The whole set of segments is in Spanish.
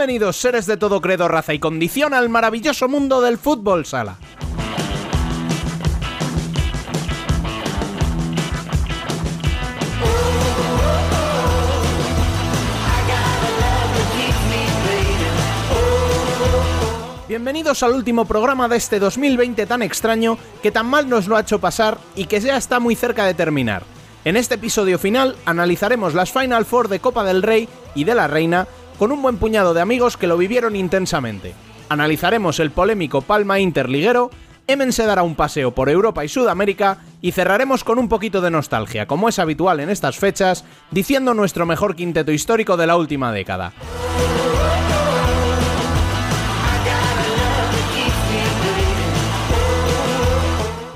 Bienvenidos seres de todo credo, raza y condición al maravilloso mundo del fútbol sala. Bienvenidos al último programa de este 2020 tan extraño que tan mal nos lo ha hecho pasar y que ya está muy cerca de terminar. En este episodio final analizaremos las Final Four de Copa del Rey y de la Reina con un buen puñado de amigos que lo vivieron intensamente. Analizaremos el polémico Palma Interliguero, Emen se dará un paseo por Europa y Sudamérica y cerraremos con un poquito de nostalgia, como es habitual en estas fechas, diciendo nuestro mejor quinteto histórico de la última década.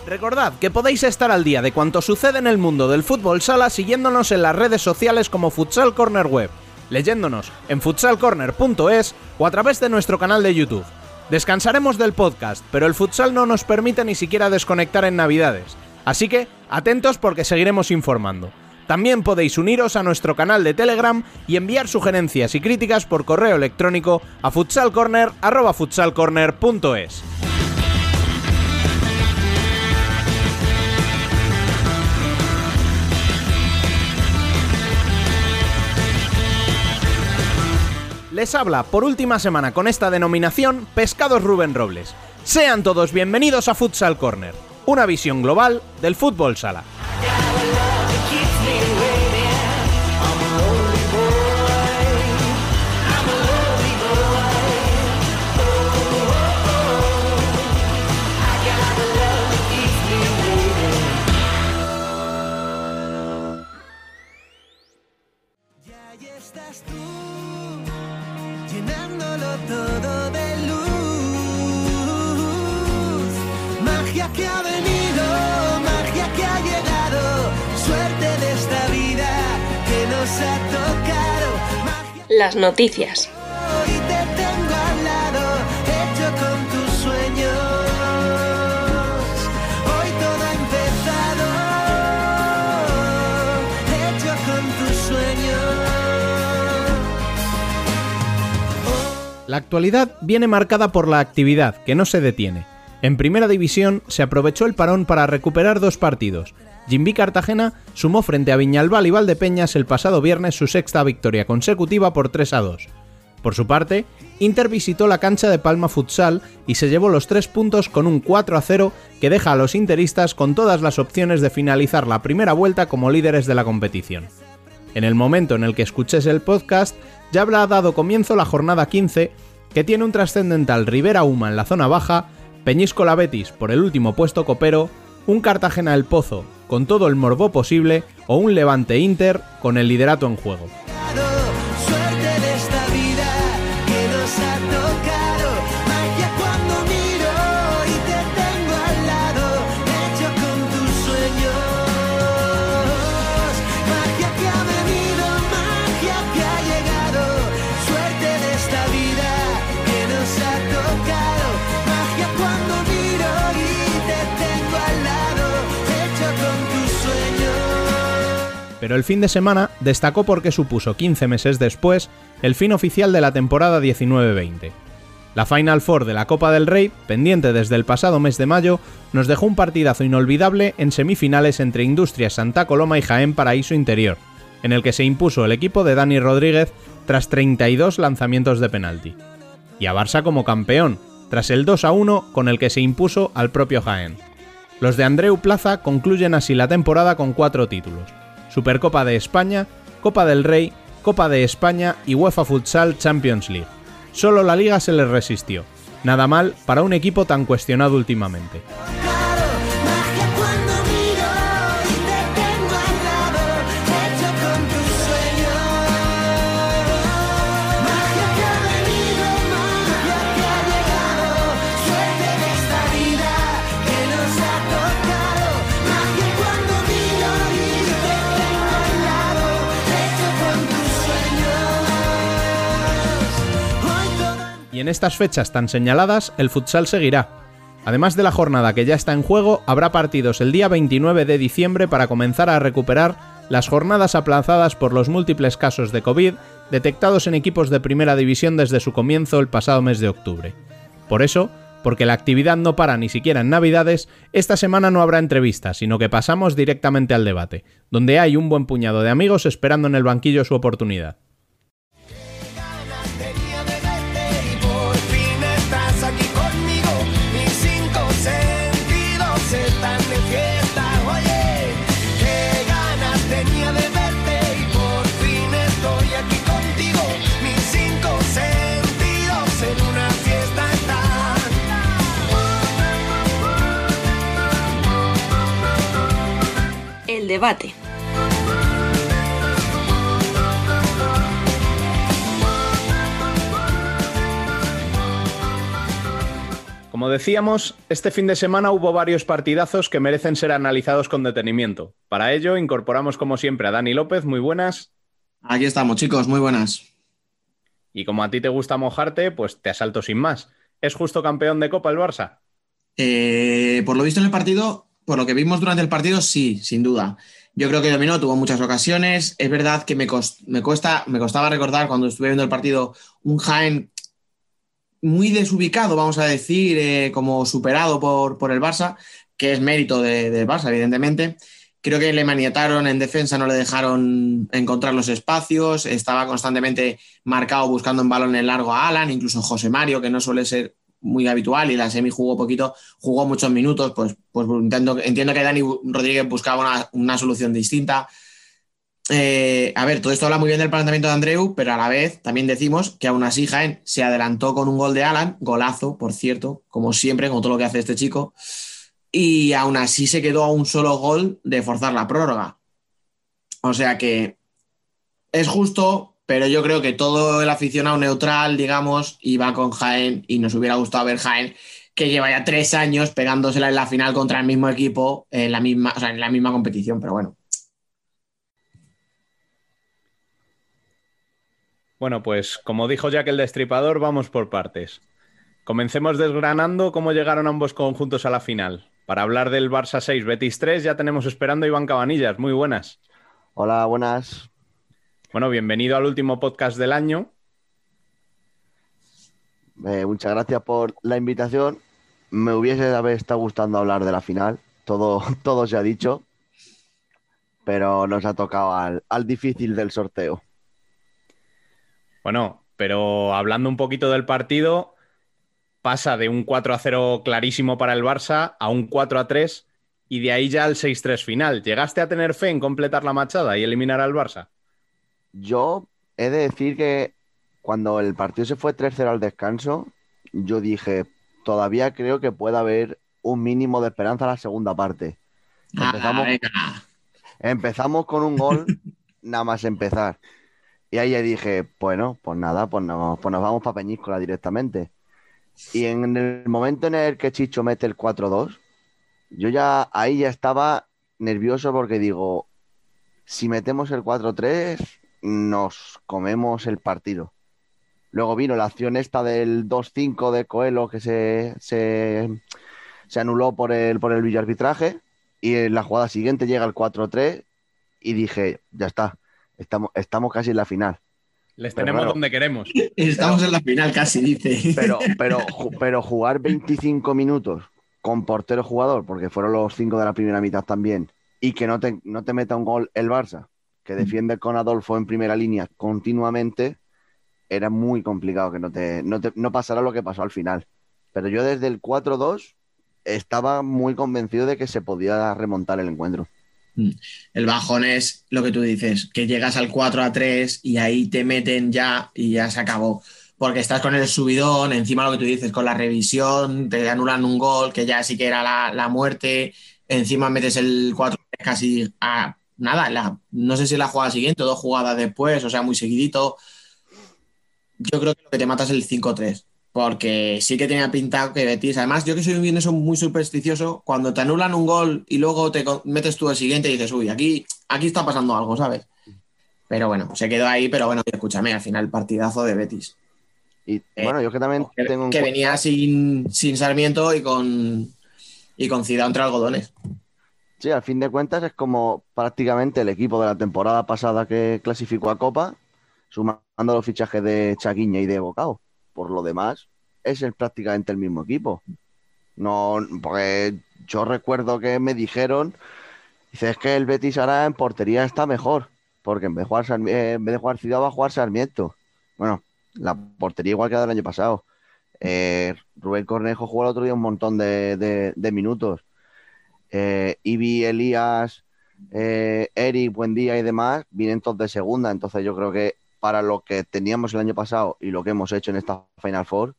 Recordad que podéis estar al día de cuanto sucede en el mundo del fútbol sala siguiéndonos en las redes sociales como Futsal Corner Web, leyéndonos en futsalcorner.es o a través de nuestro canal de YouTube. Descansaremos del podcast, pero el futsal no nos permite ni siquiera desconectar en Navidades, así que atentos porque seguiremos informando. También podéis uniros a nuestro canal de Telegram y enviar sugerencias y críticas por correo electrónico a futsalcorner@futsalcorner.es. Les habla por última semana con esta denominación Pescados Rubén Robles. Sean todos bienvenidos a Futsal Corner, una visión global del fútbol sala. Tus sueños. La actualidad viene marcada por la actividad, que no se detiene. En primera división se aprovechó el parón para recuperar dos partidos. Jimby Cartagena sumó frente a Viñalbal y Valdepeñas el pasado viernes su sexta victoria consecutiva por 3 a 2. Por su parte, Inter visitó la cancha de Palma Futsal y se llevó los tres puntos con un 4 a 0 que deja a los interistas con todas las opciones de finalizar la primera vuelta como líderes de la competición. En el momento en el que escuches el podcast, ya habrá dado comienzo la jornada 15, que tiene un trascendental Rivera Uma en la zona baja, Peñíscola Betis por el último puesto copero, un Cartagena El Pozo con todo el morbo posible o un Levante Inter con el liderato en juego. Pero el fin de semana destacó porque supuso 15 meses después el fin oficial de la temporada 19-20. La Final Four de la Copa del Rey, pendiente desde el pasado mes de mayo, nos dejó un partidazo inolvidable en semifinales entre Industrias Santa Coloma y Jaén Paraíso Interior, en el que se impuso el equipo de Dani Rodríguez tras 32 lanzamientos de penalti. Y a Barça como campeón, tras el 2 a 1 con el que se impuso al propio Jaén. Los de Andreu Plaza concluyen así la temporada con cuatro títulos: Supercopa de España, Copa del Rey, Copa de España y UEFA Futsal Champions League. Solo la liga se les resistió. Nada mal para un equipo tan cuestionado últimamente. En estas fechas tan señaladas, el futsal seguirá. Además de la jornada que ya está en juego, habrá partidos el día 29 de diciembre para comenzar a recuperar las jornadas aplazadas por los múltiples casos de COVID detectados en equipos de primera división desde su comienzo el pasado mes de octubre. Por eso, porque la actividad no para ni siquiera en Navidades, esta semana no habrá entrevistas, sino que pasamos directamente al debate, donde hay un buen puñado de amigos esperando en el banquillo su oportunidad. Debate. Como decíamos, este fin de semana hubo varios partidazos que merecen ser analizados con detenimiento. Para ello, incorporamos como siempre a Dani López, muy buenas. Aquí estamos, chicos, muy buenas. Y como a ti te gusta mojarte, pues te asalto sin más. ¿Es justo campeón de Copa el Barça? Eh, por lo visto en el partido, por lo que vimos durante el partido, sí, sin duda. Yo creo que dominó, tuvo muchas ocasiones. Es verdad que me, me cuesta, me costaba recordar cuando estuve viendo el partido un Jaén muy desubicado, vamos a decir, eh, como superado por, por el Barça, que es mérito de- del Barça, evidentemente. Creo que le maniataron en defensa, no le dejaron encontrar los espacios, estaba constantemente marcado buscando en balón en largo a Alan, incluso José Mario, que no suele ser muy habitual y la semi jugó poquito, jugó muchos minutos, pues, pues entiendo, entiendo que Dani Rodríguez buscaba una, solución distinta. Eh, a ver, todo esto habla muy bien del planteamiento de Andreu, pero a la vez también decimos que aún así Jaén se adelantó con un gol de Alan, golazo, por cierto, como siempre, como todo lo que hace este chico, y aún así se quedó a un solo gol de forzar la prórroga. O sea que es justo, pero yo creo que todo el aficionado neutral, digamos, iba con Jaén y nos hubiera gustado ver Jaén que lleva ya tres años pegándosela en la final contra el mismo equipo en la misma, o sea, en la misma competición, pero bueno. Bueno, pues como dijo Jack el Destripador, vamos por partes. Comencemos desgranando cómo llegaron ambos conjuntos a la final. Para hablar del Barça 6, Betis 3, ya tenemos esperando a Iván Cabanillas. Muy buenas. Hola, buenas. Bueno, bienvenido al último podcast del año. Eh, muchas gracias por la invitación. Me hubiese haber estado gustando hablar de la final. Todo, todo se ha dicho. Pero nos ha tocado al, al difícil del sorteo. Bueno, pero hablando un poquito del partido, pasa de un 4 a 0 clarísimo para el Barça a un 4 a 3 y de ahí ya al 6-3 final. ¿Llegaste a tener fe en completar la machada y eliminar al Barça? Yo he de decir que cuando el partido se fue 3-0 al descanso, yo dije, todavía creo que puede haber un mínimo de esperanza en la segunda parte. Empezamos, Ah, empezamos con un gol, nada más empezar. Y ahí ya dije, bueno, pues nada, pues, no- pues nos vamos para Peñíscola directamente. Y en el momento en el que Chicho mete el 4-2, yo ya ahí ya estaba nervioso porque digo, si metemos el 4-3, nos comemos el partido. Luego vino la acción esta del 2-5 de Coelho que se, se, se anuló por el, por el videoarbitraje. Y en la jugada siguiente llega el 4-3 y dije, ya está, estamos, estamos casi en la final. Les Pero tenemos claro. donde queremos. Estamos en la final casi, dice. Pero, pero, pero jugar 25 minutos con portero jugador, porque fueron los cinco de la primera mitad también, y que no te, no te meta un gol el Barça, que defiende con Adolfo en primera línea continuamente, era muy complicado que no, te, no, te- no pasara lo que pasó al final. Pero yo desde el 4-2 estaba muy convencido de que se podía remontar el encuentro. El bajón es lo que tú dices, que llegas al 4 a 3 y ahí te meten ya y ya se acabó. Porque estás con el subidón, encima lo que tú dices, con la revisión, te anulan un gol que ya sí que era la, la muerte, encima metes el 4 casi a nada, la- no sé si la jugada siguiente o dos jugadas después, o sea, muy seguidito. Yo creo que lo que te mata es el 5-3, porque sí que tenía pinta que Betis, además yo que soy bien eso muy supersticioso, cuando te anulan un gol y luego te metes tú el siguiente y dices, uy, aquí, aquí está pasando algo, ¿sabes? Pero bueno, se quedó ahí, pero bueno, escúchame, al final partidazo de Betis. Y Eh, bueno, yo que también Que, tengo un que venía sin, sin Sarmiento y con, y con Zidane entre algodones. Sí, al fin de cuentas es como prácticamente el equipo de la temporada pasada que clasificó a Copa, sumando los fichajes de Chaquiña y de Bocao. Por lo demás, es el, prácticamente el mismo equipo. No, porque yo recuerdo que me dijeron, dice, es que el Betis ahora en portería está mejor, porque en vez de jugar, eh, en Ciudad va a jugar Sarmiento. Bueno, la portería igual que la del año pasado. Eh, Rubén Cornejo jugó el otro día un montón de minutos. Eh, Ibi, Elías, eh, Eric, Buendía y demás vienen todos de segunda. Entonces yo creo que para lo que teníamos el año pasado y lo que hemos hecho en esta Final Four,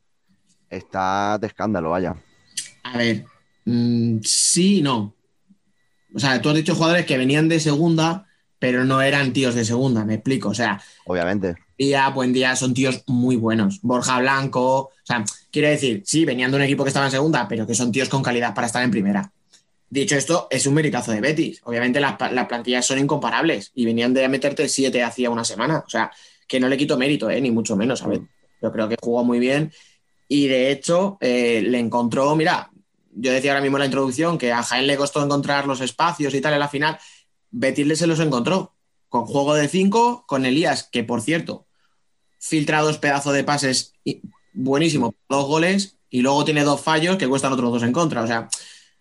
está de escándalo, vaya. A ver, mm, sí y no. O sea, tú has dicho jugadores que venían de segunda, pero no eran tíos de segunda, me explico. O sea, Obviamente. día, buen día, son tíos muy buenos. Borja Blanco, o sea, quiero decir, sí, venían de un equipo que estaba en segunda, pero que son tíos con calidad para estar en primera. Dicho esto, es un meritazo de Betis. Obviamente las, plantillas son incomparables y venían de meterte siete hacía una semana. O sea, que no le quito mérito, ¿eh? ni mucho menos. A ver, yo creo que jugó muy bien y de hecho eh, le encontró, mira, yo decía ahora mismo en la introducción que a Jaén le costó encontrar los espacios y tal en la final. Betis le se los encontró con juego de cinco, con Elías, que por cierto, filtra dos pedazos de pases y- buenísimo, dos goles, y luego tiene dos fallos que cuestan otros dos en contra. O sea,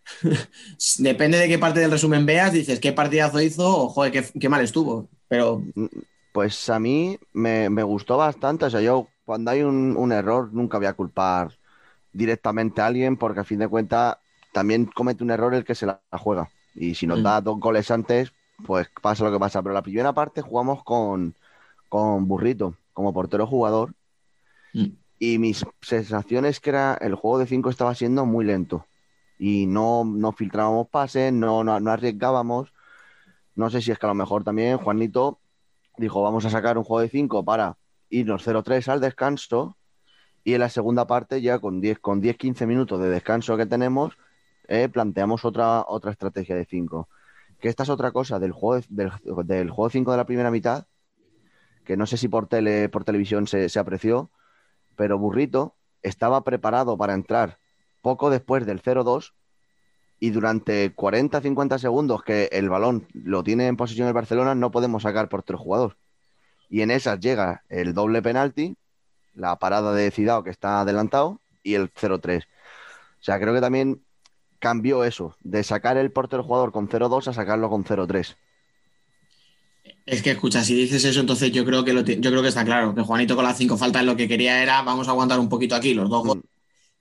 depende de qué parte del resumen veas, dices qué partidazo hizo o joder, qué, qué mal estuvo. Pero Pues a mí me, me gustó bastante. O sea, yo cuando hay un, un error nunca voy a culpar directamente a alguien porque a fin de cuentas también comete un error el que se la juega. Y si nos Mm. da dos goles antes, pues pasa lo que pasa. Pero la primera parte jugamos con, con Burrito como portero jugador Mm. y mis sensaciones que era el juego de cinco estaba siendo muy lento y no, no filtrábamos pases, no, no, no arriesgábamos. No sé si es que a lo mejor también Juanito dijo, vamos a sacar un juego de 5 para irnos 0-3 al descanso y en la segunda parte ya con 10, con 10-15 minutos de descanso que tenemos, eh, planteamos otra, otra estrategia de 5. Que esta es otra cosa del juego de- del, del juego 5 de la primera mitad, que no sé si por, tele, por televisión se, se apreció, pero Burrito estaba preparado para entrar poco después del 0-2 y durante 40-50 segundos que el balón lo tiene en posesión el Barcelona no podemos sacar por tres jugadores. Y en esas llega el doble penalti, la parada de Cidao que está adelantado y el 0-3. O sea, creo que también cambió eso, de sacar el portero jugador con 0-2 a sacarlo con 0-3. Es que escucha, si dices eso, entonces yo creo que lo yo creo que está claro, que Juanito con las cinco faltas lo que quería era vamos a aguantar un poquito aquí, los dos Mm. goles,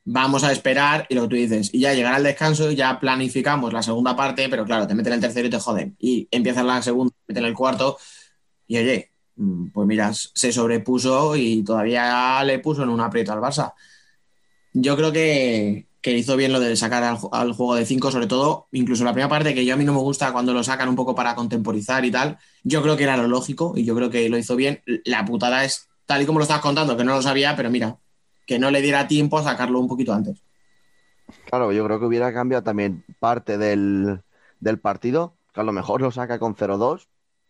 vamos a esperar y lo que tú dices, y ya llegar al descanso, ya planificamos la segunda parte, pero claro, te meten el tercero y te joden, y empiezas la segunda, te meten el cuarto, y oye, mm, pues mira, se sobrepuso y todavía le puso en un aprieto al Barça. Yo creo que, que hizo bien lo de sacar al, ju- al juego de cinco, sobre todo, incluso la primera parte, que yo a mí no me gusta cuando lo sacan un poco para contemporizar y tal. Yo creo que era lo lógico y yo creo que lo hizo bien. La putada es tal y como lo estabas contando, que no lo sabía, pero mira, que no le diera tiempo a sacarlo un poquito antes. Claro, yo creo que hubiera cambiado también parte del, del partido, que a lo mejor lo saca con 0-2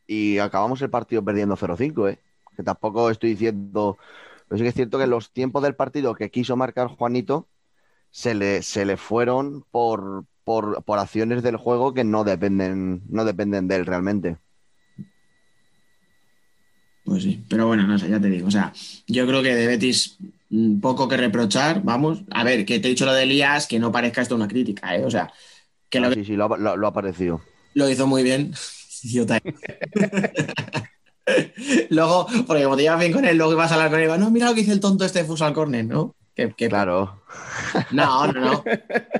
y acabamos el partido perdiendo 0-5, ¿eh? Que tampoco estoy diciendo... Pero sí que es cierto que los tiempos del partido que quiso marcar Juanito se le, se le fueron por, por, por acciones del juego que no dependen, no dependen de él realmente. Pues sí, pero bueno, no sé, ya te digo. O sea, yo creo que de Betis poco que reprochar, vamos. A ver, que te he dicho lo de Elías, que no parezca esto una crítica, ¿eh? O sea, que lo, Ah, sí, sí, lo, ha- lo- lo ha parecido. lo hizo muy bien. Idiota. luego, porque como te llevas bien con él, luego ibas a hablar con él y digo, no, mira lo que hizo el tonto este de Fusal Corner, ¿no? Que, que- Claro. No, no, no.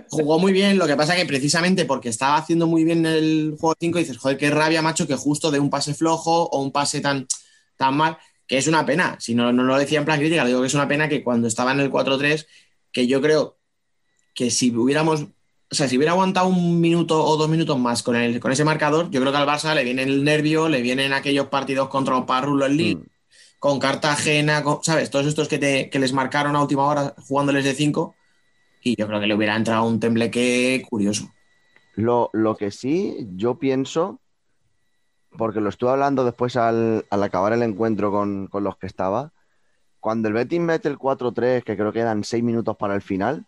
Jugó muy bien, lo que pasa que precisamente porque estaba haciendo muy bien el juego 5, dices, joder, qué rabia, macho, que justo de un pase flojo o un pase tan, tan mal, que es una pena. Si no, no lo decía en plan crítica, digo que es una pena que cuando estaba en el 4-3, que yo creo que si hubiéramos, o sea, si hubiera aguantado un minuto o dos minutos más con, el, con ese marcador, yo creo que al Barça le viene el nervio, le vienen aquellos partidos contra Parrulo en Lille, Mm. con Cartagena, con- ¿sabes? Todos estos que, te- que les marcaron a última hora jugándoles de 5. Y yo creo que le hubiera entrado un tembleque curioso. Lo, lo que sí, yo pienso, porque lo estuve hablando después al, al acabar el encuentro con, con los que estaba, cuando el Betis mete el 4-3, que creo que quedan 6 minutos para el final,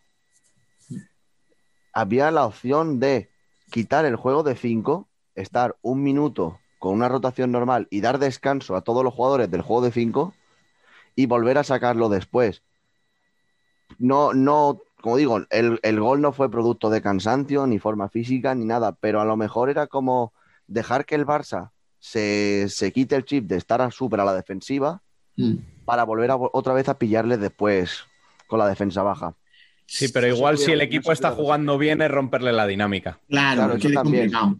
había la opción de quitar el juego de 5, estar un minuto con una rotación normal y dar descanso a todos los jugadores del juego de 5 y volver a sacarlo después. No, no, como digo, el, el gol no fue producto de cansancio, ni forma física, ni nada, pero a lo mejor era como dejar que el Barça se, se quite el chip de estar a súper a la defensiva Mm. para volver a, otra vez a pillarles después con la defensa baja. Sí, pero No igual si el equipo no está jugando bien es romperle la dinámica. Claro, Claro, eso también. complicado.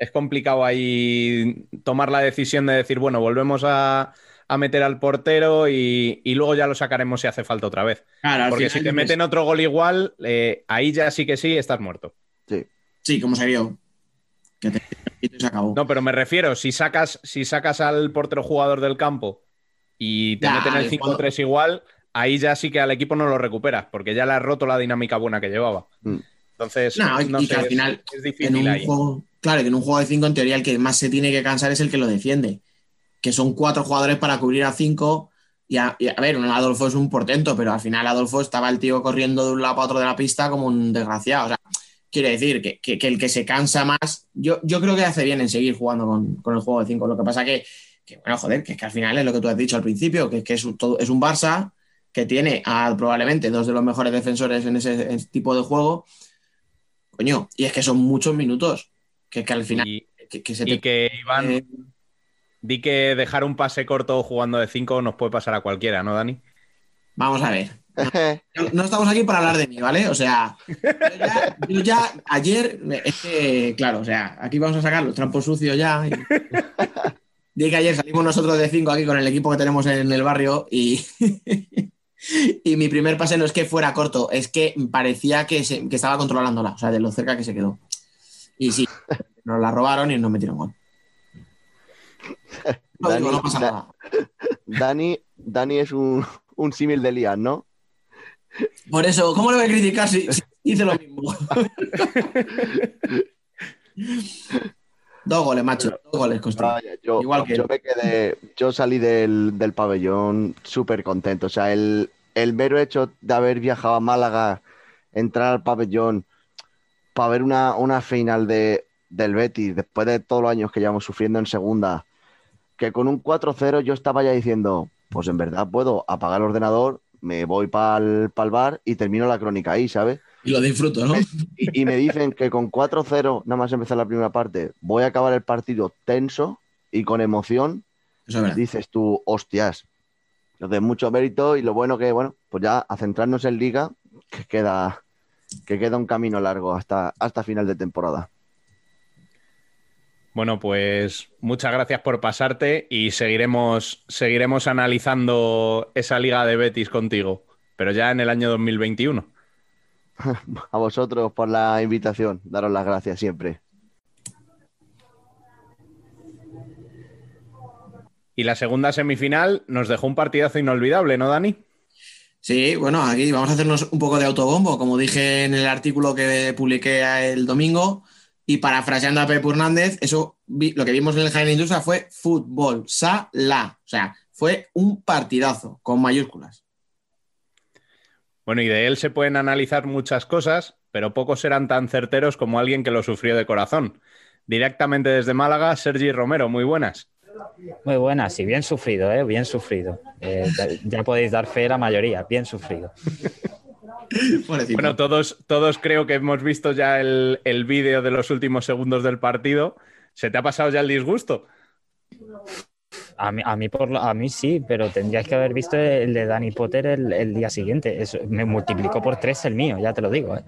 Es complicado ahí tomar la decisión de decir, bueno, volvemos a, a meter al portero y, y luego ya lo sacaremos si hace falta otra vez. Claro, Porque si te meten otro gol igual, eh, ahí ya sí que sí estás muerto. Sí. Sí, como se vio. Que te y se acabó. No, pero me refiero, si sacas, si sacas al portero jugador del campo y te Ya, meten el el 5-3 igual, ahí ya sí que al equipo no lo recuperas, porque ya le has roto la dinámica buena que llevaba. Mm. Entonces, No, y- no y sé, que al es- final, es en difícil un ahí. juego, claro, que en un juego de 5 en teoría el que más se tiene que cansar es el que lo defiende. Que son cuatro jugadores para cubrir a cinco. Y a, y a ver, un Adolfo es un portento, pero al final Adolfo estaba el tío corriendo de un lado para otro de la pista como un desgraciado. O sea, quiere decir que, que- que el que se cansa más, yo, yo creo que hace bien en seguir jugando con, con el juego de 5. Lo que pasa que, que, bueno, joder, que es que al final es lo que tú has dicho al principio, que, que es, un, todo- es un Barça que tiene a probablemente dos de los mejores defensores en ese, tipo de juego. Coño, y es que son muchos minutos. Que, que al final. Y, que, que se y te- que Iván, eh, di que dejar un pase corto jugando de 5 nos puede pasar a cualquiera, ¿no, Dani? vamos a ver. No, no estamos aquí para hablar de mí, ¿vale? O sea, yo ya, yo ya ayer, es que, claro, o sea, aquí vamos a sacar los trampos sucios ya. y- que ayer salimos nosotros de cinco aquí con el equipo que tenemos en el barrio y, y mi primer pase no es que fuera corto, es que parecía que, se- que estaba controlándola, o sea, de lo cerca que se quedó. Y sí, nos la robaron y nos metieron gol. No, no pasa Da- nada. Dani, Dani es un, un símil de Lian, ¿no? Por eso, ¿cómo le voy a criticar si, si hice lo mismo? dos goles, macho. Dos goles. Vaya, yo, Igual que yo él. me quedé, yo salí del, del pabellón súper contento. O sea, el, el mero hecho de haber viajado a Málaga, entrar al pabellón para ver una, una final de, del Betis, después de todos los años que llevamos sufriendo en segunda, que con un 4-0 yo estaba ya diciendo, pues en verdad puedo apagar el ordenador, me voy para el bar y termino la crónica ahí, ¿sabes? Y lo disfruto, ¿no? Y, y me dicen que con 4-0, nada más empezar la primera parte, voy a acabar el partido tenso y con emoción. Eso es verdad. Dices tú, hostias. Entonces, mucho mérito y lo bueno que, bueno, pues ya a centrarnos en Liga, que queda, que queda un camino largo hasta, hasta final de temporada. Bueno, pues muchas gracias por pasarte y seguiremos, seguiremos analizando esa liga de Betis contigo, pero ya en el año 2021. A vosotros por la invitación, daros las gracias siempre. Y la segunda semifinal nos dejó un partidazo inolvidable, ¿no, Dani? Sí, bueno, aquí vamos a hacernos un poco de autobombo, como dije en el artículo que publiqué el domingo. Y parafraseando a Pepe Hernández, eso vi- lo que vimos en el Jaén Industria fue fútbol, sala. O sea, fue un partidazo con mayúsculas. Bueno, y de él se pueden analizar muchas cosas, pero pocos serán tan certeros como alguien que lo sufrió de corazón. Directamente desde Málaga, Sergi Romero, muy buenas. Muy buenas y bien sufrido, ¿eh? bien sufrido. Eh, ya, ya podéis dar fe la mayoría, bien sufrido. Bueno, todos, todos creo que hemos visto ya el, el vídeo de los últimos segundos del partido. ¿Se te ha pasado ya el disgusto? A mí, a mí, por, a mí sí, pero tendríais que haber visto el de Danny Potter el, el día siguiente. Eso, me multiplicó por tres el mío, ya te lo digo. ¿eh?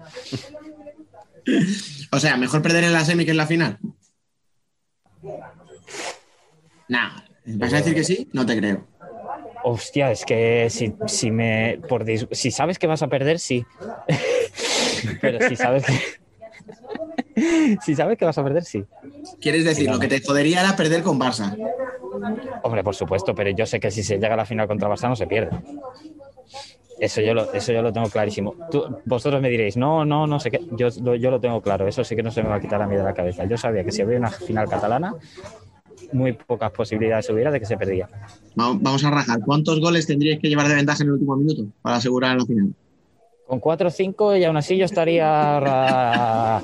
O sea, mejor perder en la semi que en la final. Nah, ¿vas a decir que sí? No te creo. Hostia, es que si, si me por si sabes que vas a perder, sí. pero si sabes que si sabes que vas a perder, sí. Quieres decir, Sí, lo que te jodería era perder con Barça. Hombre, por supuesto, pero yo sé que si se llega a la final contra Barça no se pierde. Eso yo lo, eso yo lo tengo clarísimo. Tú- vosotros me diréis, no, no, no sé qué. Yo, lo- yo lo tengo claro, eso sí que no se me va a quitar a mí de la cabeza. Yo sabía que si había una final catalana, muy pocas posibilidades hubiera de que se perdía. Va- Vamos a rajar. ¿Cuántos goles tendríais que llevar de ventaja en el último minuto para asegurar la final? Con 4 o 5 y aún así yo estaría.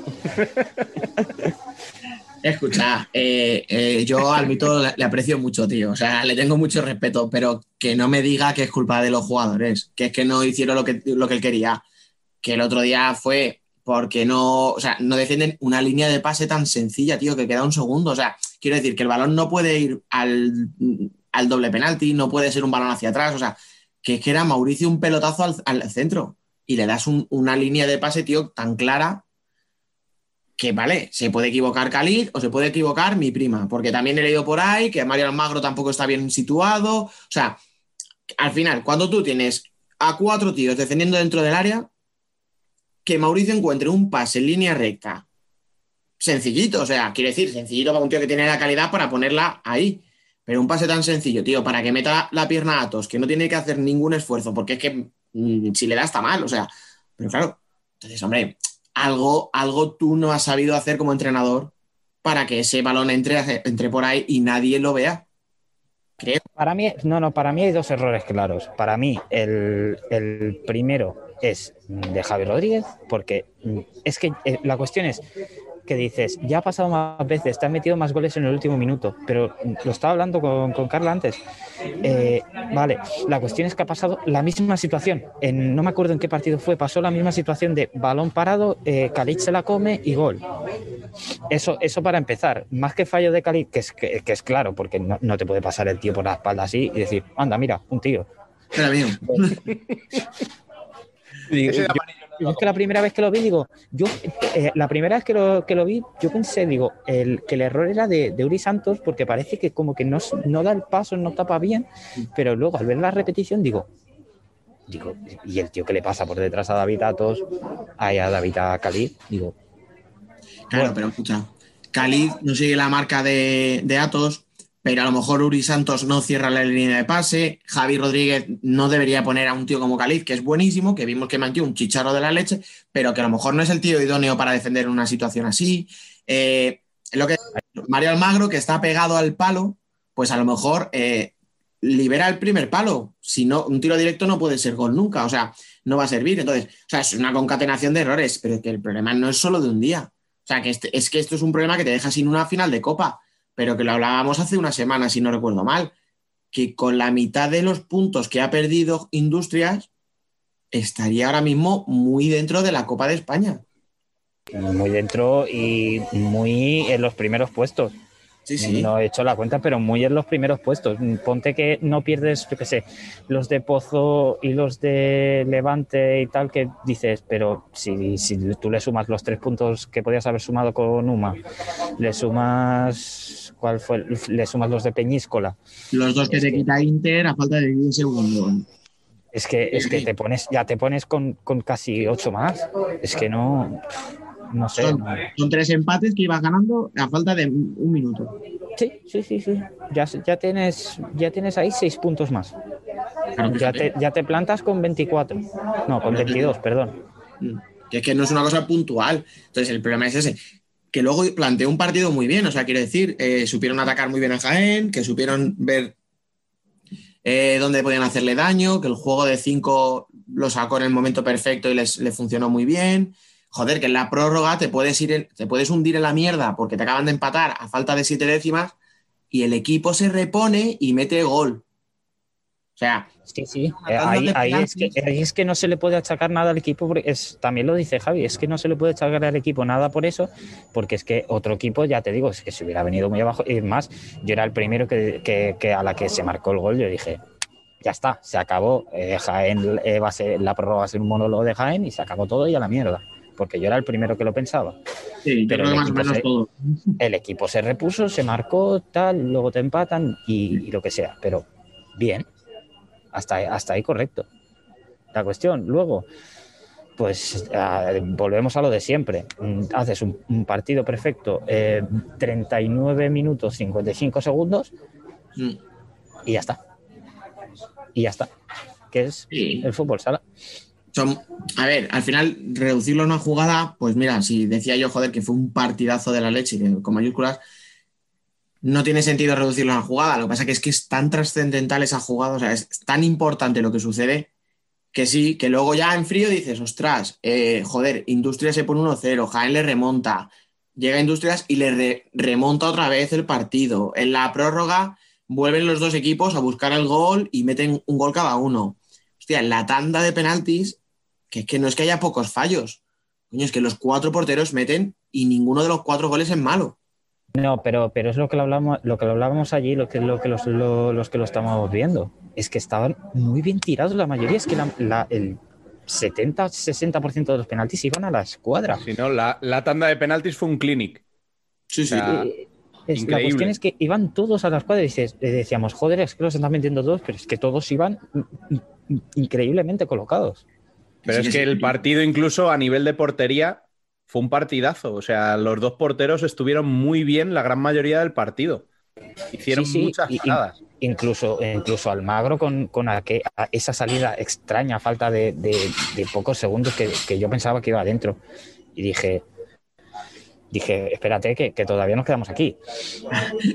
Escucha, eh, eh, yo al Mito le, le aprecio mucho, tío. O sea, le tengo mucho respeto, pero que no me diga que es culpa de los jugadores, que es que no hicieron lo que, lo que él quería. Que el otro día fue porque no, o sea, no defienden una línea de pase tan sencilla, tío, que queda un segundo. O sea, quiero decir que el balón no puede ir al, al doble penalti, no puede ser un balón hacia atrás. O sea, que es que era Mauricio un pelotazo al, al centro y le das un- una línea de pase, tío, tan clara que vale, se puede equivocar Khalid o se puede equivocar mi prima, porque también he leído por ahí que Mario Almagro tampoco está bien situado. O sea, al final, cuando tú tienes a cuatro tíos defendiendo dentro del área, que Mauricio encuentre un pase en línea recta, sencillito, o sea, quiere decir, sencillito para un tío que tiene la calidad para ponerla ahí. Pero un pase tan sencillo, tío, para que meta la pierna a Atos, que no tiene que hacer ningún esfuerzo, porque es que mm, si le da está mal, o sea, pero claro, entonces, hombre, algo, algo tú no has sabido hacer como entrenador para que ese balón entre, entre por ahí y nadie lo vea. Creo. Para mí, no, no, para mí hay dos errores claros. Para mí, el, el primero es de Javi Rodríguez, porque mm, es que eh, la cuestión es que dices, ya ha pasado más veces, te han metido más goles en el último minuto, pero mm, lo estaba hablando con, con Carla antes. Eh, vale, la cuestión es que ha pasado la misma situación. En, no me acuerdo en qué partido fue, pasó la misma situación de balón parado, eh, se la come y gol. Eso, eso para empezar, más que fallo de Khalid, que es, que, que es claro, porque no, no te puede pasar el tío por la espalda así y decir, anda, mira, un tío. Espera, mío. Digo, yo- yo es que la primera vez que lo vi, digo, yo, eh, la primera vez que lo, que lo vi, yo pensé, digo, el, que el error era de, de Uri Santos, porque parece que como que no, no da el paso, no tapa bien, pero luego al ver la repetición, digo, digo, y el tío que le pasa por detrás a David Atos, ahí a David a Khalid, digo, Claro, pero escucha, Khalid no sigue la marca de, de Atos, pero a lo mejor Uri Santos no cierra la línea de pase. Javi Rodríguez no debería poner a un tío como Khalid, que es buenísimo, que vimos que mantiene un chicharro de la leche, pero que a lo mejor no es el tío idóneo para defender en una situación así. Eh, lo que Mario Almagro, que está pegado al palo, pues a lo mejor eh, libera el primer palo. Si no, un tiro directo no puede ser gol nunca, o sea, no va a servir. Entonces, o sea, es una concatenación de errores, pero que el problema no es solo de un día. O sea, que este- es que esto es un problema que te deja sin una final de Copa, pero que lo hablábamos hace una semana, si no recuerdo mal, que con la mitad de los puntos que ha perdido Industrias, estaría ahora mismo muy dentro de la Copa de España. muy dentro y muy en los primeros puestos. Sí, sí. No he hecho la cuenta, pero muy en los primeros puestos. Ponte que no pierdes, yo qué sé, los de Pozo y los de Levante y tal, que dices, pero si, si tú le sumas los tres puntos que podías haber sumado con Uma, le sumas, ¿cuál fue? Le sumas los de Peñíscola. Los dos que Es te que- quita Inter a falta de 10 segundos. Es que, es que te pones, ya te pones con, con casi ocho más. Es que no, no sé. Son, son tres empates que ibas ganando a falta de un minuto. Sí, sí, sí, sí. Ya, ya, tienes, ya tienes ahí seis puntos más. Claro, Ya te, ya te plantas con 24. No, con 22, perdón. Que es que no es una cosa puntual. Entonces, el problema es ese. Que luego planteó un partido muy bien, o sea, quiero decir, eh, supieron atacar muy bien a Jaén, que supieron ver eh, dónde podían hacerle daño, que el juego de 5 lo sacó en el momento perfecto y les, le funcionó muy bien. Joder, que en la prórroga te puedes, ir en- te puedes hundir en la mierda porque te acaban de empatar a falta de siete décimas y el equipo se repone y mete gol. O sea, Sí, sí. Eh, ahí, es que, ahí es que no se le puede achacar nada al equipo, porque es, también lo dice Javi, es que no se le puede achacar al equipo nada por eso, porque es que otro equipo, ya te digo, es que se hubiera venido muy abajo. Y más, yo era el primero que, que- que a la que se marcó el gol, yo dije, ya está, se acabó. eh, Jaén eh, va a ser, la prórroga va a ser un monólogo de Jaén y se acabó todo y a la mierda. Porque yo era el primero que lo pensaba. sí, yo Pero el más o equipo menos se- todo. el equipo se repuso, se marcó, tal, luego te empatan y, y lo que sea. Pero bien, hasta, hasta ahí correcto. La cuestión, luego, pues volvemos a lo de siempre. Mm, Haces un, un partido perfecto, eh, 39 minutos 55 segundos Mm. y ya está. Y ya está. Que es Sí. el fútbol sala. Son, a ver, al final, reducirlo a una jugada, pues mira, si decía yo, joder, que fue un partidazo de la leche, con mayúsculas, no tiene sentido reducirlo a una jugada. Lo que pasa que es que es tan trascendental esa jugada, o sea, es tan importante lo que sucede, que sí, que luego ya en frío dices, ostras, eh, joder, Industria se pone 1-0, Jaén le remonta, llega Industrias y le re- remonta otra vez el partido. En la prórroga vuelven los dos equipos a buscar el gol y meten un gol cada uno. Hostia, en la tanda de penaltis, que es que no es que haya pocos fallos. Coño, es que los cuatro porteros meten y ninguno de los cuatro goles es malo. No, pero, pero es lo que lo hablamos, lo que lo hablábamos allí, lo que, lo que los, lo- los que lo estábamos viendo. Es que estaban muy bien tirados la mayoría. Es que la- la- el 70-60% de los penaltis iban a la escuadra. Si no, la, la tanda de penaltis fue un clinic. Sí, sí. O sea, Eh, es- la cuestión es que iban todos a la escuadra y dices- eh, decíamos, joder, es que los están metiendo todos, pero es que todos iban increíblemente colocados. Pero Sí, es que sí. el partido, incluso a nivel de portería, fue un partidazo. O sea, los dos porteros estuvieron muy bien la gran mayoría del partido. Hicieron Sí, sí, muchas jugadas. Incluso, incluso Almagro con, con aqu- a esa salida extraña, a falta de, de- de pocos segundos que, que yo pensaba que iba adentro. Y dije, dije, espérate, que, que todavía nos quedamos aquí.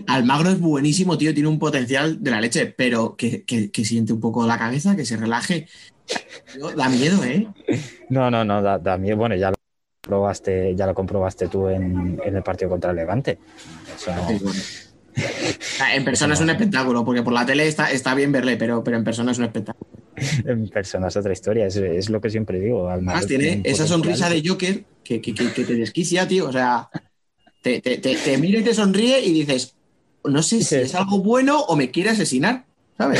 Almagro es buenísimo, tío, tiene un potencial de la leche, pero que, que- que siente un poco la cabeza, que se relaje. Tío, Da miedo, ¿eh? No, no, no, da, da miedo. Bueno, ya lo probaste, ya lo comprobaste tú en, en el partido contra el Levante. Eso no- bueno. Sea, En persona es un espectáculo, porque por la tele está, está bien verle, pero, pero en persona es un espectáculo. en persona es otra historia, es, es lo que siempre digo. Además, tiene esa sonrisa de Joker que, que- que- que te desquicia, tío. O sea, te, te- te- te mira y te sonríe y dices, no sé si es algo bueno o me quiere asesinar, ¿sabes?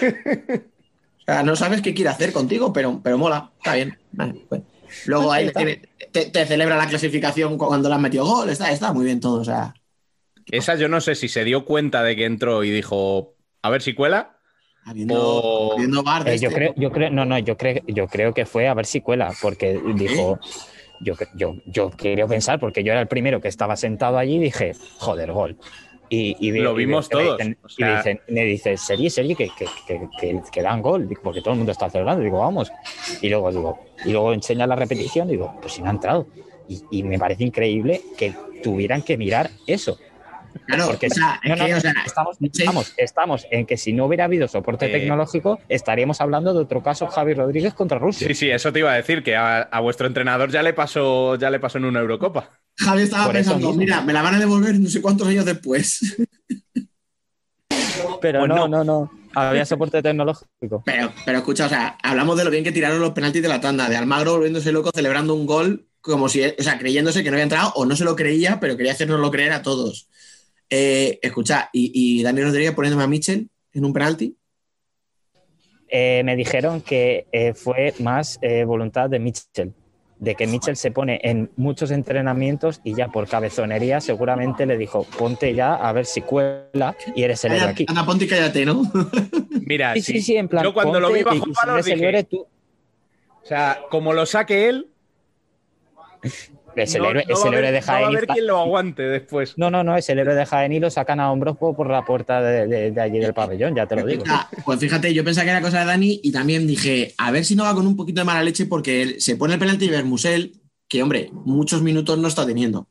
O sea, no sabes qué quiere hacer contigo, pero, pero mola, está bien. Vale, pues. Luego ahí te, te- te celebra la clasificación cuando le has metido gol, está, está muy bien todo. O sea, Esa yo no sé si se dio cuenta de que entró y dijo, a ver si cuela. habiendo, O- habiendo bar Eh, yo este, creo, yo creo, no, no, yo creo, yo creo que fue a ver si cuela, porque dijo, yo, yo, yo quiero pensar, porque yo era el primero que estaba sentado allí y dije, joder, gol. Y, y Lo y vimos me todos, o sea- y me dicen, me dice, serie, serie, que, que, que, dan gol, porque todo el mundo está celebrando. Digo, vamos. Y luego digo, y luego enseña la repetición, digo, pues si no ha entrado. Y, y me parece increíble que tuvieran que mirar eso. Claro, Porque o sea, no, es no, que, no, o sea, estamos, sí. estamos, estamos en que si no hubiera habido soporte Eh. tecnológico, estaríamos hablando de otro caso, Javi Rodríguez contra Rusia. Sí, sí, eso te iba a decir, que a, a vuestro entrenador ya le pasó, ya le pasó en una Eurocopa. Javi estaba Por pensando, mira, me la van a devolver no sé cuántos años después. Pero Pues no, no. no, no. Había soporte tecnológico. Pero, pero escucha, o sea, hablamos de lo bien que tiraron los penaltis de la tanda, de Almagro volviéndose loco celebrando un gol como si, o sea, creyéndose que no había entrado o no se lo creía, pero quería hacernoslo creer a todos. Eh, escucha, y, y Dani Rodríguez poniéndome a Mitchell en un penalti. Eh, me dijeron que eh, fue más eh, voluntad de Mitchell, de que Mitchell se pone en muchos entrenamientos y ya por cabezonería seguramente le dijo, ponte ya a ver si cuela y eres el héroe aquí. anda, ponte y cállate, ¿no? Mira, Sí, sí, sí, en plan, yo cuando lo vi bajo palos dije, tú- o sea, como lo saque él, es el no- héroe, no es el héroe de no va Jaén a está- quien lo aguante después. No, no, no, es el héroe de Jaén y lo sacan a hombros por, la puerta de, de- de allí del pabellón, ya te lo digo. Ah, pues fíjate, yo pensaba que era cosa de Dani y también dije, a ver si no va con un poquito de mala leche porque él se pone el penalti y Bermusel, que hombre, muchos minutos no está teniendo.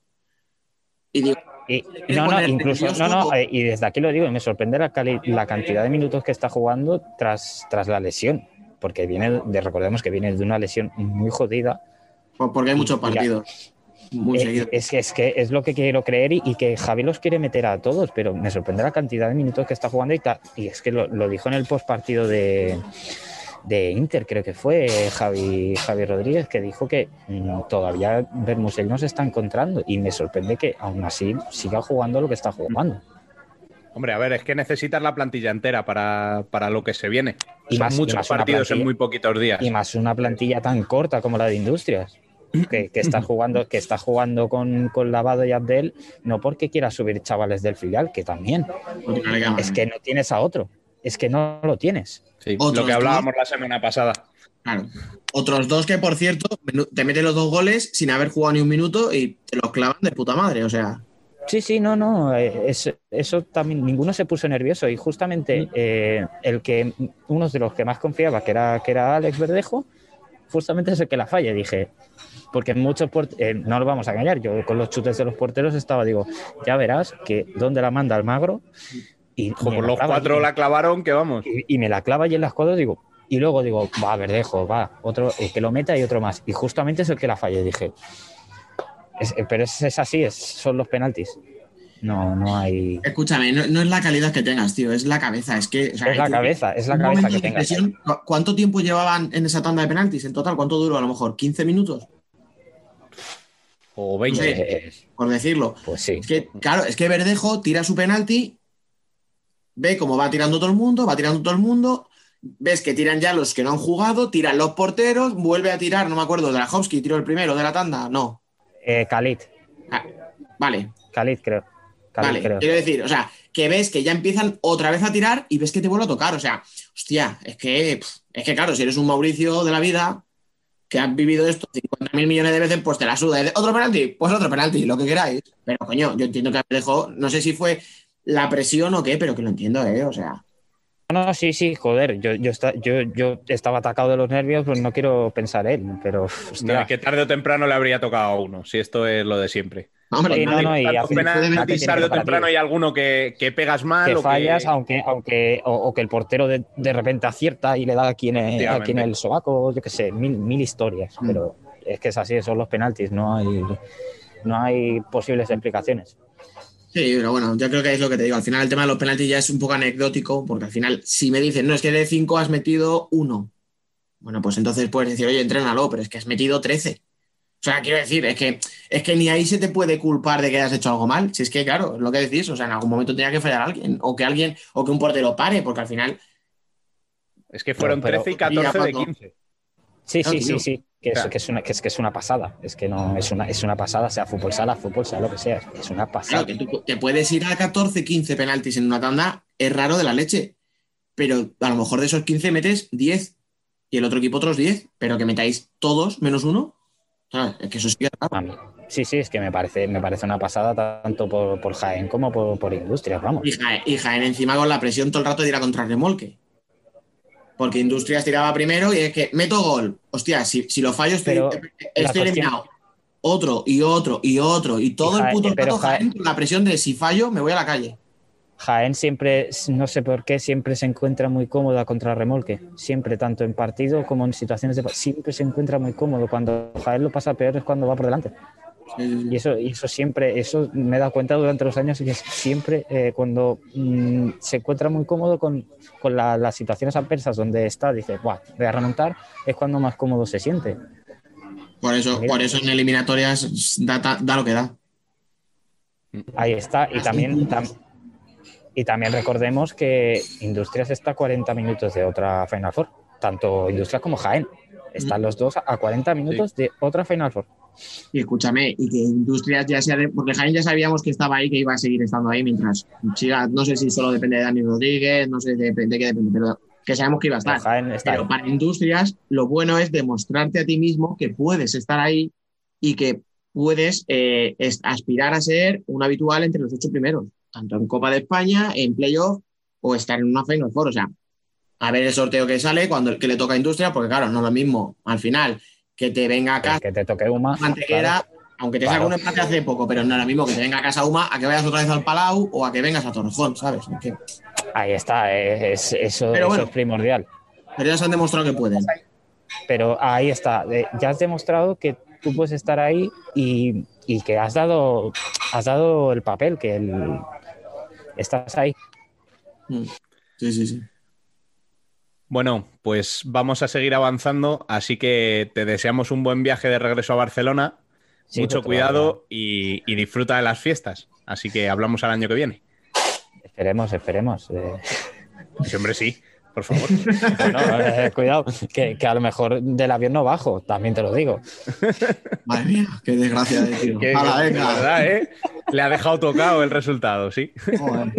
Y digo, Y, quiere no, no, incluso, no, no, eh, y desde aquí lo digo, y me sorprende la, cali- la cantidad de minutos que está jugando tras, tras la lesión, porque viene de, recordemos que viene de una lesión muy jodida. porque hay muchos partidos. Muy Eh, es, que, es que es lo que quiero creer y, y que Javi los quiere meter a todos, pero me sorprende la cantidad de minutos que está jugando y, ta- y es que lo, lo dijo en el postpartido de, de Inter, creo que fue Javi, Javi Rodríguez, que dijo que mm, todavía Bermusel no se está encontrando y me sorprende que aún así siga jugando lo que está jugando. Hombre, a ver, es que necesitas la plantilla entera para, para lo que se viene. Y Son más- y muchos más partidos en muy poquitos días. Y más una plantilla tan corta como la de Industrias. Que, que está jugando, que está jugando con, con Lavado y Abdel, no porque quiera subir chavales del filial, que también. Es que no tienes a otro. Es que no lo tienes. Sí, Otros lo que hablábamos la semana pasada. Claro. Otros dos que, por cierto, te meten los dos goles sin haber jugado ni un minuto y te los clavan de puta madre. O sea, Sí, sí, no, no. eh, es- eso también, ninguno se puso nervioso. Y justamente eh, el que, uno de los que más confiaba, que era, que era Alex Verdejo, justamente es el que la falla. Dije, porque muchos eh, no lo vamos a engañar. Yo con los chutes de los porteros estaba, digo, ya verás que dónde la manda Almagro. Y, Ojo, por los cuatro la clavaron, que vamos. y, y me la clava allí en las cuadras, digo, y luego digo, va, Verdejo, va, otro, eh, que lo meta y otro más. Y justamente es el que la falla. Y dije, Es- eh, pero es, es así, es- son los penaltis. No, no hay. Escúchame, no, no es la calidad que tengas, tío, es la cabeza. Es que. o sea, Es la tú- cabeza, es la cabeza que tengas. presión, ¿cu- ¿Cuánto tiempo llevaban en esa tanda de penaltis en total? ¿Cuánto duró? A lo mejor 15 minutos, O 20. Sí. Eh, por decirlo. pues sí. Es que, claro, es que Verdejo tira su penalti, ve cómo va tirando todo el mundo, va tirando todo el mundo, ves que tiran ya los que no han jugado, tiran los porteros, vuelve a tirar, no me acuerdo, Drahovski tiró el primero de la tanda, no. Eh, Khalid, Ah, vale, Khalid creo. Khalid vale, creo. quiero decir, o sea, que ves que ya empiezan otra vez a tirar y ves que te vuelve a tocar, o sea, hostia, es que, es que claro, si eres un Mauricio de la vida, que has vivido esto 50 mil millones de veces, pues te la suda. ¿Otro penalti? Pues otro penalti, lo que queráis. Pero coño, yo entiendo que dejó, no sé si fue la presión o qué, pero que lo entiendo, ¿eh? O sea, No, no, sí, sí, joder. Yo, yo, esta- yo, yo estaba atacado de los nervios, pues no quiero pensar él, pero. No, que tarde o temprano le habría tocado a uno, si esto es lo de siempre. hombre, Sí, no, no, y tarde o temprano hay alguno que, que pegas mal que o fallas, que... aunque, aunque, o, o que el portero de, de repente acierta y le da aquí en el, Efectivamente. aquí en el sobaco, yo qué sé, mil, mil historias. Mm. Pero es que es así, son los penaltis, no hay, no hay posibles explicaciones. Sí, pero bueno, yo creo que es lo que te digo. Al final el tema de los penaltis ya es un poco anecdótico, porque al final, si me dicen, no, es que de 5 has metido uno. Bueno, pues entonces puedes decir, oye, entrénalo, pero es que has metido 13. O sea, quiero decir, es que, es que ni ahí se te puede culpar de que hayas hecho algo mal. Si es que, claro, es lo que decís, o sea, en algún momento tenía que fallar alguien, o que alguien, o que un portero pare, porque al final, Es que fueron Pero- 13 y Mira, 14 de Paco. 15. Sí, Claro, sí, tío. sí, sí. Que es, que, es una, que, es, que es una pasada. Es que no es una, es una pasada, sea fútbol sala, fútbol sala, lo que sea. Es una pasada. claro, que tú te puedes ir a 14, 15 penaltis en una tanda, es raro de la leche. Pero a lo mejor de esos 15 metes 10 y el otro equipo otros 10, pero que metáis todos menos uno. ¿sabes? Es que eso sí que es raro. A mí- Sí, sí, es que me parece, me parece una pasada tanto por, por Jaén como por, por Industrias, vamos. Y Jaén, y Jaén encima con la presión todo el rato de ir a contrarremolque. Porque Industrias tiraba primero y es que meto gol. Hostia, si, si lo fallo estoy, Pero estoy la cuestión- eliminado. Otro y otro y otro. Y todo Y el puto pero rato Jaén- Jaén con la presión de si fallo me voy a la calle. Jaén siempre, no sé por qué, siempre se encuentra muy cómoda contra remolque. Siempre, tanto en partido como en situaciones de... Siempre se encuentra muy cómodo. Cuando Jaén lo pasa peor es cuando va por delante. Y eso, y eso siempre, eso me he dado cuenta durante los años, y es siempre eh, cuando mm, se encuentra muy cómodo con, con la- las situaciones adversas donde está, dice, Buah, voy a remontar, es cuando más cómodo se siente. Por eso, Mira. por eso en eliminatorias da, da- da lo que da. Ahí está. Y también, tam- y también recordemos que Industrias está a 40 minutos de otra Final Four. Tanto Industrias como Jaén. Están los dos a 40 minutos de otra Final Four. Y escúchame, y que Industrias ya sea de, porque Jaén ya sabíamos que estaba ahí, que iba a seguir estando ahí mientras siga, no sé si solo depende de Dani Rodríguez, no sé de, de qué depende, pero que sabemos que iba a estar. Pero Jaén está Pero ahí. para industrias, lo bueno es demostrarte a ti mismo que puedes estar ahí y que puedes eh, aspirar a ser un habitual entre los ocho primeros, tanto en Copa de España, en playoff o estar en una Final Four. O sea, a ver el sorteo que sale cuando que le toca a industria, porque claro, no es lo mismo al final que te venga a casa Que te toque Uma. Mantequera, aunque te Claro. saque un empate hace poco, pero no es lo mismo que te venga a casa Uma a que vayas otra vez al Palau o a que vengas a Torrejón, ¿sabes? Es que- Ahí está, es, eso, Pero eso bueno. es primordial. pero ya se han demostrado que pueden. Pero ahí está, ya has demostrado que tú puedes estar ahí y, y que has dado, has dado el papel, que el- estás ahí. Mm. Sí, sí, sí. Bueno, pues vamos a seguir avanzando, así que te deseamos un buen viaje de regreso a Barcelona. Sí, Mucho cuidado y, y disfruta de las fiestas. Así que hablamos al año que viene. Esperemos, esperemos. eh. Sí, hombre, sí, por favor. Bueno, eh, cuidado, que, que a lo mejor del avión no bajo, también te lo digo. Madre mía, qué desgracia de tío. Hala, que- venga. de verdad, ¿eh? Le ha dejado tocado el resultado, sí. Joder.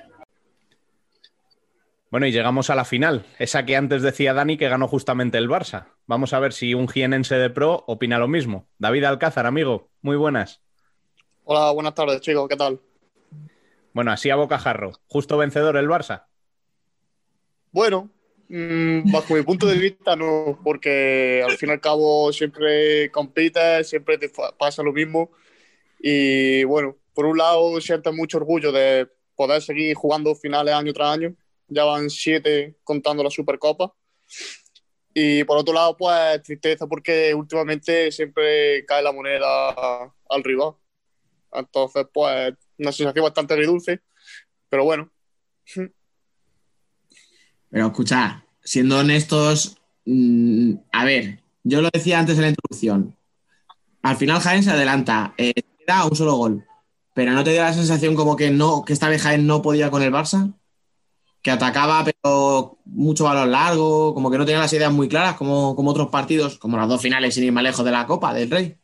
Bueno, y llegamos a la final, esa que antes decía Dani que ganó justamente el Barça. Vamos a ver si un jienense de pro opina lo mismo. David Alcázar, amigo, muy buenas. Hola, buenas tardes, chicos, ¿qué tal? Bueno, así a bocajarro. Justo vencedor el Barça. Bueno, mm, bajo mi punto de vista no, porque al fin y al cabo siempre compites, siempre te pasa lo mismo y bueno, por un lado siento mucho orgullo de poder seguir jugando finales año tras año, ya van siete contando la Supercopa Y por otro lado, pues tristeza porque últimamente siempre cae la moneda al rival. Entonces, pues una sensación bastante agridulce, pero bueno. Pero escucha, siendo honestos, mm, a ver, yo lo decía antes en la introducción. Al final Jaén se adelanta, eh, da un solo gol. Pero ¿no te dio la sensación como que no, que esta vez Jaén no podía con el Barça? Que atacaba, pero mucho balón largo, como que no tenía las ideas muy claras, como, como otros partidos, como las dos finales sin ir más lejos de la Copa del Rey.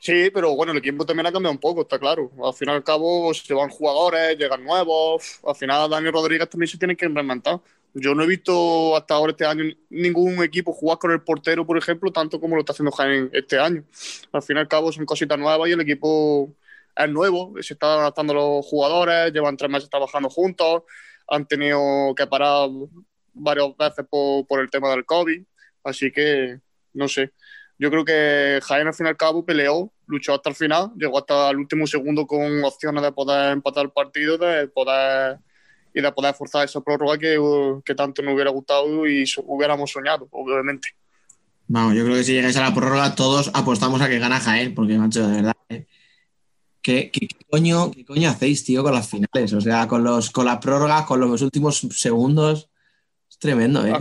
Sí, pero bueno, el equipo también ha cambiado un poco, está claro. Al fin y al cabo se van jugadores, llegan nuevos. Al final Dani Rodríguez también se tiene que reinventar. Yo no he visto hasta ahora este año ningún equipo jugar con el portero, por ejemplo, tanto como lo está haciendo Jaén este año. Al fin y al cabo son cositas nuevas y el equipo es nuevo, se están adaptando los jugadores, llevan tres meses trabajando juntos, han tenido que parar varias veces por, por el tema del COVID, así que no sé. Yo creo que Jaén al fin y al cabo peleó, luchó hasta el final, llegó hasta el último segundo con opciones de poder empatar el partido, de poder y de poder forzar esa prórroga que, que tanto nos hubiera gustado y hubiéramos soñado, obviamente. Vamos, yo creo que si llegáis a la prórroga, todos apostamos a que gana Jaén, porque, macho, de verdad. ¿eh? ¿Qué, qué- coño, ¿Qué coño hacéis, tío, con las finales? O sea, con, los, con las prórrogas, con los últimos segundos. Es tremendo, ¿eh?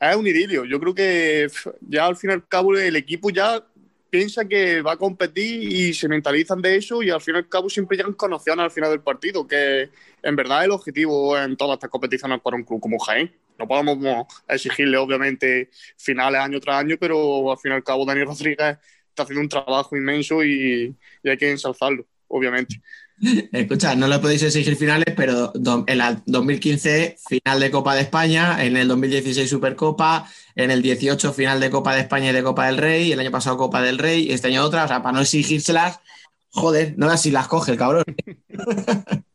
Ah. Es un idilio. Yo creo que ya al fin y al cabo el equipo ya piensa que va a competir y se mentalizan de eso y al fin y al cabo siempre llegan con opciones al final del partido, que en verdad el objetivo en todas estas competiciones para un club como Jaén. No podemos exigirle, obviamente, finales año tras año, pero al fin y al cabo Dani Rodríguez está haciendo un trabajo inmenso y, y hay que ensalzarlo, obviamente. Escucha, no le podéis exigir finales, pero en la 2015 final de Copa de España, en el 2016 Supercopa, en el 18 final de Copa de España y de Copa del Rey, el año pasado Copa del Rey, y este año otra, o sea, para no exigírselas, joder, no las si las coge el cabrón.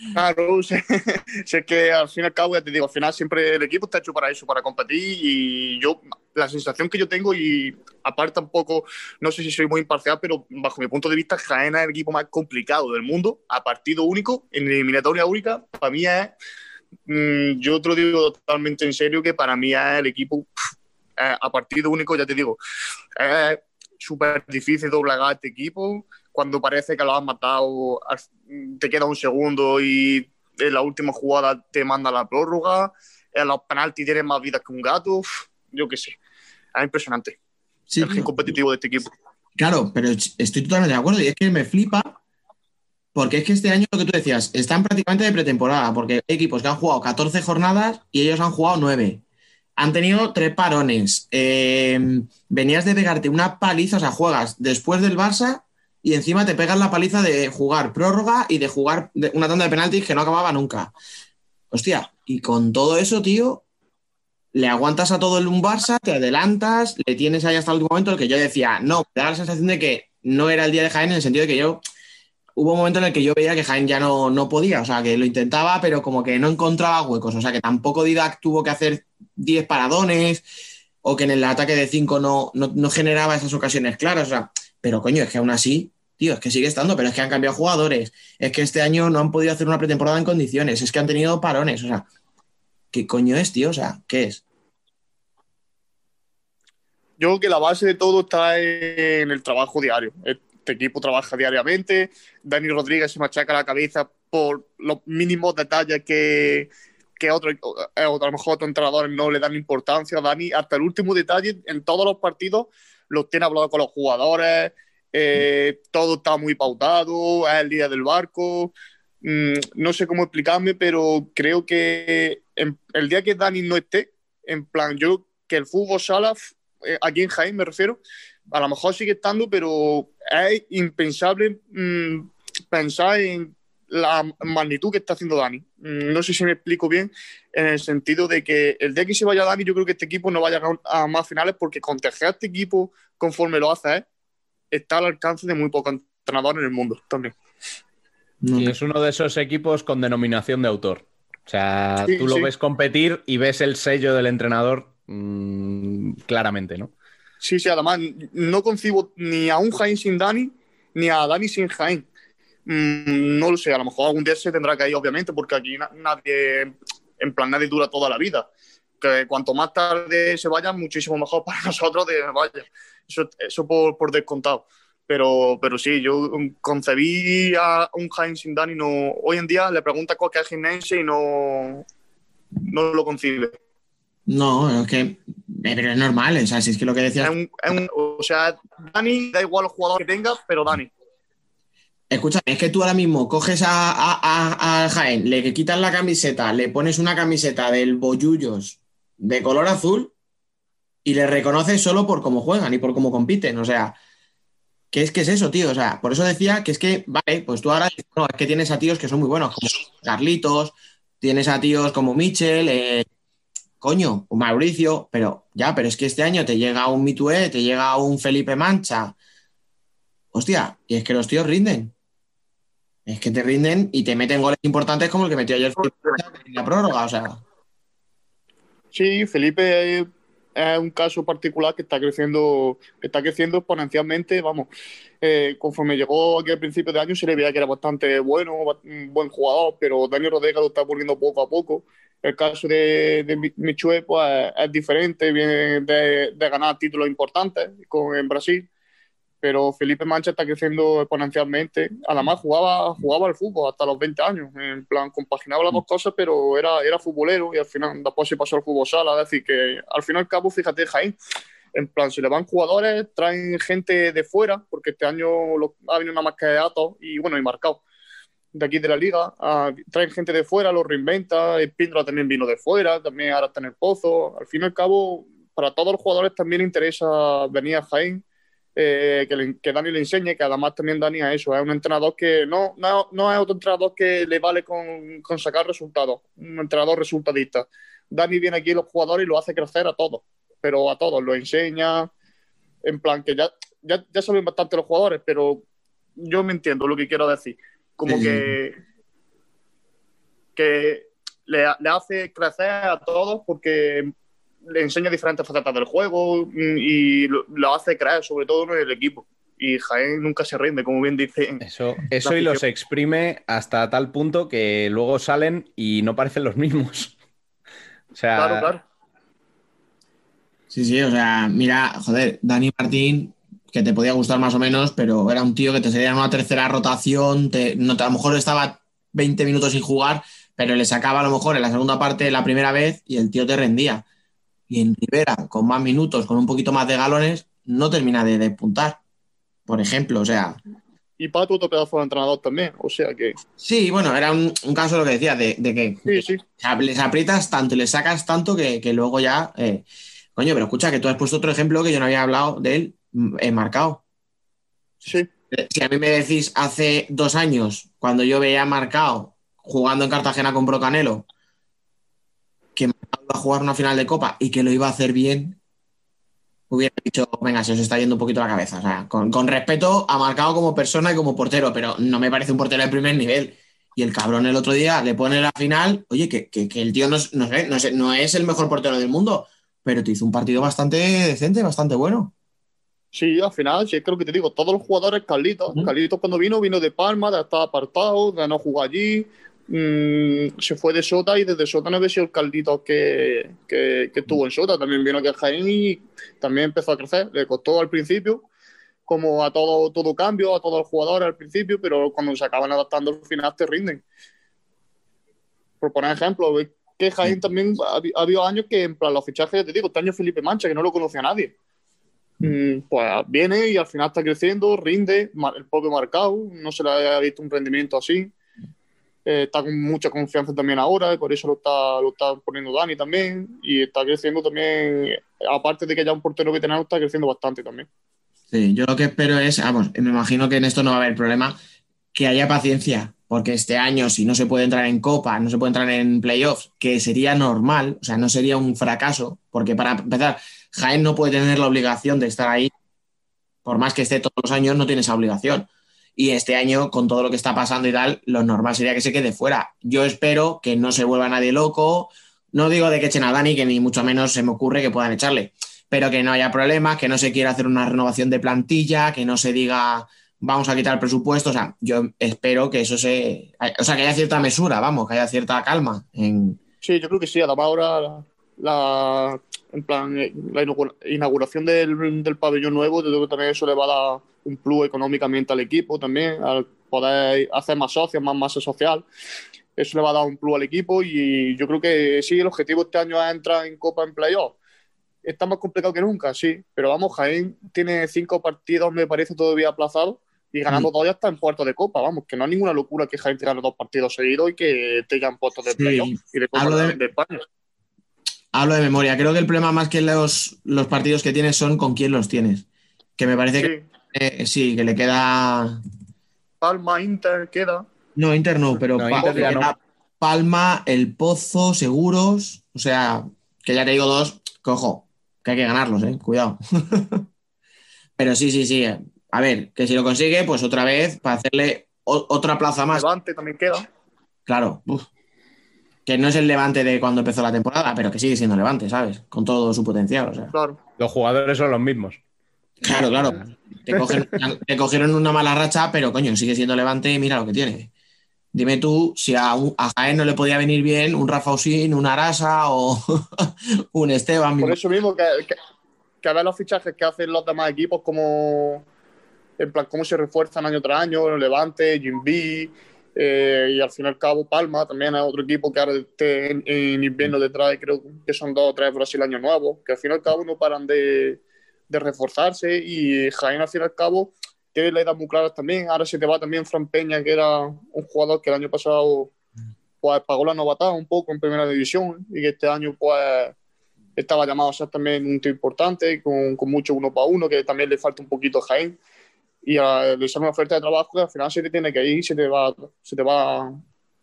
Claro, sé, sé que al fin y al cabo, ya te digo, al final siempre el equipo está hecho para eso, para competir y yo, la sensación que yo tengo y aparte tampoco, no sé si soy muy imparcial, pero bajo mi punto de vista, Jaén es el equipo más complicado del mundo, a partido único, en eliminatoria única, para mí es, mm, yo te lo digo totalmente en serio, que para mí es el equipo eh, a partido único, ya te digo, es súper difícil doblegar a este equipo, cuando parece que lo has matado, te queda un segundo y en la última jugada te manda la prórroga, en los penaltis tienes más vidas que un gato, uf, yo qué sé. Es impresionante Sí, el gen competitivo de este equipo. Claro, pero estoy totalmente de acuerdo y es que me flipa porque es que este año lo que tú decías, están prácticamente de pretemporada porque hay equipos que han jugado 14 jornadas y ellos han jugado 9. Han tenido tres parones. Eh, venías de pegarte una paliza, o sea, juegas después del Barça y encima te pegas la paliza de jugar prórroga y de jugar una tanda de penaltis que no acababa nunca. Hostia, y con todo eso, tío, le aguantas a todo el un Barça, te adelantas, le tienes ahí hasta el último momento, el que yo decía, no, me da la sensación de que no era el día de Jaén en el sentido de que yo, hubo un momento en el que yo veía que Jaén ya no, no podía, o sea, que lo intentaba, pero como que no encontraba huecos, o sea, que tampoco Didac tuvo que hacer 10 paradones, o que en el ataque de 5 no, no, no generaba esas ocasiones claras, o sea, pero coño, es que aún así, tío, es que sigue estando, pero es que han cambiado jugadores, es que este año no han podido hacer una pretemporada en condiciones, es que han tenido parones, o sea, ¿qué coño es, tío? O sea, ¿qué es? Yo creo que la base de todo está en el trabajo diario. Este equipo trabaja diariamente. Dani Rodríguez se machaca la cabeza por los mínimos detalles que, que otro, eh, a lo mejor otros entrenadores no le dan importancia. Dani, hasta el último detalle, en todos los partidos, los tiene hablado con los jugadores. eh, todo está muy pautado. Es el día del barco. Mm, no sé cómo explicarme, pero creo que en- el día que Dani no esté, en plan, yo que el fútbol sala eh, aquí en Jaén me refiero, a lo mejor sigue estando, pero es impensable mm, pensar en la magnitud que está haciendo Dani. Mm, No sé si me explico bien, en el sentido de que el día que se vaya Dani, yo creo que este equipo no va a llegar a más finales porque contagiar a este equipo conforme lo hace, ¿eh? está al alcance de muy pocos entrenadores en el mundo también. Y es uno de esos equipos con denominación de autor. O sea, Sí, tú lo sí. ves competir y ves el sello del entrenador mm, claramente, ¿no? Sí, sí, además no concibo ni a un Jaén sin Dani, ni a Dani sin Jaén. Mm, no lo sé, a lo mejor algún día se tendrá que ir, obviamente, porque aquí na- nadie En plan, nadie dura toda la vida. Que cuanto más tarde se vayan, muchísimo mejor para nosotros de vaya. Eso, eso por, por descontado. Pero, pero sí, yo concebí a un Jaén sin Dani. No, hoy en día le pregunta a cualquier gimnasio y no, no lo concibe. No, es que. eh, Pero es normal, o sea, si es que lo que Es decías. un- es un- o sea, Dani, da igual los jugadores que tenga, pero Dani. Escucha, es que tú ahora mismo coges a, a- a- Jaén, le quitas la camiseta, le pones una camiseta del Boyullos de color azul y le reconoces solo por cómo juegan y por cómo compiten. O sea, ¿qué es que es eso, tío? O sea, por eso decía que es que, vale, pues tú ahora es que tienes a tíos que son muy buenos, como Carlitos, tienes a tíos como Michel, eh, coño, Mauricio, pero ya, pero es que este año te llega un Mitué, te llega un Felipe Mancha. Hostia, y es que los tíos rinden. Es que te rinden y te meten goles importantes como el que metió ayer Felipe en la prórroga, o sea. Sí, Felipe es, un caso particular que está creciendo, que está creciendo exponencialmente. Vamos, Eh, conforme llegó aquí al principio de año se le veía que era bastante bueno, un buen jugador, pero Daniel Rodríguez lo está poniendo poco a poco. El caso de, de Mi- Michue pues, es diferente, viene de, de ganar títulos importantes con, en Brasil. Pero Felipe Mancha está creciendo exponencialmente. Además, jugaba, jugaba al fútbol hasta los 20 años. En plan, compaginaba las dos cosas, pero era, era futbolero y al final después se pasó al fútbol sala. Es decir, que al fin y al cabo, fíjate, Jaén, en plan, si le van jugadores, traen gente de fuera, porque este año lo- ha venido nada más que datos y bueno, y marcado de aquí de la liga. ah, traen gente de fuera, lo reinventa. Espíndola también vino de fuera, también ahora está en el pozo. Al fin y al cabo, para todos los jugadores también interesa venir a Jaén eh, que, le- que Dani le enseñe, que además también Dani a eso, es un entrenador que no, no, no es otro entrenador que le vale con, con sacar resultados, un entrenador resultadista. Dani viene aquí a los jugadores y lo hace crecer a todos, pero a todos, lo enseña, en plan que ya, ya, ya saben bastante los jugadores, pero yo me entiendo lo que quiero decir, como sí. que, que le, le hace crecer a todos porque le enseña diferentes facetas del juego mm, y lo, lo hace creer, sobre todo en el equipo. Y Jaén nunca se rinde, como bien dice. Eso, eso y los exprime hasta tal punto que luego salen y no parecen los mismos. O sea, Claro, claro. Sí, sí, o sea, mira, joder, Dani Martín, que te podía gustar más o menos, pero era un tío que te sería en una tercera rotación, te, no, a lo mejor estaba 20 minutos sin jugar, pero le sacaba a lo mejor en la segunda parte la primera vez y el tío te rendía. Y en Rivera, con más minutos, con un poquito más de galones, no termina de despuntar, por ejemplo, o sea, Y Pato, otro pedazo de entrenador también. O sea que. sí, bueno, era un, un caso lo que decía, de, de que Sí, sí. les aprietas tanto y les sacas tanto que, que luego ya. eh, Coño, pero escucha, que tú has puesto otro ejemplo que yo no había hablado de él, mm, eh, marcado. Sí. Eh, Si a mí me decís hace dos años, cuando yo veía marcado jugando en Cartagena con Brocanelo, que iba a jugar una final de Copa y que lo iba a hacer bien, hubiera dicho, venga, se os está yendo un poquito la cabeza. O sea, con, con respeto a Marcado como persona y como portero, pero no me parece un portero de primer nivel. Y el cabrón el otro día le pone la final, oye, que, que- que el tío no, no, sé, no, sé, no es el mejor portero del mundo, pero te hizo un partido bastante decente, bastante bueno. Sí, al final, sí, es que lo que te digo, todos los jugadores, Carlitos. Carlitos cuando vino, vino de Palma, de estar apartado, de no jugar allí, mm, se fue de Sota y desde Sota no había sido el Carlitos que, que, que estuvo en Sota, también vino aquí a Jaén y también empezó a crecer, le costó al principio, como a todo, todo cambio, a todos los jugadores al principio, pero cuando se acaban adaptando al final te rinden. Por poner ejemplo, que Jaén también ha, habi- ha habido años que, en plan, los fichajes, te digo, este año Felipe Mancha, que no lo conocía nadie. Mm, pues viene y al final está creciendo, rinde, el propio marcado, no se le había visto un rendimiento así. Eh, está con mucha confianza también ahora, por eso lo está, lo está poniendo Dani también, y está creciendo también, aparte de que ya un portero que tenemos, está creciendo bastante también. Sí, yo lo que espero es, vamos, me imagino que en esto no va a haber problema, que haya paciencia, porque este año si no se puede entrar en Copa, no se puede entrar en playoffs, que sería normal, o sea, no sería un fracaso, porque para empezar, Jaén no puede tener la obligación de estar ahí, por más que esté todos los años, no tiene esa obligación. Y este año, con todo lo que está pasando y tal, lo normal sería que se quede fuera. Yo espero que no se vuelva nadie loco. No digo de que echen a Dani, que ni mucho menos se me ocurre que puedan echarle pero que no haya problemas, que no se quiera hacer una renovación de plantilla, que no se diga vamos a quitar el presupuesto. O sea, yo espero que eso se. O sea, que haya cierta mesura, vamos, que haya cierta calma en, Sí, yo creo que sí. Además, ahora la, la- en plan, eh, la inaugura- inauguración del, del pabellón nuevo, yo creo que también eso le va a dar un plus económicamente al equipo también, al poder hacer más socios, más masa social. Eso le va a dar un plus al equipo y yo creo que sí, el objetivo este año es entrar en Copa en playoff. Está más complicado que nunca, sí, pero vamos, Jaén tiene cinco partidos, me parece, todavía aplazados y ganando Mm. ya está en puertos de Copa, vamos, que no es ninguna locura que Jaén te gane dos partidos seguidos y que te en puestos de Sí. playoff y de Copa Hablo de- de España. Hablo de memoria. Creo que el problema más que los, los partidos que tienes son con quién los tienes. Que me parece Sí, que eh, sí, que le queda. Palma, Inter, queda. No, Inter no, pero No, Pa- Inter ya le no. queda Palma, El Pozo, Seguros. O sea, que ya te digo dos, cojo, que hay que ganarlos, eh. Cuidado. pero sí, sí, sí. A ver, que si lo consigue, pues otra vez para hacerle otra plaza más. Levante también queda. Claro. uf. Que no es el Levante de cuando empezó la temporada, pero que sigue siendo Levante, ¿sabes? Con todo su potencial. O sea. Claro. Los jugadores son los mismos. Claro, claro. Te, cogen- te cogieron una mala racha, pero coño, sigue siendo Levante y mira lo que tiene. Dime tú si a, un- a Jaén no le podía venir bien un Rafa Usín, un Arasa o un Esteban. Por eso mismo que, que, que a ver los fichajes que hacen los demás equipos, como en plan cómo se refuerzan año tras año, Levante, Jimby, eh, y al fin y al cabo Palma también es otro equipo que ahora esté en, en invierno detrás, creo que son dos o tres brasileños nuevos, que al fin y al cabo no paran de, de reforzarse y Jaén al fin y al cabo tiene la idea muy clara también. Ahora se te va también Fran Peña, que era un jugador que el año pasado pues pagó la novatada un poco en primera división y que este año pues estaba llamado a ser también un tío importante, con, con mucho uno para uno, que también le falta un poquito a Jaén. Y a le sale una oferta de trabajo que al final se te tiene que ir, se te va, se te va,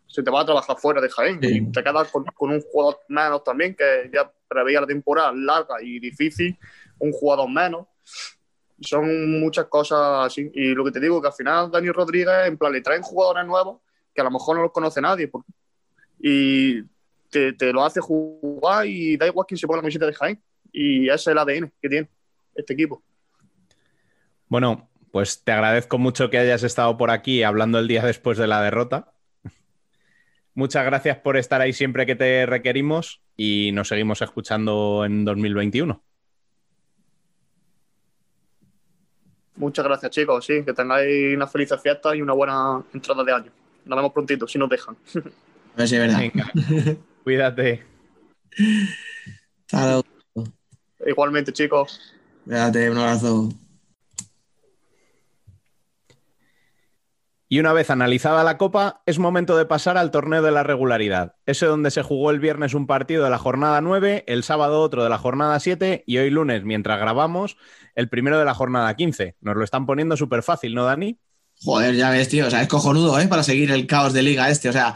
se te va a trabajar fuera de Jaén. Sí. Y te quedas con, con un jugador menos también, que ya preveía la temporada larga y difícil, un jugador menos. Son muchas cosas así. Y lo que te digo, que al final Dani Rodríguez, en plan, le traen jugadores nuevos que a lo mejor no los conoce nadie. Y te, te lo hace jugar y da igual quién se ponga la camiseta de Jaén. Y ese es el ADN que tiene este equipo. Bueno, pues te agradezco mucho que hayas estado por aquí hablando el día después de la derrota. Muchas gracias por estar ahí siempre que te requerimos y nos seguimos escuchando en 2021. Muchas gracias, chicos. Sí, que tengáis una feliz fiesta y una buena entrada de año. Nos vemos prontito, si nos dejan. A ver si es verdad. Venga, cuídate. Hasta luego. Igualmente, chicos. Cuídate, un abrazo. Y una vez analizada la copa, es momento de pasar al torneo de la regularidad. Ese donde se jugó el viernes un partido de la jornada 9, el sábado otro de la jornada 7 y hoy lunes, mientras grabamos, el primero de la jornada 15. Nos lo están poniendo súper fácil, ¿no, Dani? Joder, ya ves, tío. O sea, es cojonudo, ¿eh? Para seguir el caos de liga este. O sea,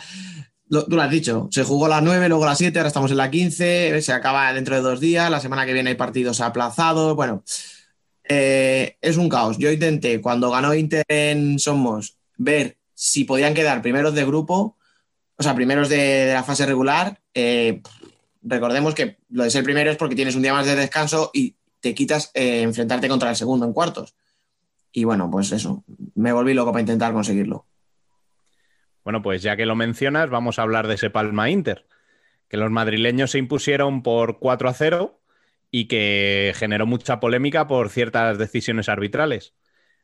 tú lo has dicho. Se jugó la 9, luego la 7, ahora estamos en la 15. Se acaba dentro de dos días. La semana que viene hay partidos aplazados. Bueno, eh, es un caos. Yo intenté, cuando ganó Inter en Somos, ver si podían quedar primeros de grupo, o sea, primeros de, la fase regular. Eh, recordemos que lo de ser primero es porque tienes un día más de descanso y te quitas eh, enfrentarte contra el segundo en cuartos. Y bueno, pues eso, me volví loco para intentar conseguirlo. Bueno, pues ya que lo mencionas, vamos a hablar de ese Palma Inter, que los madrileños se impusieron por 4 a 0 y que generó mucha polémica por ciertas decisiones arbitrales.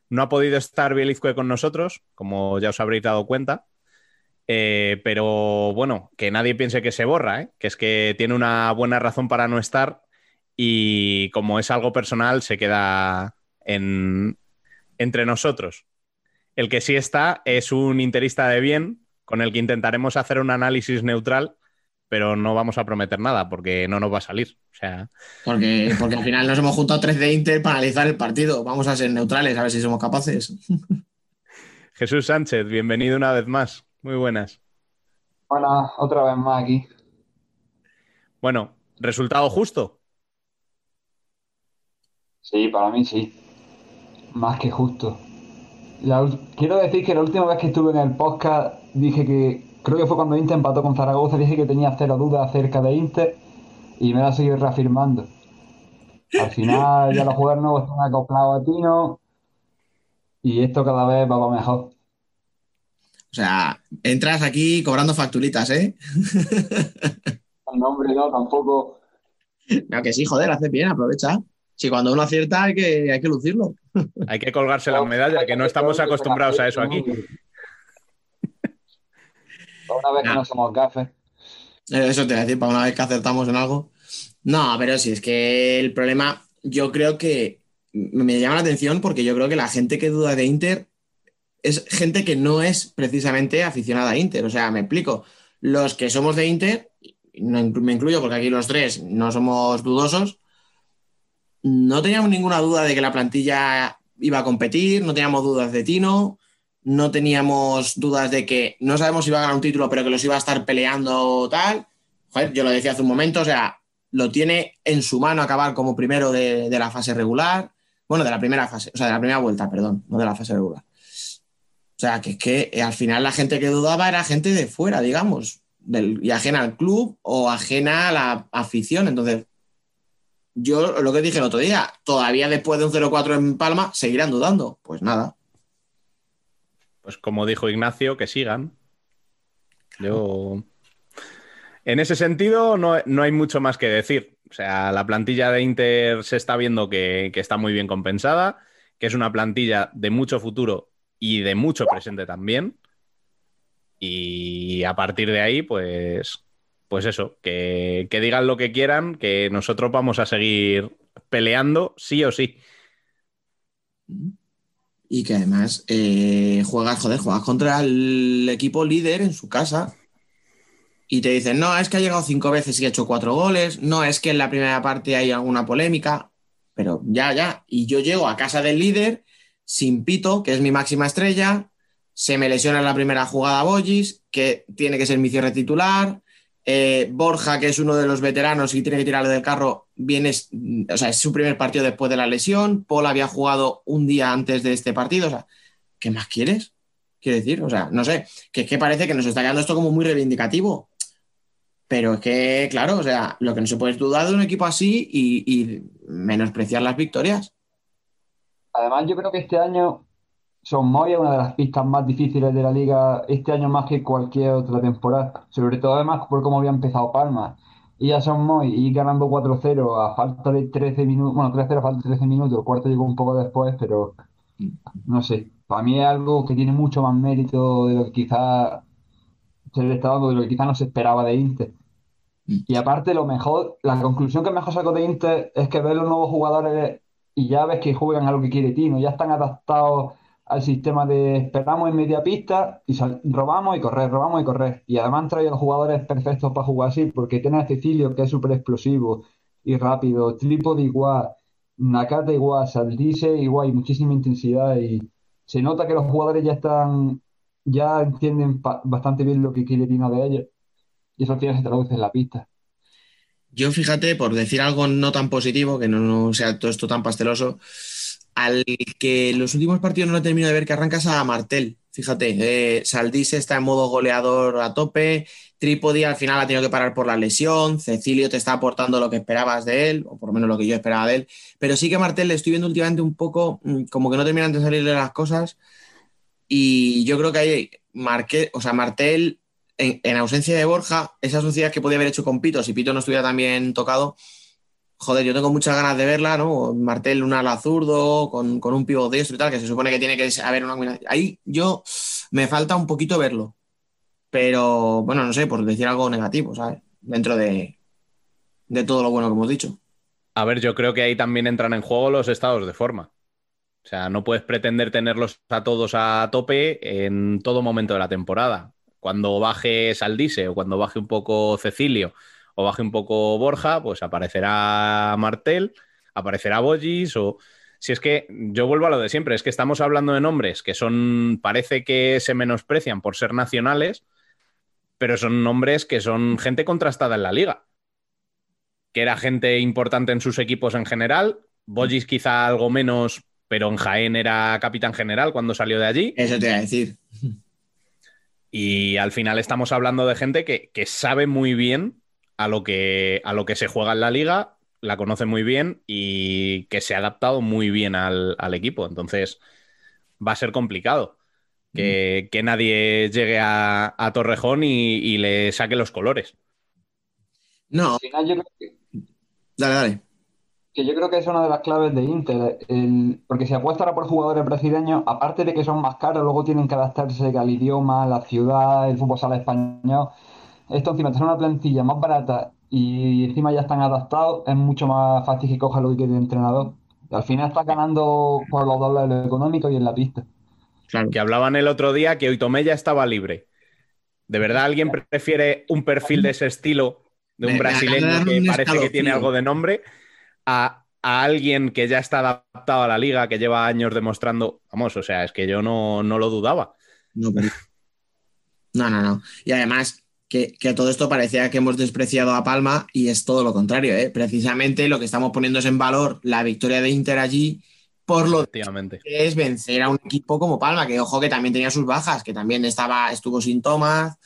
No ha podido estar Bielizque con nosotros, como ya os habréis dado cuenta, eh, pero bueno, que nadie piense que se borra, ¿eh? que es que tiene una buena razón para no estar y como es algo personal, se queda en, entre nosotros. El que sí está es un interista de bien con el que intentaremos hacer un análisis neutral, pero no vamos a prometer nada porque no nos va a salir. O sea, Porque, porque al final nos hemos juntado tres de Inter para analizar el partido. Vamos a ser neutrales, a ver si somos capaces. Jesús Sánchez, bienvenido una vez más. Muy buenas. Buenas, otra vez más aquí. Bueno, resultado justo. Sí, para mí sí. Más que justo. La quiero decir que la última vez que estuve en el podcast dije que, creo que fue cuando Inter empató con Zaragoza, dije que tenía cero dudas acerca de Inter y me la seguido reafirmando. Al final ya los jugadores nuevos están acoplados a Tino y esto cada vez va para mejor. O sea, entras aquí cobrando facturitas, ¿eh? El nombre no, tampoco. No, que sí, joder, hace bien, aprovecha. Si cuando uno acierta hay que, hay que lucirlo. Hay que colgarse la medalla, que no estamos acostumbrados a eso aquí. Una vez que no somos gafes. Eh, Eso te voy a decir, para una vez que acertamos en algo. No, pero sí, es que el problema, yo creo que me llama la atención porque yo creo que la gente que duda de Inter es gente que no es precisamente aficionada a Inter. O sea, me explico. Los que somos de Inter, me incluyo porque aquí los tres no somos dudosos, no teníamos ninguna duda de que la plantilla iba a competir, no teníamos dudas de Tino, no teníamos dudas de que no sabemos si iba a ganar un título, pero que los iba a estar peleando tal. Joder, yo lo decía hace un momento, o sea, lo tiene en su mano acabar como primero de, de la fase regular, bueno, de la primera fase, o sea, de la primera vuelta, perdón, no de la fase regular. O sea, que es que eh, al final la gente que dudaba era gente de fuera, digamos, del, y ajena al club o ajena a la afición. Entonces, yo lo que dije el otro día, todavía después de un 0-4 en Palma, seguirán dudando. Pues nada. Pues como dijo Ignacio, que sigan. Yo. En ese sentido, no, no hay mucho más que decir. O sea, la plantilla de Inter se está viendo que, que está muy bien compensada, que es una plantilla de mucho futuro y de mucho presente también. Y a partir de ahí, pues, pues eso, que, que digan lo que quieran, que nosotros vamos a seguir peleando sí o sí. Y que además eh, juegas, joder, juegas contra el equipo líder en su casa. Y te dicen, no, es que ha llegado cinco veces y ha hecho cuatro goles. No, es que en la primera parte hay alguna polémica. Pero ya, ya. Y yo llego a casa del líder sin Pito, que es mi máxima estrella. Se me lesiona en la primera jugada Bollis, que tiene que ser mi cierre titular. Eh, Borja, que es uno de los veteranos y tiene que tirarle del carro, viene, o sea, es su primer partido después de la lesión. Paul había jugado un día antes de este partido. O sea, ¿qué más quieres? Quiero decir, o sea, no sé, que es que parece que nos está quedando esto como muy reivindicativo. Pero es que, claro, o sea, lo que no se puede es dudar de un equipo así y, y menospreciar las victorias. Además, yo creo que este año Son Moy es una de las pistas más difíciles de la liga este año más que cualquier otra temporada. Sobre todo además por cómo había empezado Palma. Y a Son Moy ir ganando 4-0 a falta de 13 minutos, bueno, 3-0 a falta de 13 minutos, el cuarto llegó un poco después, pero no sé. Para mí es algo que tiene mucho más mérito de lo que quizás se le está dando, de lo que quizás no se esperaba de Inter. Y aparte, lo mejor, la conclusión que mejor saco de Inter es que ver los nuevos jugadores y ya ves que juegan a lo que quiere Tino, ya están adaptados al sistema de esperamos en media pista y sal- robamos y correr, robamos y correr. Y además han traído los jugadores perfectos para jugar así, porque tiene a Cecilio que es súper explosivo y rápido, Trípode igual, Nakata igual, Saldice igual, y muchísima intensidad. Y se nota que los jugadores ya están, ya entienden bastante bien lo que quiere Tino de ellos. Y eso al final se traduce en la pista. Yo fíjate, por decir algo no tan positivo, que no sea todo esto tan pasteloso, al que los últimos partidos no he terminado de ver que arrancas a Martel. Fíjate, eh, está en modo goleador a tope, Trípodi al final ha tenido que parar por la lesión, Cecilio te está aportando lo que esperabas de él, o por lo menos lo que yo esperaba de él, pero sí que Martel le estoy viendo últimamente un poco mm, como que no terminan de salirle las cosas y yo creo que hay Marque, o sea, Martel en, en ausencia de Borja, esa sociedad que podía haber hecho con Pito, si Pito no estuviera tan bien tocado, joder, yo tengo muchas ganas de verla, ¿no? Martel, un ala zurdo, con, con un pivot diestro y tal, que se supone que tiene que haber una combinación. Ahí yo me falta un poquito verlo. Pero, bueno, no sé, por decir algo negativo, ¿sabes? Dentro de, de todo lo bueno que hemos dicho. A ver, yo creo que ahí también entran en juego los estados de forma. O sea, no puedes pretender tenerlos a todos a tope en todo momento de la temporada. Cuando baje Saldise o cuando baje un poco Cecilio o baje un poco Borja, pues aparecerá Martel, aparecerá Bollis o... Si es que yo vuelvo a lo de siempre, es que estamos hablando de nombres que son, parece que se menosprecian por ser nacionales, pero son nombres que son gente contrastada en la liga que era gente importante en sus equipos en general. Bollis quizá algo menos, pero en Jaén era capitán general cuando salió de allí. Eso te iba a decir. Y al final estamos hablando de gente que, que sabe muy bien a lo, que, a lo que se juega en la liga, la conoce muy bien y que se ha adaptado muy bien al, al equipo. Entonces va a ser complicado que, que nadie llegue a, a Torrejón y, y le saque los colores. No, Al final yo creo que, dale, dale. que yo creo que es una de las claves de Inter, el- porque si apuesta ahora por jugadores brasileños, aparte de que son más caros, luego tienen que adaptarse al idioma, a la ciudad, el fútbol sala español. Esto encima, tener una plantilla más barata y encima ya están adaptados, es mucho más fácil que coja lo que quiere el entrenador. Y al final estás ganando por los dobles de lo económico y en la pista. Claro. Que hablaban el otro día que Oitomé ya estaba libre. ¿De verdad alguien prefiere un perfil de ese estilo, de un brasileño que un parece que tiene algo de nombre, a, a alguien que ya está adaptado a la liga, que lleva años demostrando? Vamos, o sea, es que yo no, no lo dudaba. No, pero- no, no, no. Y además, que, que todo esto parecía que hemos despreciado a Palma y es todo lo contrario, ¿eh? Precisamente lo que estamos poniendo es en valor la victoria de Inter allí por lo que es vencer a un equipo como Palma, que ojo que también tenía sus bajas, que también estaba, estuvo sin Tomás,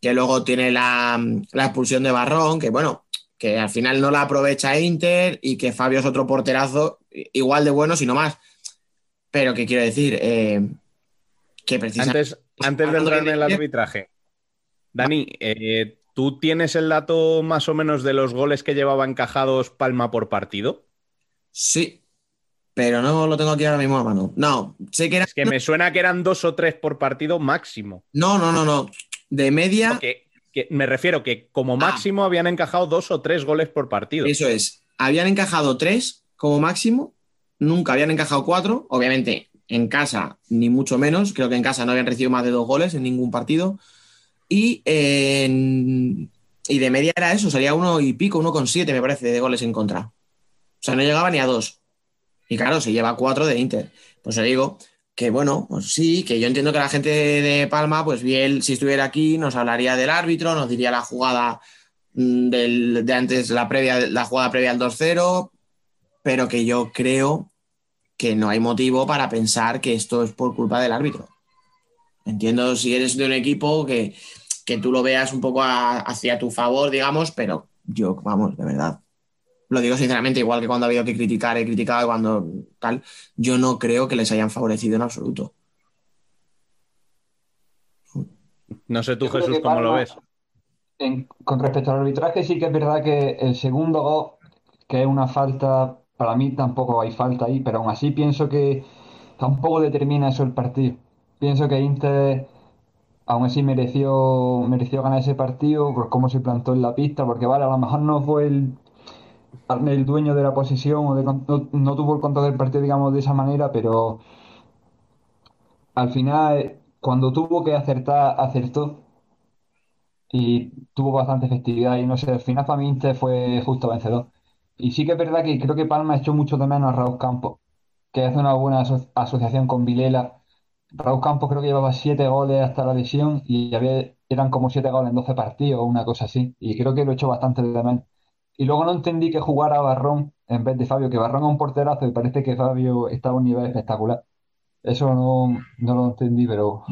que luego tiene la, la expulsión de Barrón, que bueno, que al final no la aprovecha Inter y que Fabio es otro porterazo, igual de bueno, sino más. Pero que quiero decir, eh, que precisamente... Antes, antes de entrar en el arbitraje, Dani, eh, ¿tú tienes el dato más o menos de los goles que llevaba encajados Palma por partido? Sí, pero no lo tengo aquí ahora mismo a mano. No, sé que era... Es que me suena que eran dos o tres por partido máximo. No, no, no, no. De media... Que, que me refiero que como máximo habían encajado dos o tres goles por partido. Eso es. Habían encajado tres como máximo, nunca habían encajado cuatro. Obviamente, en casa, ni mucho menos. Creo que en casa no habían recibido más de dos goles en ningún partido. Y, y de media era eso, salía uno y pico, uno con siete, me parece, de goles en contra. O sea, no llegaba ni a dos. Y claro, se lleva cuatro de Inter. Pues os digo que bueno, pues sí, que yo entiendo que la gente de Palma, pues bien, si estuviera aquí, nos hablaría del árbitro, nos diría la jugada mm, del, de antes, la, previa, la jugada previa al 2-0, pero que yo creo que no hay motivo para pensar que esto es por culpa del árbitro. Entiendo si eres de un equipo que, que tú lo veas un poco a- hacia tu favor, digamos, pero yo, vamos, de verdad. Lo digo sinceramente, igual que cuando ha habido que criticar, he criticado y cuando tal, yo no creo que les hayan favorecido en absoluto. No sé tú, Yo Jesús, cómo lo ves. En- con respecto al arbitraje, sí que es verdad que el segundo gol, que es una falta, para mí tampoco hay falta ahí, pero aún así pienso que tampoco determina eso el partido. Pienso que Inter aún así mereció, mereció ganar ese partido por cómo se plantó en la pista, porque vale, a lo mejor no fue el, el dueño de la posición o de no, no tuvo el control del partido, digamos, de esa manera, pero al final, cuando tuvo que acertar, acertó y tuvo bastante efectividad y no sé, al final para mí fue justo vencedor. Y sí que es verdad que creo que Palma echó mucho de menos a Raúl Campos, que hace una buena aso- asociación con Vilela. Raúl Campos creo que llevaba siete goles hasta la lesión y había, eran como siete goles en 12 partidos o una cosa así. Y creo que lo echó bastante de. Y luego no entendí que jugara Barrón en vez de Fabio, que Barrón es un porterazo y parece que Fabio está a un nivel espectacular. Eso no, no lo entendí, pero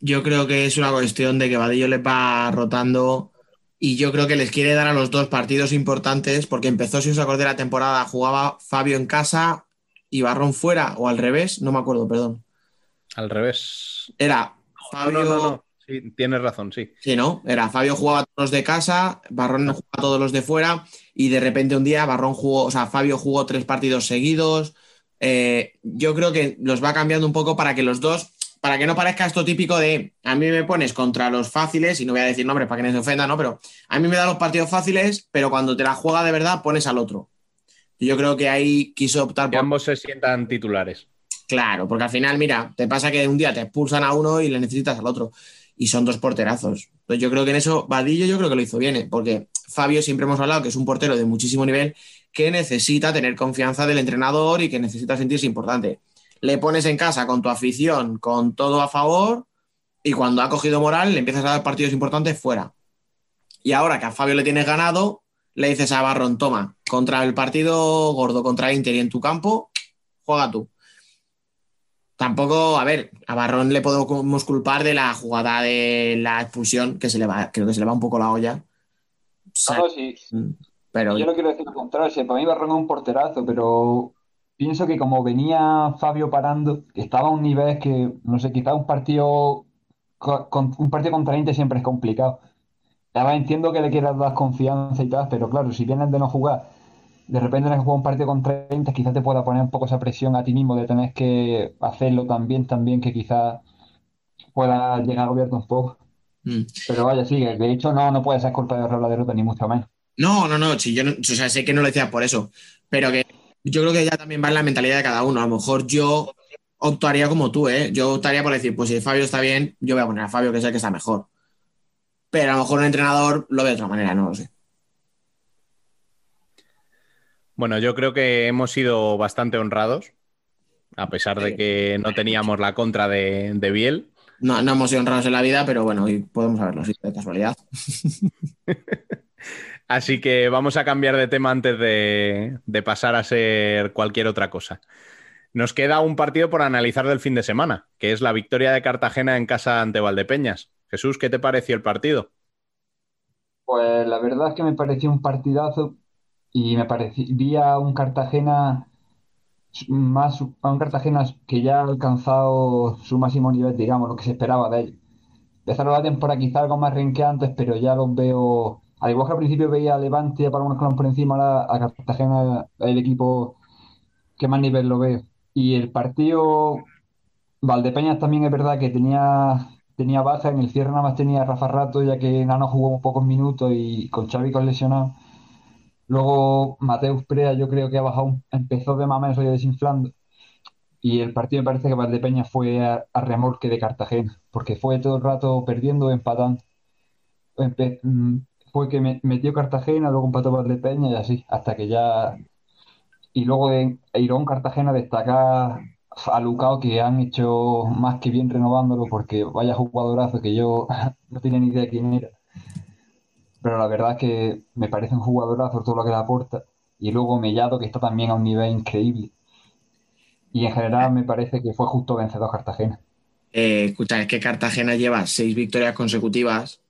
Yo creo que es una cuestión de que Vadillo le va rotando y yo creo que les quiere dar a los dos partidos importantes porque empezó, si os acordáis, la temporada, jugaba Fabio en casa y Barrón fuera o al revés, no me acuerdo, perdón. Al revés. Era Fabio, no, no, no. Sí, tienes razón, sí. Sí, ¿no? Era Fabio jugaba todos los de casa, Barrón jugaba todos los de fuera y de repente un día Barrón jugó, o sea, Fabio jugó tres partidos seguidos. Eh, yo creo que los va cambiando un poco para que los dos, para que no parezca esto típico de a mí me pones contra los fáciles, y no voy a decir nombres para que no se ofenda, ¿no? Pero a mí me da los partidos fáciles, pero cuando te la juega de verdad pones al otro. Yo creo que ahí quiso optar Que por ambos se sientan titulares. Claro, porque al final, mira, te pasa que un día te expulsan a uno y le necesitas al otro. Y son dos porterazos. Entonces yo creo que en eso, Vadillo yo creo que lo hizo bien, ¿eh? porque Fabio siempre hemos hablado que es un portero de muchísimo nivel que necesita tener confianza del entrenador y que necesita sentirse importante. Le pones en casa con tu afición, con todo a favor, y cuando ha cogido moral le empiezas a dar partidos importantes fuera. Y ahora que a Fabio le tienes ganado, le dices a Barrón, toma, contra el partido gordo, contra Inter y en tu campo, juega tú. Tampoco, a ver, a Barrón le podemos culpar de la jugada de la expulsión, que se le va, creo que se le va un poco la olla. O sea, No, no, sí. pero Yo no quiero decir lo contrario, para mí Barrón es un porterazo, pero pienso que como venía Fabio parando, estaba a un nivel que, no sé, quizá un partido con, un partido contra Inter siempre es complicado. Además entiendo que le quieras dar confianza y tal, pero claro, si vienes de no jugar, de repente tienes que jugar un partido con 30, quizás te pueda poner un poco esa presión a ti mismo de tener que hacerlo tan bien que quizás pueda llegar a gobierno un poco. Mm. Pero vaya, sí, de hecho no, no puede ser culpa de la derrota, ni mucho menos. No, no, no, sí, yo no- o sea, sé que no lo decía por eso, pero que yo creo que ya también va en la mentalidad de cada uno. A lo mejor yo optaría como tú, ¿eh? Yo optaría por decir, pues si Fabio está bien, yo voy a poner a Fabio, que es el que está mejor. Pero a lo mejor un entrenador lo ve de otra manera, no lo sé. Bueno, yo creo que hemos sido bastante honrados, a pesar de que no teníamos la contra de, de Biel. No, no hemos sido honrados en la vida, pero bueno, hoy podemos haberlo sido de casualidad. Así que vamos a cambiar de tema antes de, de pasar a ser cualquier otra cosa. Nos queda un partido por analizar del fin de semana, que es la victoria de Cartagena en casa ante Valdepeñas. Jesús, ¿qué te pareció el partido? Pues la verdad es que me pareció un partidazo y me parecía, un Cartagena más, un Cartagena que ya ha alcanzado su máximo nivel, digamos, lo que se esperaba de él. Empezaron la temporada quizá algo más renqueantes, pero ya los veo, al igual que al principio veía a Levante y a Palomar Colón por encima, ahora a Cartagena el equipo que más nivel lo veo. Y el partido, Valdepeñas también es verdad que tenía, tenía baja, en el cierre nada más tenía Rafa Rato, ya que Nano jugó pocos minutos y con Xavi con lesionado. Luego Mateus Prea yo creo que ha bajado, empezó de menos oye, desinflando. Y el partido me parece que Valdepeñas fue a, remolque de Cartagena, porque fue todo el rato perdiendo empatando. Mm, fue que me- metió Cartagena, luego empató Valdepeñas y así, hasta que ya... Y luego de Eirón Cartagena destacar a Lucao que han hecho más que bien renovándolo, porque vaya jugadorazo que yo no tenía ni idea quién era. Pero la verdad es que me parece un jugadorazo todo lo que le aporta. Y luego Mellado, que está también a un nivel increíble. Y en general me parece que fue justo vencedor Cartagena. Eh, escucha, es que Cartagena lleva seis victorias consecutivas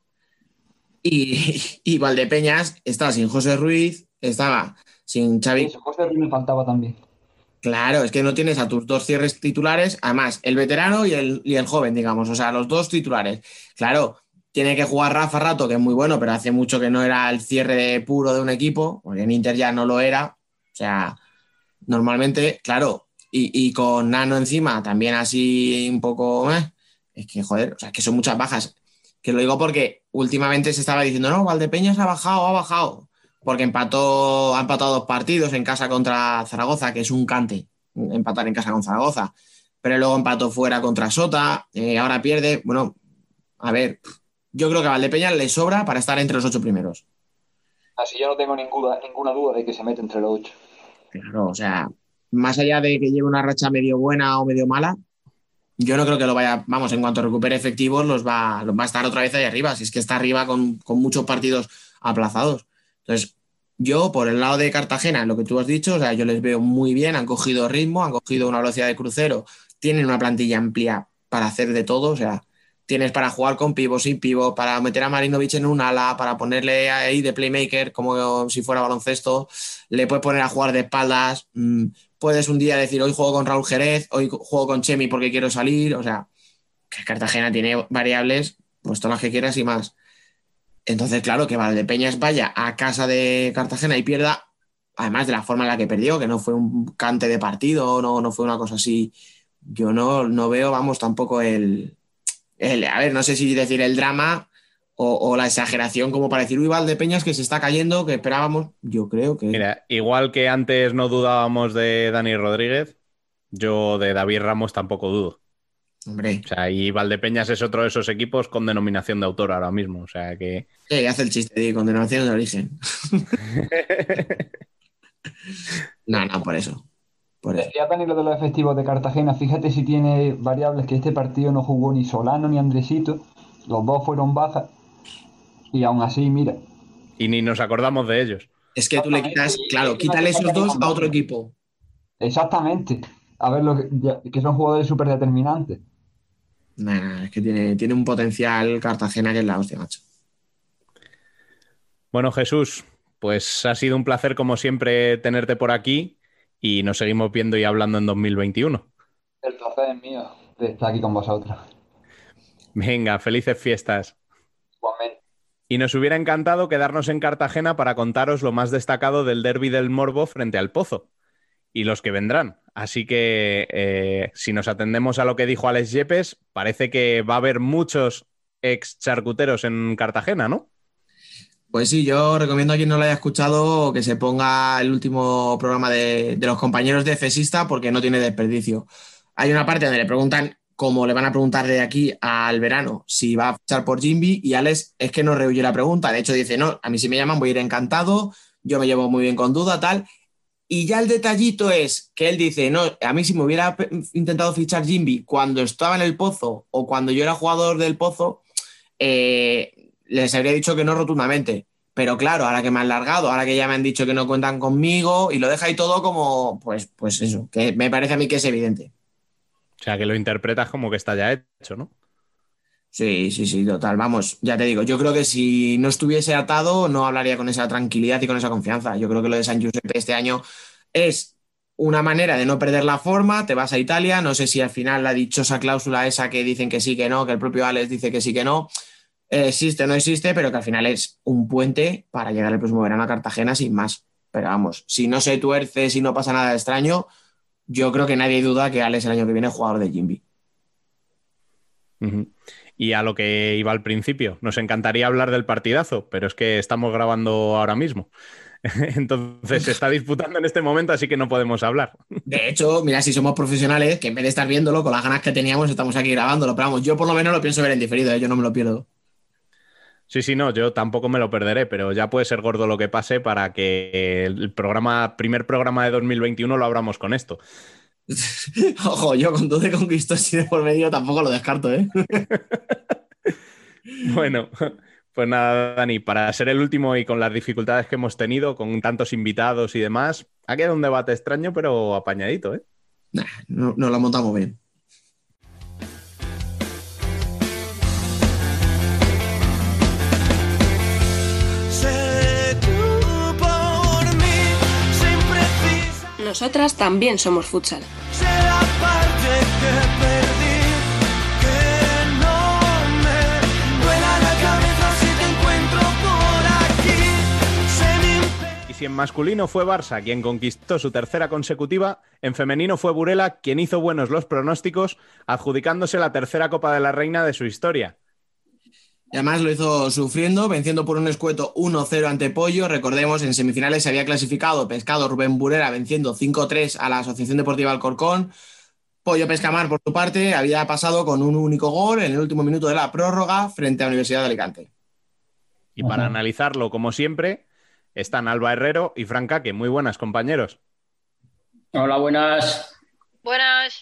y, y Valdepeñas estaba sin José Ruiz, estaba sin Xavi. José Ruiz me faltaba también. Claro, es que no tienes a tus dos cierres titulares, además, el veterano y el, y el joven, digamos, o sea, los dos titulares. Claro, tiene que jugar Rafa Rato, que es muy bueno, pero hace mucho que no era el cierre puro de un equipo, porque en Inter ya no lo era. O sea, normalmente, claro, y, con Nano encima, también así un poco, eh, es que joder, o sea, que son muchas bajas. Que lo digo porque últimamente se estaba diciendo, no, Valdepeñas ha bajado, ha bajado, porque empató, ha empatado dos partidos en casa contra Zaragoza, que es un cante, empatar en casa con Zaragoza, pero luego empató fuera contra Sota, eh, ahora pierde, bueno, a ver, yo creo que a Valdepeñas le sobra para estar entre los ocho primeros. Así yo no tengo ninguna, ninguna duda de que se mete entre los ocho. Claro, o sea, más allá de que lleve una racha medio buena o medio mala, yo no creo que lo vaya, vamos, en cuanto recupere efectivos, los va, los va a estar otra vez ahí arriba. Si es que está arriba con, con muchos partidos aplazados. Entonces, yo, por el lado de Cartagena, lo que tú has dicho, o sea, yo les veo muy bien, han cogido ritmo, han cogido una velocidad de crucero, tienen una plantilla amplia para hacer de todo, o sea, tienes para jugar con pivo, sin pivo, para meter a Marinovich en un ala, para ponerle ahí de playmaker como si fuera baloncesto, le puedes poner a jugar de espaldas, mm, puedes un día decir hoy juego con Raúl Jerez, hoy juego con Chemi porque quiero salir, o sea, que Cartagena tiene variables, pues todas las que quieras y más. Entonces, claro, que Valdepeñas vaya a casa de Cartagena y pierda, además de la forma en la que perdió, que no fue un cante de partido, no, no fue una cosa así. Yo no, no veo, vamos, tampoco el, el- A ver, no sé si decir el drama o, o la exageración como para decir, uy, Valdepeñas que se está cayendo, que esperábamos. Yo creo que. Mira, igual que antes no dudábamos de Dani Rodríguez, yo de David Ramos tampoco dudo. Hombre, O sea, y Valdepeñas es otro de esos equipos con denominación de autor ahora mismo. O sea que. sí, hace el chiste de condenación de origen. No, no, por eso. Por eso. Decía Dani lo de los efectivos de Cartagena. Fíjate si tiene variables que este partido no jugó ni Solano ni Andresito. Los dos fueron bajas. Y aún así, mira. Y ni nos acordamos de ellos. Es que tú le quitas, claro, quítale esos dos a otro equipo. Exactamente. A ver, lo que, ya- que son jugadores súper determinantes. Nah, nah, es que tiene, tiene un potencial Cartagena que es la hostia, macho. Bueno, Jesús, pues ha sido un placer como siempre tenerte por aquí y nos seguimos viendo y hablando en 2021. El placer es mío de estar aquí con vosotros. Venga, felices fiestas. Igualmente. Y nos hubiera encantado quedarnos en Cartagena para contaros lo más destacado del derby del Morbo frente al Pozo y los que vendrán. Así que eh, si nos atendemos a lo que dijo Alex Yepes, parece que va a haber muchos ex charcuteros en Cartagena, ¿no? Pues sí, yo recomiendo a quien no lo haya escuchado que se ponga el último programa de, los compañeros de Fesista porque no tiene desperdicio. Hay una parte donde le preguntan, como le van a preguntar de aquí al verano, si va a fichar por Jimby y Alex es que no rehuye la pregunta. De hecho, dice, no, a mí si me llaman voy a ir encantado, yo me llevo muy bien con duda, tal. Y ya el detallito es que él dice, no, a mí si me hubiera intentado fichar Jimby cuando estaba en el Pozo o cuando yo era jugador del Pozo, eh, les habría dicho que no rotundamente. Pero claro, ahora que me han largado, ahora que ya me han dicho que no cuentan conmigo y lo deja ahí todo como, pues, pues eso, que me parece a mí que es evidente. O sea, que lo interpretas como que está ya hecho, ¿no? Sí, sí, sí, total. Vamos, ya te digo, yo creo que si no estuviese atado, no hablaría con esa tranquilidad y con esa confianza. Yo creo que lo de San Giuseppe este año es una manera de no perder la forma. Te vas a Italia, no sé si al final la dichosa cláusula esa que dicen que sí, que no, que el propio Alex dice que sí, que no, eh, existe o no existe, pero que al final es un puente para llegar el próximo verano a Cartagena sin más. Pero vamos, si no se tuerce, si no pasa nada extraño, yo creo que nadie duda que Alex el año que viene es jugador de Jimby. Y a lo que iba al principio, nos encantaría hablar del partidazo, pero es que estamos grabando ahora mismo. Entonces se está disputando en este momento, así que no podemos hablar. De hecho, mira, si somos profesionales, que en vez de estar viéndolo con las ganas que teníamos, estamos aquí grabándolo. Pero vamos, yo por lo menos lo pienso ver en diferido, ¿eh? yo no me lo pierdo. Sí, sí, no, yo tampoco me lo perderé, pero ya puede ser gordo lo que pase para que el programa, primer programa de 2021 lo abramos con esto. Ojo, yo con 12 conquistos y de por medio tampoco lo descarto, ¿eh? Bueno, pues nada, Dani, para ser el último y con las dificultades que hemos tenido, con tantos invitados y demás, ha quedado un debate extraño, pero apañadito, ¿eh? Nah, no, lo montamos bien. Aquí. Sé mi imperio. Y si en masculino fue Barça quien conquistó su tercera consecutiva, en femenino fue Burela quien hizo buenos los pronósticos, adjudicándose la tercera Copa de la Reina de su historia. Y además lo hizo sufriendo, venciendo por un escueto 1-0 ante Pollo. Recordemos, en semifinales se había clasificado Pescado Rubén Burera venciendo 5-3 a la Asociación Deportiva Alcorcón. Pollo Pescamar, por su parte, había pasado con un único gol en el último minuto de la prórroga frente a la Universidad de Alicante. Y para analizarlo, como siempre, están Alba Herrero y Fran Caque. Muy buenas, compañeros. Hola, buenas. Buenas.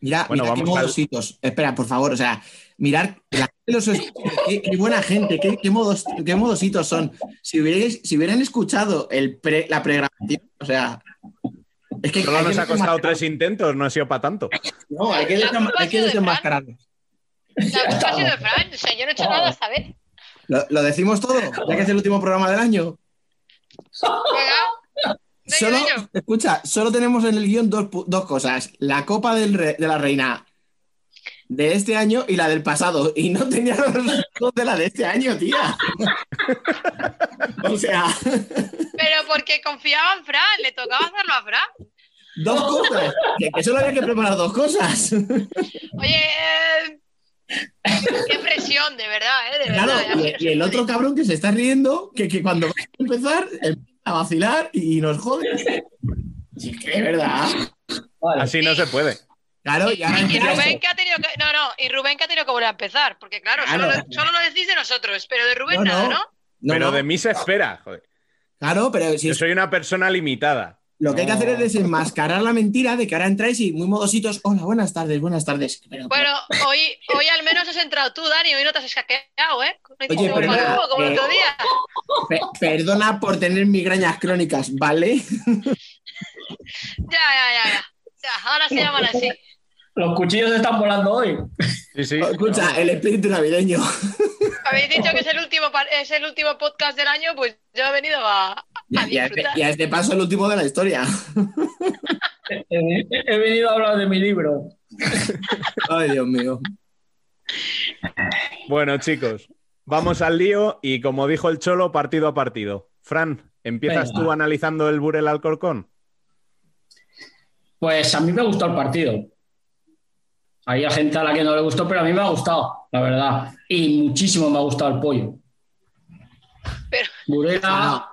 Mira, Bueno, mira qué vamos modositos. Espera, por favor, o sea, mirar la gente los qué, qué buena gente, qué, qué modos, qué modositos son. Si, hubierais- si hubieran escuchado el pre- la pregrabación, o sea, es que Solo nos ha costado tres intentos, no ha sido para tanto. No, hay que, hay ha que. La culpa ha sido de Fran. O sea, yo no he hecho nada, ¿sabes? ¿Lo, lo decimos todo? Ya que es el último programa del año. Venga. Solo, escucha, solo tenemos en el guion dos, dos cosas. La Copa del Re- de la Reina de este año y la del pasado. Y no tenía los resultados de la de este año, tía. o sea, Pero porque confiaba en Fran, le tocaba hacerlo a Fran. dos cosas. Que, que solo había que preparar dos cosas. Oye, eh, qué presión, de verdad, ¿eh? De Claro, verdad. y, el otro cabrón que se está riendo, que, que cuando va a empezar empieza a vacilar y nos jode. Sí, es que de verdad. Vale. Así no se puede. Claro, y Rubén que ha tenido que. No, no, y Rubén que ha tenido que volver a empezar. Porque, claro, Claro. Solo, lo, solo lo decís de nosotros, pero de Rubén No, nada, no. ¿no? Pero no. de mí se espera, joder. Claro, pero si Yo soy una persona limitada. lo que hay que hacer es desenmascarar la mentira de que ahora entráis y muy modositos. Hola, buenas tardes, buenas tardes. Pero- Bueno, hoy, hoy al menos has entrado tú, Dani. Hoy no te has escaqueado, ¿eh? No Oye, como el eh, otro día. Pe- perdona por tener migrañas crónicas, ¿vale? Ya, ya, ya, ya. Ya, ahora se llaman así. Los cuchillos están volando hoy. Sí, sí. Escucha, el espíritu navideño. Habéis dicho que es el último es el último podcast del año, pues yo he venido a, a Y a, este, disfrutar. y a este paso el último de la historia. He, he venido a hablar de mi libro. Ay, Dios mío. Bueno, chicos, vamos al lío y como dijo el Cholo, partido a partido. Fran, ¿empiezas Venga. tú analizando el Burel Alcorcón? Pues a mí me gustó el partido. Hay gente a la que no le gustó, pero a mí me ha gustado, la verdad. Y muchísimo me ha gustado el pollo. Pero, Burela.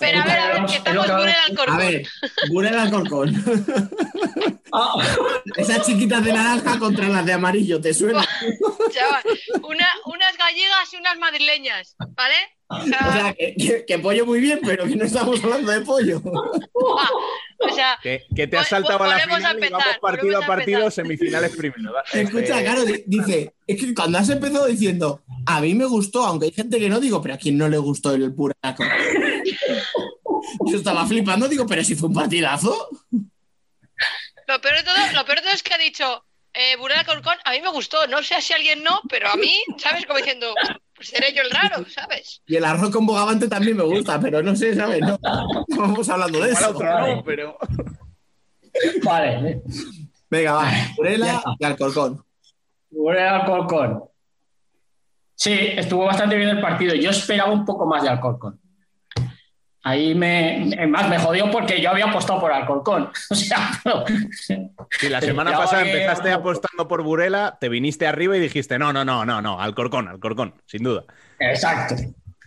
pero a ver, a ver, que estamos que por el A Alcorcón. ver, Burel Alcorcón. Ah, Esas chiquitas de naranja contra las de amarillo, ¿te suena? Chaval, una- unas gallegas y unas madrileñas, ¿vale? O O sea, sea, que, que- que pollo muy bien, pero que no estamos hablando de pollo. ah, o sea, Que, que te has saltado a la a final y vamos partido a a partido, semifinales primero. Escucha, este, claro, di- dice, es que cuando has empezado diciendo, a mí me gustó, aunque hay gente que no, digo, pero a quién no le gustó el pura Yo estaba flipando, digo, pero si fue un partidazo. lo peor de todo, lo peor de todo es que ha dicho eh, Burel Alcorcón, a mí me gustó, no sé si a alguien no, pero a mí, ¿sabes? Como diciendo, pues seré yo el raro, ¿sabes? Y el arroz con bogavante también me gusta, pero no sé, ¿sabes? No, no vamos hablando de eso. otro no, pero. vale. Venga, va, Burela y Alcorcón. Burela Alcorcón. Sí, estuvo bastante bien el partido. Yo esperaba un poco más de Alcorcón. Ahí me, más me jodió porque yo había apostado por Alcorcón. O sea, pero- Si la semana pasada que- empezaste apostando por Burela, te viniste arriba y dijiste, no, no, no, no, no, Alcorcón, Alcorcón, sin duda. Exacto.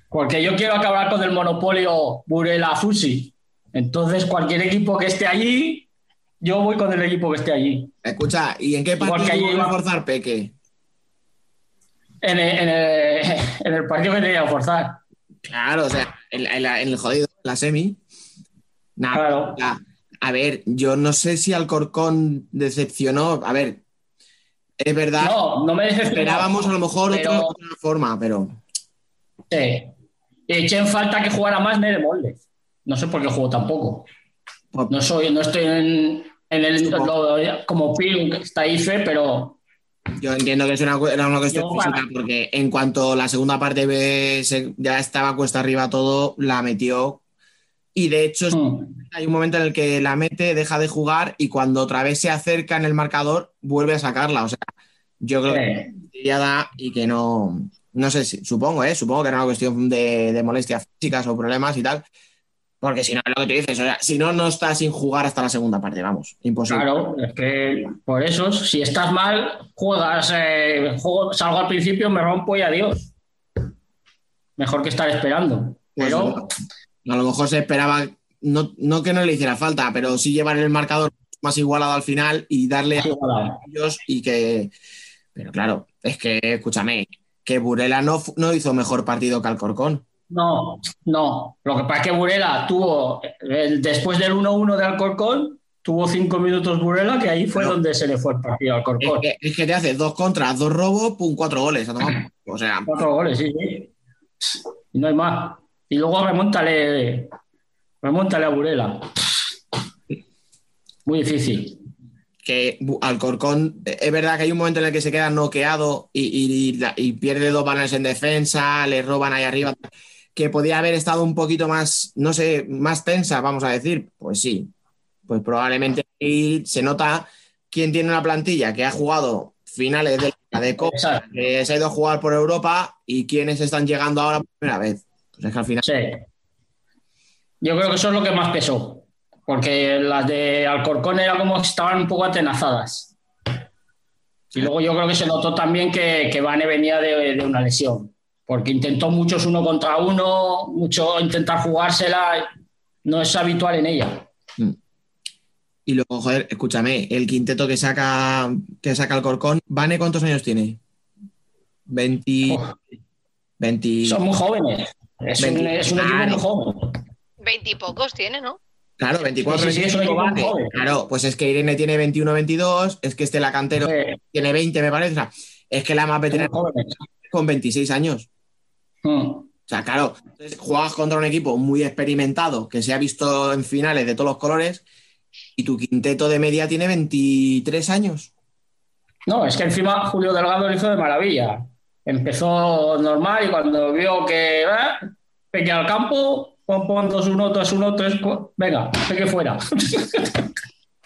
Porque yo quiero acabar con el monopolio Burela Fusi. Entonces, cualquier equipo que esté allí, yo voy con el equipo que esté allí. Escucha, ¿y en qué partido tuvo ahí- que forzar Peque? En el, en el- en el partido que tenía que forzar. Claro, o sea, en, la- en la- en el jodido, la semi. Nah, Claro. a, a ver, yo no sé si Alcorcón decepcionó. A ver, es verdad, No, no me decepcionó. esperábamos a lo mejor pero- otra, otra forma, pero Sí. Eché en falta que jugara más Nere Moldes. No sé por qué jugó tampoco. No soy, no estoy en, en el lo- como que está ahí fe, pero yo entiendo que es una, era una cuestión Yo, física, porque en cuanto la segunda parte se- ya estaba cuesta arriba todo, la metió. Y de hecho, mm, hay un momento en el que la mete, deja de jugar y cuando otra vez se acerca en el marcador, vuelve a sacarla. O sea, yo creo que ya da y que no, no sé si, supongo, ¿eh? Supongo que era una cuestión de, de molestias físicas o problemas y tal. Porque si no, es lo que tú dices, o sea, si no, no está sin jugar hasta la segunda parte, vamos, imposible. Claro, es que por eso, si estás mal, juegas, eh, juego- salgo al principio, me rompo y adiós. Mejor que estar esperando. Pues, Pero a lo mejor se esperaba, no, no que no le hiciera falta, pero sí llevar el marcador más igualado al final y darle a ellos y que. Pero claro, es que, escúchame, que Burela no, no hizo mejor partido que Alcorcón. no, no. Lo que pasa es que Burela tuvo, el- después del 1-1 de Alcorcón, tuvo cinco minutos Burela, que ahí fue No. donde se le fue el partido a Es Alcorcón. que, es que te hace dos contras, dos robos, pum, cuatro goles. a tomar O sea, Cuatro goles, sí, sí. Y no hay más. Y luego remóntale, remóntale a Burela. Muy difícil. que Alcorcón, eh, es verdad que hay un momento en el que se queda noqueado y, y- y la- y pierde dos balones en defensa, le roban ahí arriba, que podía haber estado un poquito más, no sé, más tensa, vamos a decir. Pues sí, pues probablemente ahí se nota quién tiene una plantilla que ha jugado finales de la de Copa, que se ha ido a jugar por Europa y quiénes están llegando ahora por primera vez. Pues es que al final... Sí. Yo creo que eso es lo que más pesó. Porque las de Alcorcón era como que estaban un poco atenazadas. Y luego yo creo que se notó también que, que Vane venía de, de una lesión. Porque intentó muchos uno contra uno, mucho intentar jugársela. No es habitual en ella. Y luego, joder, escúchame, el quinteto que saca, que saca Alcorcón, ¿Vane cuántos años tiene? 20... Oh. 20 Son muy jóvenes. Es un, es un equipo Claro. muy joven. Veintipocos tiene, ¿no? Claro, 24, Sí, sí, sí, es un 25 equipo muy Vane. joven. Claro, pues es que Irene tiene 21, 22, es que Estela Cantero Eh, tiene 20, me parece. O sea, es que la más veterana jóvenes. con 26 años. Mm. O sea, claro, entonces juegas contra un equipo muy experimentado que se ha visto en finales de todos los colores y tu quinteto de media tiene 23 años. No, es que encima Julio Delgado lo hizo de maravilla. Empezó normal y cuando vio que eh, peque al campo, pon, pon 2-1, 2-1, 3, venga, peque fuera.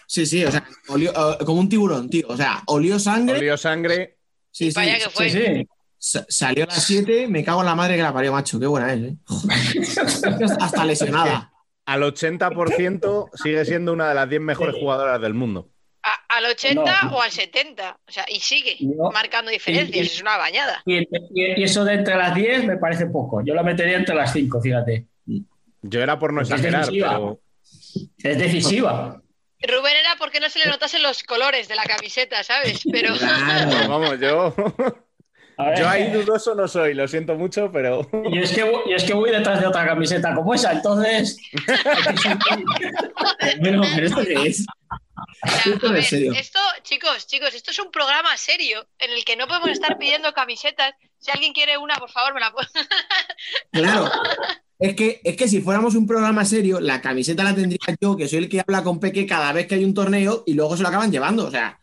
Sí, sí, o sea, olió- eh, como un tiburón, tío. O sea, olió sangre. Olió sangre. Sí, sí, Vaya que fue. Sí, sí. sa- salió a las 7, me cago en la madre que la parió, macho. Qué buena es, ¿eh? Hasta lesionada. Al 80% sigue siendo una de las 10 mejores jugadoras del mundo. Al 80 No. o al 70. O sea, y sigue No. marcando diferencias. Y- y- Es una bañada. Y, y- y eso de entre las 10 me parece poco. Yo la metería entre las 5, fíjate. Yo era por no Porque es exagerar, decisiva. pero Es decisiva. Rubén era porque no se le notasen los colores de la camiseta, ¿sabes? Pero vamos, yo, ver, yo ahí dudoso no soy, lo siento mucho, pero y es, que, voy- y es que voy detrás de otra camiseta como esa, entonces. pero ¿esto qué es? A ver, serio. esto, chicos, chicos, esto es un programa serio en el que no podemos estar pidiendo camisetas. Si alguien quiere una, por favor, me la puede. Claro. Es que, es que si fuéramos un programa serio, la camiseta la tendría yo, que soy el que habla con Peque cada vez que hay un torneo y luego se lo acaban llevando. O sea,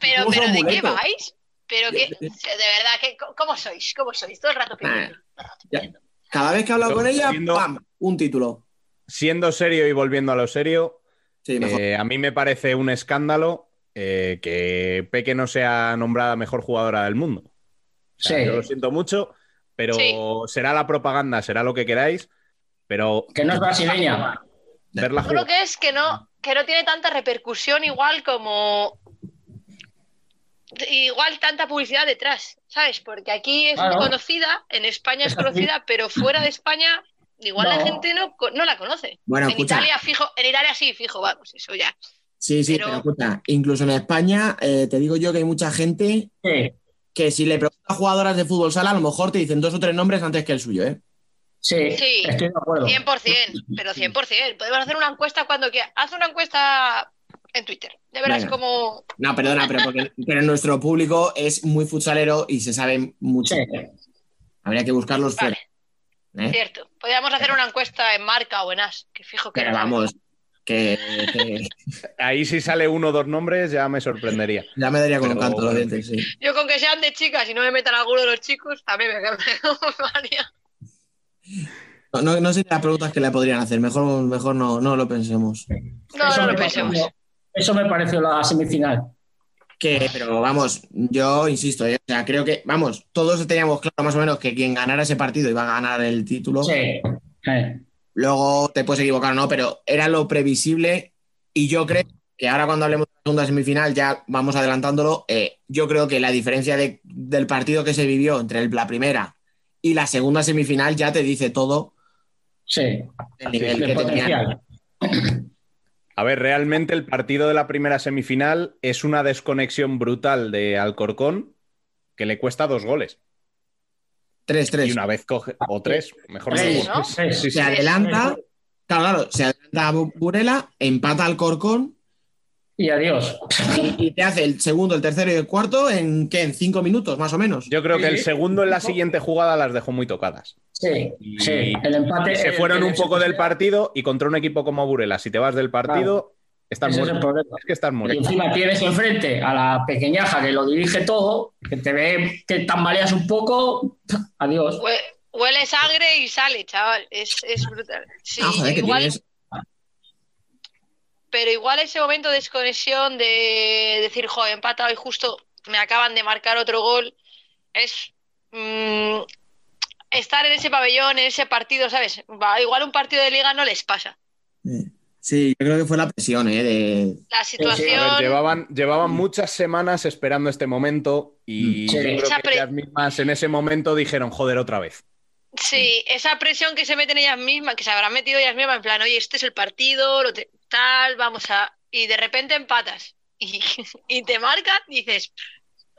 Pero, pero ¿de qué vais? Pero que, de verdad, que, ¿cómo sois? ¿Cómo sois? Todo el rato pidiendo. ya. cada vez que he hablado Yo con ella, siendo- ¡pam! Un título. siendo serio y volviendo a lo serio, Sí, mejor. eh, a mí me parece un escándalo eh, que Peque no sea nombrada mejor jugadora del mundo. O sea, Sí. Yo lo siento mucho, pero Sí. será la propaganda, será lo que queráis, pero Que no es brasileña. verla Yo creo que es que no, que no tiene tanta repercusión igual como igual tanta publicidad detrás, ¿sabes? Porque aquí es Claro. conocida, en España es conocida, pero fuera de España igual la gente no, no la conoce. Bueno, en escucha. Italia fijo, en Italia sí, fijo, vamos, eso ya. Sí, sí, pero- pero, escucha, incluso en España, eh, te digo yo que hay mucha gente Sí, que si le preguntas a jugadoras de fútbol sala, a lo mejor te dicen dos o tres nombres antes que el suyo, ¿eh? sí, Sí. estoy de acuerdo. 100%, pero 100%. Podemos hacer una encuesta cuando quieras. Haz una encuesta en Twitter. De verás Venga. como... No, perdona, pero, porque, pero nuestro público es muy futsalero y se sabe mucho. Sí. Habría que buscarlos fuera. ¿Eh? cierto. Podríamos hacer una encuesta en Marca o en As, que fijo que... Pero no vamos, que, que Ahí si sale uno o dos nombres ya me sorprendería. ya me daría con un Pero canto los dientes, sí. Yo con que sean de chicas y no me metan alguno de los chicos, a mí me, me. No, no, no sé las preguntas que le podrían hacer. Mejor, mejor no, no lo pensemos. No, Eso no lo pareció- pensemos. Eso me pareció la semifinal. Que, pero vamos, yo insisto, ¿eh? o sea, creo que, vamos, todos teníamos claro más o menos que quien ganara ese partido iba a ganar el título. Sí. Eh, Luego te puedes equivocar o no, pero era lo previsible y yo creo que ahora cuando hablemos de la segunda semifinal, ya vamos adelantándolo, eh, yo creo que la diferencia de- del partido que se vivió entre el- la primera y la segunda semifinal ya te dice todo Sí. el nivel De que potencial. A ver, realmente el partido de la primera semifinal es una desconexión brutal de Alcorcón que le cuesta dos goles. 3-3. Y una vez coge, o tres, mejor Tres, no. ¿no? Sí, sí, sí. Se adelanta, claro, claro, se adelanta a Burela, empata al Corcón Y adiós. y, y te hace el segundo, el tercero y el cuarto en ¿qué? En cinco minutos, más o menos. Yo creo que el segundo en la siguiente jugada las dejó muy tocadas. Sí, Y- sí. El empate. Y se fueron el- un poco del partido y contra un equipo como Burela, si te vas del partido, estás Ese es el muerto. problema. Es que estás Y muerto. encima tienes enfrente a la pequeñaja que lo dirige todo, que te ve que tambaleas un poco. Adiós. Hue- Huele sangre y sale, chaval. Es, es brutal. Sí, Ah, joder, que igual, tienes. Pero igual ese momento de desconexión de decir, joder, empatado y justo me acaban de marcar otro gol, es mm, estar en ese pabellón, en ese partido, ¿sabes? Va, igual un partido de liga no les pasa. Sí, yo creo que fue la presión, ¿eh? De... La situación... ver, llevaban, llevaban muchas semanas esperando este momento y Sí. yo creo Esa que pre- ellas mismas en ese momento dijeron, joder, otra vez. Sí, esa presión que se meten ellas mismas, que se habrán metido ellas mismas, en plan, oye, este es el partido, lo te- tal, vamos a. Y de repente empatas y, y te marcan y dices,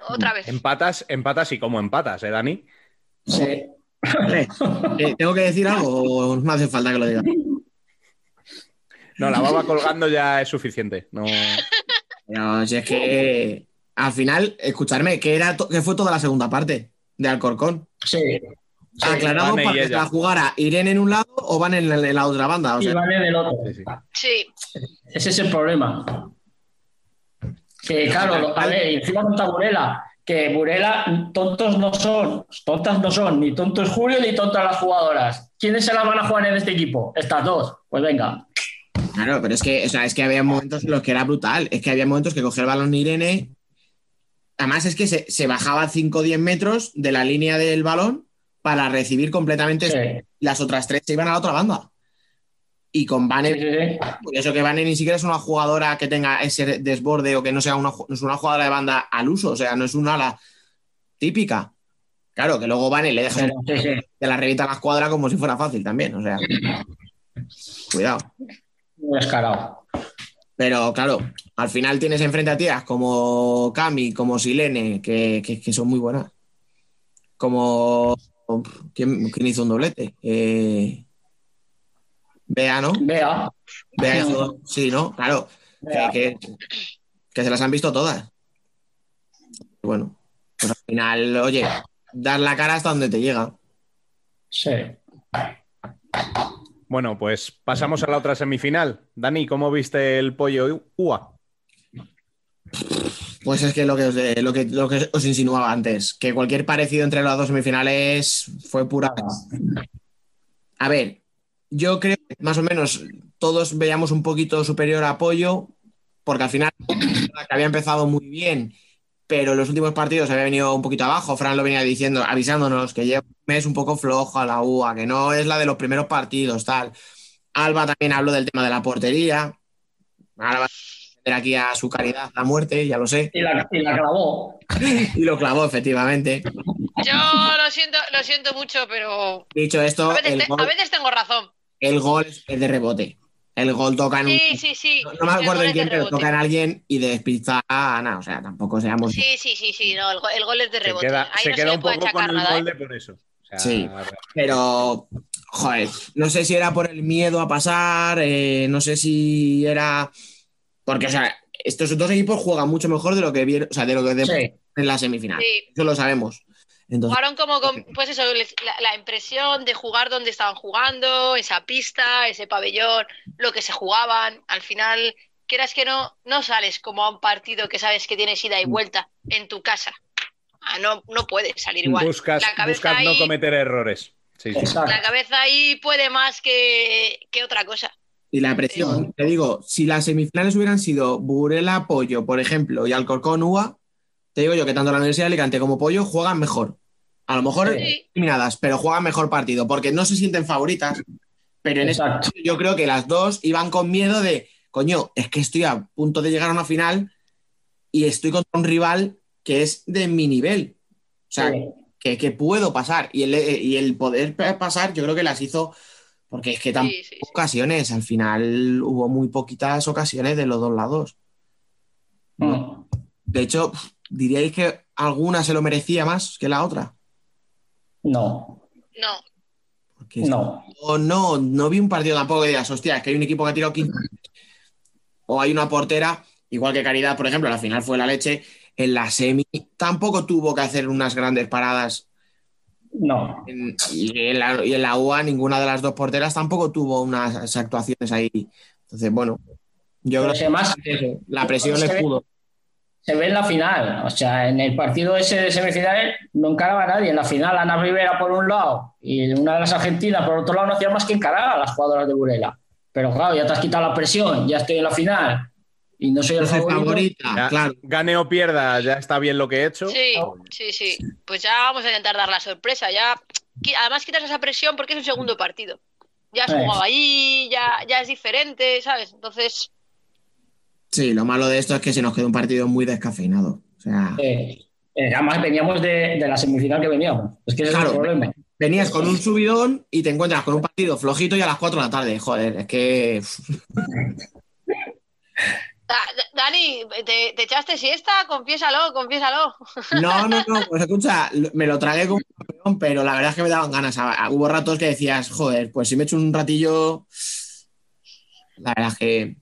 otra vez. Empatas, empatas y cómo empatas, ¿eh, Dani? Sí. Eh, ¿Tengo que decir algo o no hace falta que lo diga? No, la baba colgando ya es suficiente. No... Pero si es que al final, escucharme, que, era que fue toda la segunda parte de Alcorcón. Sí. Sí. Y para que ella. la jugara Irene en un lado o van en la, en la otra banda. O Y sea, vale del otro. Sí, Ese es el problema. Que claro, a ver, encima contra Burela, que Burela tontos no son, tontas no son, ni tonto es Julio ni tontas las jugadoras. ¿Quiénes se las van a jugar en este equipo? Estas dos. Pues venga. Claro, pero es que, o sea, es que había momentos en los que era brutal. Es que había momentos que cogía el balón Irene además es que se, se bajaba 5 o 10 metros de la línea del balón para recibir completamente. Sí. Las otras tres se iban a la otra banda. Y con Vane, Sí, sí, sí. por eso que Vane ni siquiera es una jugadora que tenga ese desborde o que no sea una, no es una jugadora de banda al uso, o sea, no es una ala típica. Claro, que luego Vane le deja te la revienta a la escuadra como si fuera fácil también, o sea. Cuidado. Muy descarado. Pero claro, al final tienes enfrente a tías como Cami, como Silene, que, que- que son muy buenas. Como. ¿Quién, quién hizo un doblete? Eh, Bea, ¿no? Vea. Bea hizo- Sí, ¿no? Claro. Que- que se las han visto todas. Bueno, pues al final, oye, dar la cara hasta donde te llega. Sí. Bueno, pues pasamos a la otra semifinal. Dani, ¿cómo viste el pollo UA? Pues es que lo que, os, de- lo que lo que os insinuaba antes, que cualquier parecido entre las dos semifinales fue pura. A ver, yo creo que más o menos todos veíamos un poquito superior apoyo, porque al final había empezado muy bien, pero en los últimos partidos había venido un poquito abajo. Fran lo venía diciendo, avisándonos que lleva un mes un poco flojo a la UA, que no es la de los primeros partidos, tal. Alba también habló del tema de la portería. Ahora va a defender aquí a su caridad a muerte, ya lo sé. Y la, y la clavó. Y lo clavó, efectivamente. Yo lo siento, lo siento mucho, pero Dicho esto, a veces, el te- gol, a veces tengo razón. el gol es de rebote. El gol toca en un. Sí, sí, sí. No, no me acuerdo gol en quién, de pero toca en alguien y de despista a Ana. O sea, tampoco seamos. Sí, sí, sí, sí. No, el, go- el gol es de Se rebote. queda, Ahí se no queda se le un puede poco con el nada. ¿eh? molde por eso. O sea, Sí. Pero, joder, no sé si era por el miedo a pasar, eh, no sé si era. Porque, o sea, estos dos equipos juegan mucho mejor de lo que vieron, o sea, de lo que de- Sí. en la semifinal. Sí. Eso lo sabemos. Entonces, Jugaron como con, pues eso, la, la impresión de jugar donde estaban jugando, esa pista, ese pabellón, lo que se jugaban. Al final, quieras que no, no sales como a un partido que sabes que tienes ida y vuelta en tu casa. Ah, no, no puedes salir igual. buscas la buscas no cometer errores. Sí, sí. Exacto. La cabeza ahí puede más que, que otra cosa. Y la presión, te digo, si las semifinales hubieran sido Burela, Pollo, por ejemplo, y Alcorcón, UA, te digo yo que tanto la Universidad de Alicante como Pollo juegan mejor. A lo mejor Sí. eliminadas, pero juegan mejor partido, porque no se sienten favoritas. Pero en Exacto. caso yo creo que las dos iban con miedo de, coño, es que estoy a punto de llegar a una final y estoy contra un rival que es de mi nivel. O sea, Sí. que, que puedo pasar. Y el, y el poder pasar, yo creo que las hizo, porque es que tampoco Sí, sí, sí. ocasiones, al final hubo muy poquitas ocasiones de los dos lados. Mm. De hecho, diríais que alguna se lo merecía más que la otra. No, No, Porque no. o no, no vi un partido tampoco que digas, hostia, es que hay un equipo que ha tirado 15 o hay una portera, igual que Caridad, por ejemplo, la final fue la leche, en la semi tampoco tuvo que hacer unas grandes paradas No. En- y, en la, y en la UA ninguna de las dos porteras tampoco tuvo unas actuaciones ahí. Entonces, bueno, yo Pero creo que eso, la presión se les ve- pudo. se ve en la final. O sea, en el partido ese de semifinales no encaraba a nadie. En la final, Ana Rivera por un lado y una de las argentinas por otro lado no hacía más que encarar a las jugadoras de Burela. Pero claro, ya te has quitado la presión, ya estoy en la final y no soy el favorito. favorita, Ya, claro. Gane o pierda, ya está bien lo que he hecho. sí, sí, sí. Pues ya vamos a intentar dar la sorpresa. Ya, además quitas esa presión porque es un segundo partido. Ya has jugado ahí, ya, ya es diferente, ¿sabes? Entonces, Sí, lo malo de esto es que se nos quedó un partido muy descafeinado. O sea, Eh, eh, además veníamos de, de la semifinal que veníamos. Es que ese Claro. es el problema. venías con un subidón y te encuentras con un partido flojito y a las 4 de la tarde. Joder, es que. Da- Da- Dani, ¿te, te echaste siesta? Confiésalo, confiésalo. No, no, no, pues escucha, me lo tragué como un campeón, pero la verdad es que me daban ganas. A- a- Hubo ratos que decías, joder, pues si me echo un ratillo. La verdad es que.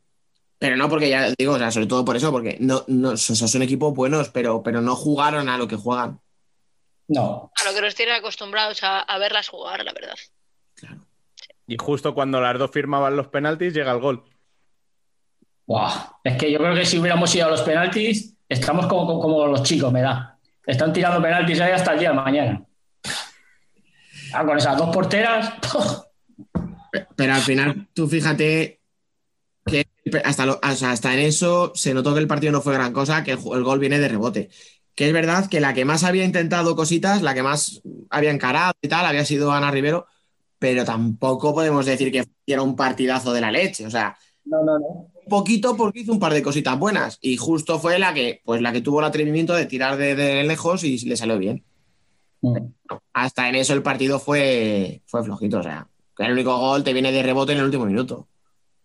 Pero no, porque ya digo, o sea, sobre todo por eso, porque no, no, o sea, son equipos buenos, pero, pero no jugaron a lo que juegan. No. A lo que nos tienen acostumbrados a, a verlas jugar, la verdad. Y justo cuando las dos firmaban los penaltis, llega el gol. Buah. Es que yo creo que si hubiéramos ido a los penaltis, estamos como, como, como los chicos, me da. Están tirando penaltis ahí hasta el día de mañana. Ah, con esas dos porteras. Pe- Pero al final, tú fíjate que hasta, lo- o sea, hasta en eso se notó que el partido no fue gran cosa, que el, el gol viene de rebote. que es verdad que la que más había intentado cositas, la que más había encarado y tal, había sido Ana Rivero, pero tampoco podemos decir que era un partidazo de la leche. O sea, No, no, no. Un poquito porque hizo un par de cositas buenas y justo fue la que, pues la que tuvo el atrevimiento de tirar de, de lejos y le salió bien. Mm. Hasta en eso el partido fue, fue flojito, o sea, que el único gol te viene de rebote en el último minuto.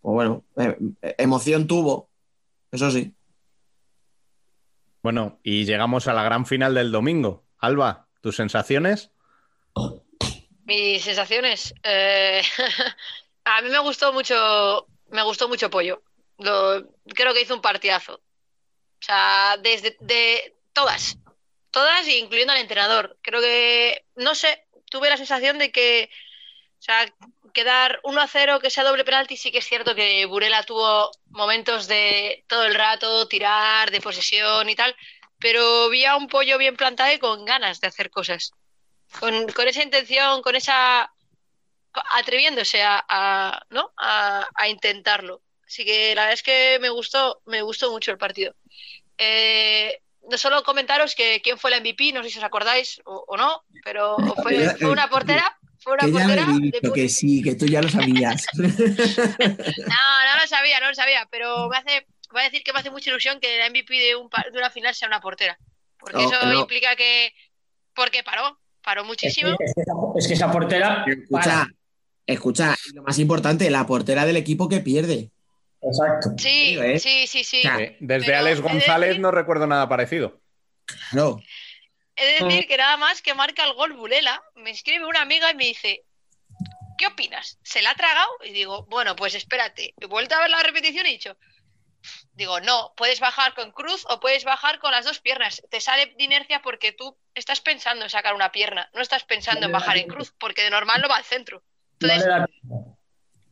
Pues bueno, eh, eh, emoción tuvo, eso sí. Bueno, y llegamos a la gran final del domingo. Alba, ¿tus sensaciones? Mis sensaciones. eh, a mí me gustó mucho, me gustó mucho Pollo. Creo que hizo un partidazo. O sea, desde de todas, todas, incluyendo al entrenador. Creo que, no sé, tuve la sensación de que, o sea, quedar 1 a 0, que sea doble penalti, sí que es cierto que Burela tuvo momentos de todo el rato tirar, de posesión y tal, pero vi a un pollo bien plantado y con ganas de hacer cosas con, con esa intención, con esa atreviéndose a- ¿no? a, a intentarlo. Así que la verdad es que me gustó, me gustó mucho el partido. Eh, no solo comentaros que quién fue la MVP, no sé si os acordáis o, o no, pero fue, fue una portera, fue una Que ya portera de que sí, que tú ya lo sabías. No, no lo sabía, no lo sabía, pero me hace, voy a decir que me hace mucha ilusión que la MVP de, un, de una final sea una portera. Porque No, eso no. implica que, porque paró, paró Es que, muchísimo. es que esa, es que esa portera. Escucha, para. escucha, lo más importante, la portera del equipo que pierde. Exacto. Sí, Digo, ¿eh? sí, sí, sí. Desde Pero Alex González decir- no recuerdo nada parecido. Claro. He de decir que nada más que marca el gol Bulela, me escribe una amiga y me dice, ¿qué opinas? ¿Se la ha tragado? Y digo, bueno, pues espérate. He vuelto a ver la repetición y he dicho, digo, no, puedes bajar con cruz o puedes bajar con las dos piernas. Te sale de inercia porque tú estás pensando en sacar una pierna, no estás pensando en bajar en cruz, porque de normal no va al centro. No Entonces.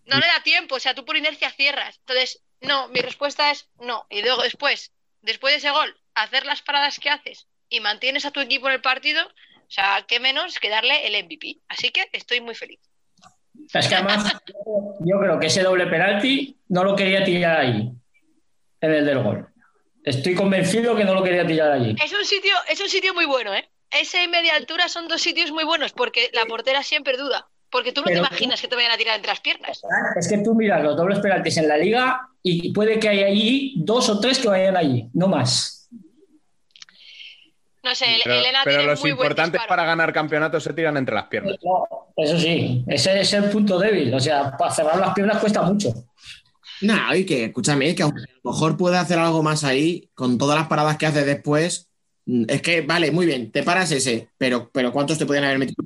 No le da tiempo, o sea, tú por inercia cierras. Entonces, no, mi respuesta es no. Y luego después, después de ese gol, hacer las paradas que haces y mantienes a tu equipo en el partido, o sea, qué menos que darle el MVP. Así que estoy muy feliz. Es que además, yo creo que ese doble penalti no lo quería tirar ahí, en el del gol. Estoy convencido que no lo quería tirar allí. Es un sitio, es un sitio muy bueno, ¿eh? Ese y media altura son dos sitios muy buenos porque la portera siempre duda. Porque tú no Pero- te imaginas que te vayan a tirar entre las piernas. Es que tú miras los dobles penaltis en la liga y puede que haya allí dos o tres que vayan allí, no más. No sé, el- Pero, Elena pero tiene los muy buen importantes para ganar campeonatos se tiran entre las piernas. No, eso sí, ese es el punto débil. O sea, para cerrar las piernas cuesta mucho. No, y que, escúchame, que aunque a lo mejor puede hacer algo más ahí, con todas las paradas que hace después, mm, es que, vale, muy bien, te paras ese, pero, pero ¿cuántos te podían haber metido?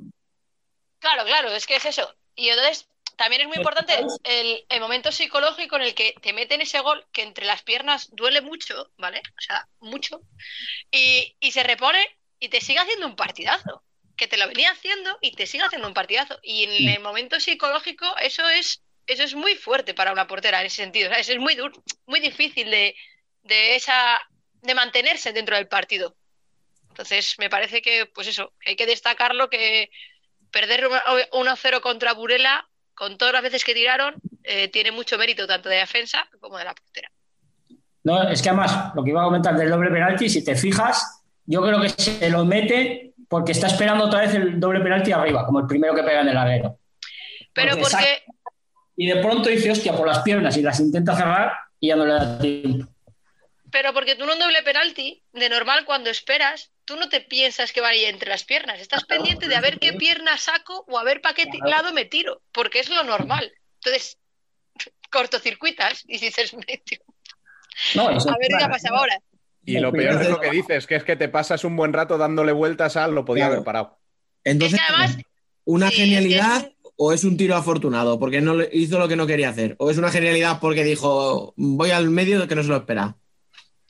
Claro, claro, es que es eso. Y entonces también es muy importante el, el momento psicológico en el que te meten ese gol que entre las piernas duele mucho, ¿vale? O sea, mucho. Y, y se repone y te sigue haciendo un partidazo. Que te lo venía haciendo y te sigue haciendo un partidazo. Y en el momento psicológico eso es, eso es muy fuerte para una portera en ese sentido. ¿sabes? Es muy duro, muy difícil de, de esa de mantenerse dentro del partido. Entonces, me parece que, pues eso, hay que destacarlo que perder 1-0 contra Burela, con todas las veces que tiraron, eh, tiene mucho mérito tanto de defensa como de la portera. No, es que además, lo que iba a comentar del doble penalti, si te fijas, yo creo que se lo mete porque está esperando otra vez el doble penalti arriba, como el primero que pega en el larguero. Pero Porque porque, Y de pronto dice, hostia, por las piernas y las intenta cerrar y ya no le da tiempo. pero porque tú en un doble penalti, de normal cuando esperas, tú no te piensas que va a ir entre las piernas. Estás pendiente de a ver qué pierna saco o a ver para qué lado me tiro, porque es lo normal. Entonces, cortocircuitas y dices, "Me tiro". No, eso a ver qué ha pasado ahora. Y lo peor es lo que dices, que es que te pasas un buen rato dándole vueltas al lo podía Claro. haber parado. Entonces, Es que además, ¿una sí, es que genialidad es o es un tiro afortunado? Porque no le- hizo lo que no quería hacer. ¿O es una genialidad porque dijo, voy al medio que no se lo espera?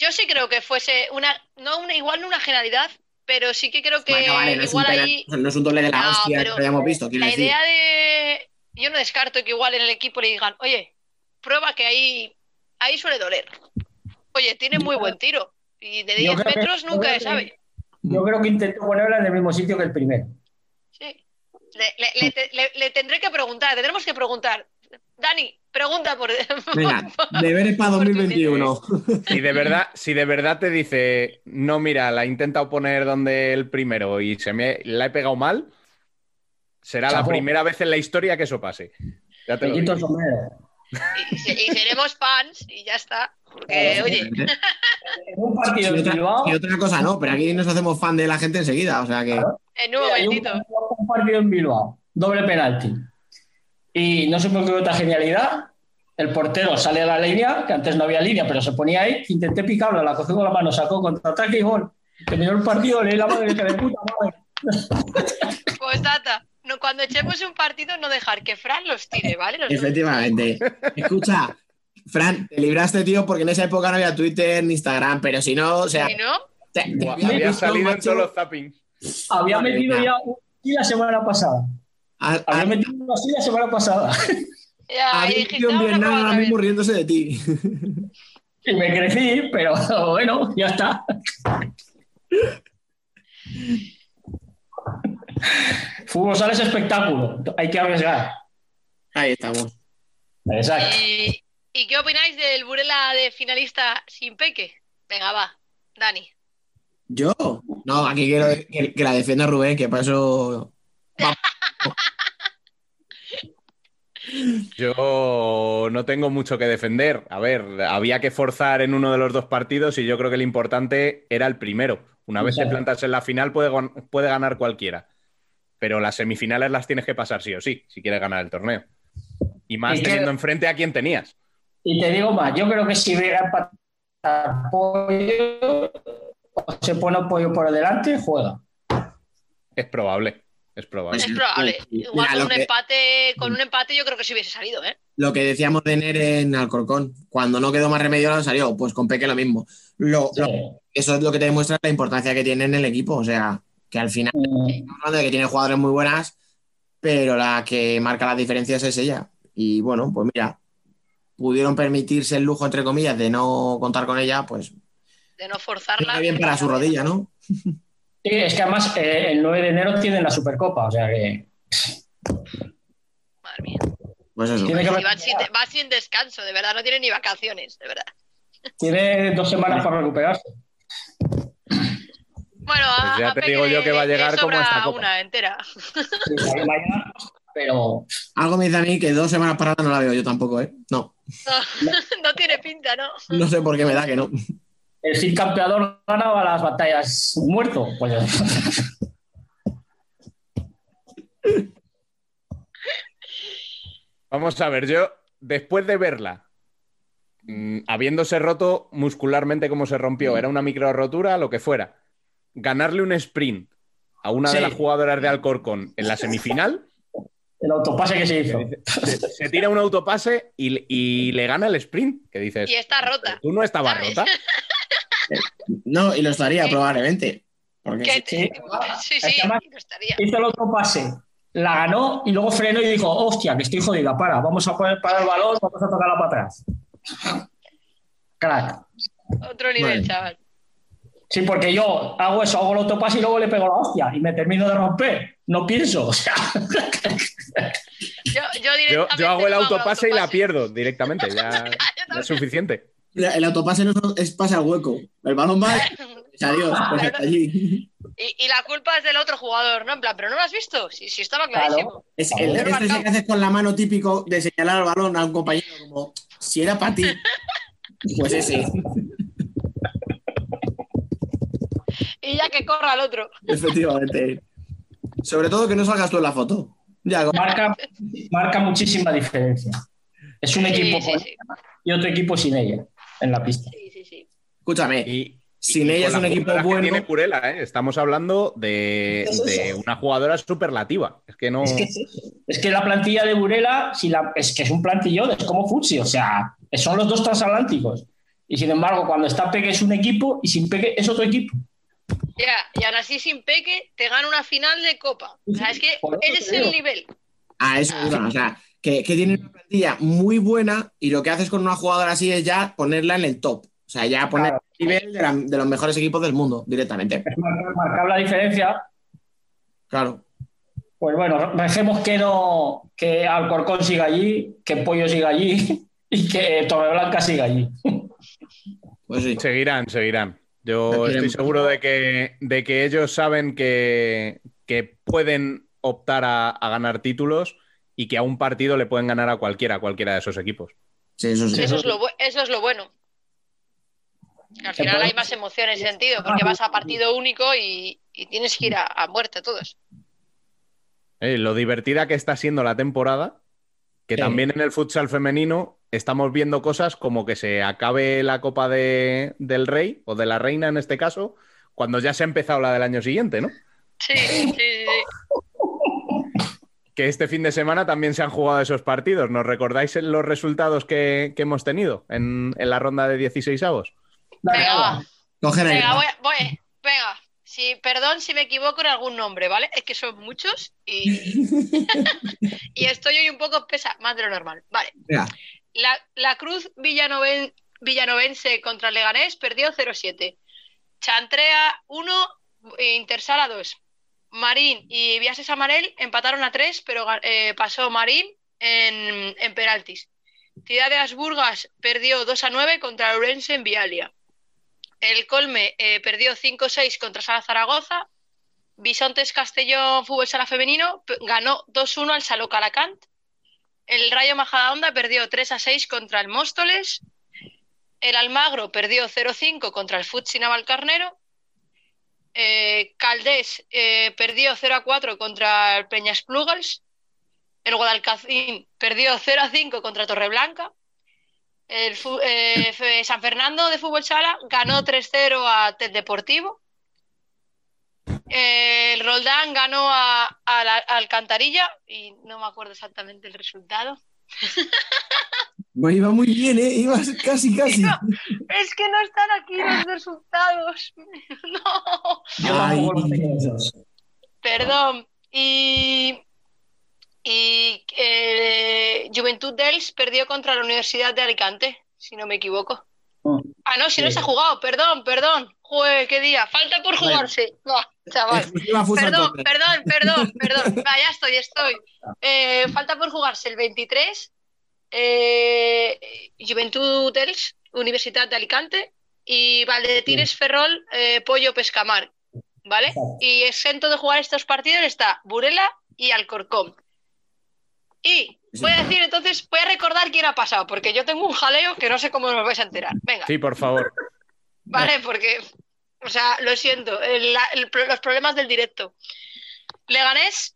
Yo sí creo que fuese una, no una, igual no una generalidad, pero sí que creo que Bueno, vale, no es, un igual ahí no es un doble de la No, hostia pero que hayamos visto, la decir. idea de yo no descarto que igual en el equipo le digan, oye, prueba que ahí, ahí suele doler. Oye, tiene muy buen tiro. Y de Yo 10 creo que- metros nunca se que- sabe. Yo creo que intentó ponerla en el mismo sitio que el primero. Sí. Le, le- le te- le- le tendré que preguntar, tendremos que preguntar. Dani, pregunta por. Venga, deberes para 2021. Si de verdad, si de verdad te dice, no, mira, la he intentado poner donde el primero y se me la he pegado mal, será la primera vez en la historia que eso pase. Ya te lo digo. Y, se- y seremos fans y ya está. Porque, oye, En un partido Y en otra, Bilbao, y otra cosa no, pero aquí nos hacemos fan de la gente enseguida, o sea que. en un, momentito. un partido en Bilbao, doble penalti. Y no sé por qué otra genialidad. El portero sale a la línea, que antes no había línea, pero se ponía ahí. Intenté picarla, la cogí con la mano, sacó contraataque y gol. Terminó el partido, leí la madre que de puta madre. Pues Tata, no, cuando echemos un partido, no dejar que Fran los tire, ¿vale? Los- Efectivamente. Escucha, Fran, te libraste, tío, porque en esa época no había Twitter ni Instagram, pero si no, o sea. Si no, te- te Buah, había salido en todos los zappings. Había metido ya un sí la semana pasada. A- a- Había metido una sí la semana pasada. ya, había y un dijiste, tío en "Vamos a Vietnam probar ahora otra vez". mismo riéndose de ti. Y me crecí, pero bueno, ya está. Fútbol sala es espectáculo. Hay que arriesgar. Ahí estamos. Exacto. ¿Y, ¿Y qué opináis del Burela de finalista sin peque? Venga, va, Dani. ¿Yo? No, aquí quiero que, que la defienda Rubén, que para eso. Yo no tengo mucho que defender. A ver, había que forzar en uno de los dos partidos y yo creo que lo importante era el primero. Una vez te plantas en la final puede, puede ganar cualquiera. Pero las semifinales las tienes que pasar sí o sí, si quieres ganar el torneo. Y más Y teniendo enfrente a quien tenías. Y te digo más, yo creo que si hubiera empatado pollo, o se pone un pollo por delante, juega. Es probable. Es probable. Es probable. sí. Igual Mira, con lo un que- empate, con un empate yo creo que sí hubiese salido, ¿eh? Lo que decíamos de Nere en Alcorcón. Cuando no quedó más remedio, no salió. Pues con Peque lo mismo. Lo, Sí. lo- eso es lo que te demuestra la importancia que tiene en el equipo. O sea, que al final Mm, estamos hablando de que tiene jugadores muy buenas, pero la que marca las diferencias es ella. Y bueno, pues mira, pudieron permitirse el lujo, entre comillas, de no contar con ella, pues De no forzarla. está bien para su rodilla, ¿no? Sí, es que además eh, el 9 de enero tienen la Supercopa, o sea que Madre mía. Pues eso. tiene, que va sin, va sin descanso, de verdad, no tiene ni vacaciones, de verdad. tiene dos semanas para recuperarse. Bueno, a, Pues ya a te digo yo que va a le llegar como copa. una entera. Sí, sale mañana, pero Algo me dice a mí que dos semanas paradas no la veo yo tampoco, ¿eh? No, No, no tiene pinta, ¿no? no sé por qué me da que no. El Cid campeador ganaba las batallas muerto. Pues, Vamos a ver, yo después de verla, mm, habiéndose roto muscularmente como se rompió, era una micro rotura, lo que fuera, ganarle un sprint a una de las jugadoras de Alcorcón en la semifinal, el autopase que se hizo. se, se tira un autopase y, y le gana el sprint, que dices, Y está rota. tú no estabas ¿sabes? rota. No, y lo estaría probablemente. Porque Que sí, te- sí, sí, además- no estaría. Hizo el autopase, la ganó y luego frenó y dijo, hostia, que estoy jodida, para, vamos a poner para el balón, vamos a tocarla para atrás. Crack. Otro nivel, Vale. chaval. Sí, porque yo hago eso, hago el autopase y luego le pego la hostia y me termino de romper. No pienso, o sea. Yo, yo, Yo, directamente yo hago el no autopase y la pierdo directamente, ya, ya es suficiente. El autopase no es pase al hueco. El balón va. Adiós, pues hasta allí. Y, y la culpa es del otro jugador, ¿no? En plan, pero no lo has visto. Sí, sí, estaba clarísimo. Es el, Claro. este que haces con la mano típico de señalar al balón a un compañero como si era para ti. Pues ese, Y ya que corra el otro. efectivamente. Sobre todo que no salgas tú en la foto. Ya, con- Marca, marca muchísima diferencia. Es un Sí, equipo sí, con sí. y otro equipo sin ella en la pista. Sí, sí, sí. escúchame. Y, Sin y ella es un equipo bueno. tiene Purela, ¿eh? Estamos hablando de, Es una jugadora superlativa. Es que no. Es que, es. Es que la plantilla de Burela si la, es que es un plantillón, es como Futsi, o sea, son los dos transatlánticos. Y sin embargo, cuando está Peque es un equipo y sin Peque es otro equipo. Ya, y aún así sin peque te gana una final de copa. O sea, es que ese es el nivel. A eso iba, O sea, que, que tiene una plantilla muy buena y lo que haces con una jugadora así es ya ponerla en el top. O sea, ya poner Claro. el nivel de, la- de los mejores equipos del mundo directamente. Es marcar, la diferencia. Claro. Pues bueno, recemos que no, que Alcorcón siga allí, que Pollo siga allí y que Torreblanca siga allí. Pues sí. Seguirán, seguirán. Yo estoy seguro de que, de que ellos saben que, que pueden optar a, a ganar títulos y que a un partido le pueden ganar a cualquiera, a cualquiera de esos equipos. Sí, eso sí. Eso es lo, bu- eso es lo bueno. Al final hay más emoción en ese sentido, porque vas a partido único y, y tienes que ir a, a muerte todos. Eh, lo divertida que está siendo la temporada, que Sí. también en el futsal femenino estamos viendo cosas como que se acabe la Copa de- del Rey, o de la Reina en este caso, cuando ya se ha empezado la del año siguiente, ¿no? Sí, sí, sí. Que este fin de semana también se han jugado esos partidos. ¿Nos recordáis los resultados que, que hemos tenido en, en la ronda de 16 avos? Venga, va. Venga, voy, voy- venga. Sí, perdón si me equivoco en algún nombre, ¿vale? Es que son muchos y, y estoy hoy un poco pesa, más de lo normal. Vale. Venga. La, la Cruz Villanoven- Villanovense contra Leganés perdió 0-7. Chantrea 1, Intersala 2. Marín y Viases Amarel empataron a 3, pero eh, pasó Marín en, en penaltis. Ciudad de Asburgas perdió 2 a 9 contra Ourense en Vialia. El Colme eh, perdió 5-6 contra Sala Zaragoza. Bisontes Castellón Fútbol Sala Femenino ganó 2-1 al Saló Calacant. El Rayo Majadahonda perdió 3-6 contra el Móstoles. El Almagro perdió 0-5 contra el Futsi Navalcarnero. Eh, Caldés eh, perdió 0-4 contra el Peñas Plugals. El Guadalcacín perdió 0-5 contra Torreblanca. El eh, San Fernando de Fútbol Sala ganó 3-0 a Tel Deportivo. El Roldán ganó a, a a Alcantarilla y no me acuerdo exactamente el resultado. Iba muy bien, ¿eh? Ibas casi, casi. No, es que no están aquí los resultados. No, Ay. perdón. Y, y eh, Juventud dels perdió contra la Universidad de Alicante, si no me equivoco. Mm. Ah, no, si no Sí. se ha jugado, perdón, perdón. Joder, qué día. Falta por Bueno. jugarse. No, chaval. Perdón, perdón, perdón, perdón. Va, ya estoy, estoy. Eh, falta por jugarse el 23. Eh, Juventud dels, Universidad de Alicante. Y Valdetires Ferrol, eh, Pollo Pescamar. ¿Vale? Y exento de jugar estos partidos está Burela y Alcorcón. Y voy a decir entonces, voy a recordar quién ha pasado, porque yo tengo un jaleo que no sé cómo nos vais a enterar. Venga. Sí, por favor. Vale, porque, o sea, lo siento, el- el los problemas del directo. Leganés,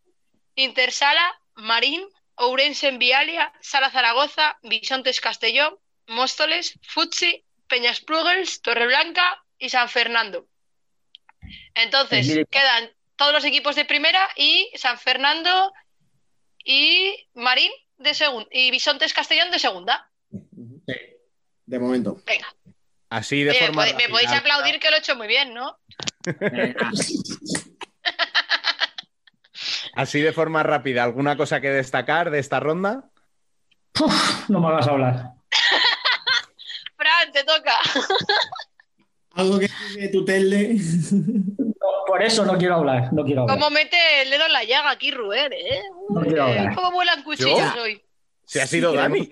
Intersala, Marín, Ourense en Vialia, Sala Zaragoza, Bisontes Castellón, Móstoles, Futsi, Peñas Plugels, Torreblanca y San Fernando. Entonces, Pues mire- quedan todos los equipos de primera y San Fernando y Marín de segunda y Bisontes Castellón de segunda. De momento. Venga. Así de Oye, me, forma. me rápida. podéis aplaudir que lo he hecho muy bien, ¿no? Así de forma rápida. ¿Alguna cosa que destacar de esta ronda? Uf, no me hagas hablar. Fran, te toca. Algo que tiene tu telde. No, por eso no quiero hablar. No quiero hablar. ¿Cómo mete el dedo en la llaga aquí, Ruer, eh? No quiero hablar. ¿Cómo vuelan cuchillos ¿Yo? hoy? Si ha sido Sí, Dani.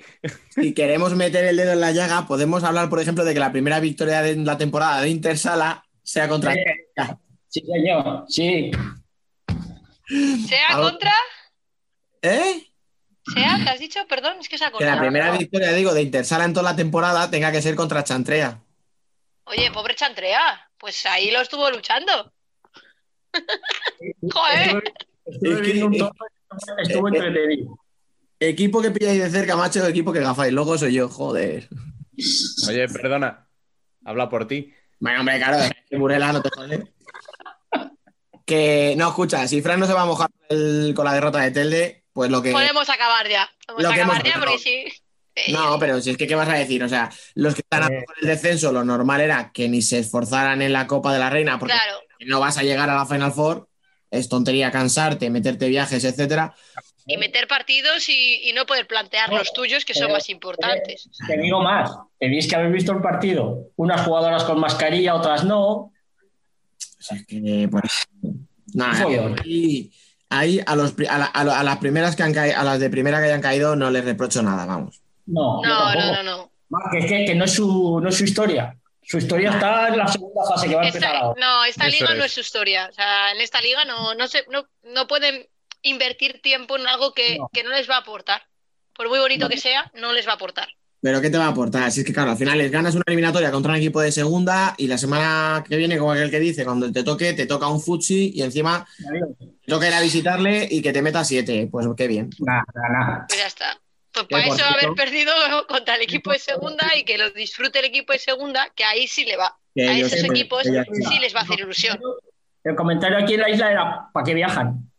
Si queremos meter el dedo en la llaga, podemos hablar, por ejemplo, de que la primera victoria de la temporada de Intersala sea contra. Sí, señor. Sí. ¿Sea contra? ¿Eh? ¿Sea? ¿Te has dicho? Perdón, es que se ha Que la primera victoria, digo, de Intersala en toda la temporada tenga que ser contra Chantrea. Oye, pobre Chantrea. Pues ahí lo estuvo luchando. Joder. Estuve un estuvo entretenido. Equipo que pilláis de cerca, macho, equipo que gafáis. Luego soy yo, joder. Oye, perdona. Habla por ti. Bueno, hombre, claro, es que Burela no te jode. Que no, escucha, si Fran no se va a mojar el- con la derrota de Telde, pues lo que. Podemos acabar ya. Podemos Lo que acabar hemos ya porque sí. Sí. No, pero si es que, ¿qué vas a decir? O sea, los que están a Eh. por el descenso, lo normal era que ni se esforzaran en la Copa de la Reina, porque Claro. no vas a llegar a la Final Four. Es tontería cansarte, meterte viajes, etcétera. Y meter partidos y, y no poder plantear los tuyos, que son Pero- más importantes. Te digo más. Tenéis que haber visto el partido. Unas jugadoras con mascarilla, otras no. O sea, es que, pues. Follón. aquí, ahí a, los, a, la- a las primeras que han caído, a las de primera que hayan caído, no les reprocho nada, vamos. No, No, no, no, no. Más que, que, que no, es su, no es su historia. Su historia está en la segunda fase que va a empezar Esta, ahora. no, esta Eso liga no es. es su historia. O sea, en esta liga no, no, se, no, no pueden invertir tiempo en algo que No. que no les va a aportar. Por muy bonito que sea, no les va a aportar. Pero ¿qué te va a aportar? Si es que, claro, al final les ganas una eliminatoria contra un equipo de segunda y la semana que viene, como aquel que dice, cuando te toque, te toca un futsi y encima te toca ir a visitarle y que te meta siete. Pues qué bien. Nada, nada. Pues ya está. Pues para por eso haber cierto- perdido contra el equipo de segunda y que lo disfrute el equipo de segunda, que ahí sí le va. Que A esos siempre- equipos sí les va a hacer ilusión. El comentario aquí en la isla era ¿para qué viajan?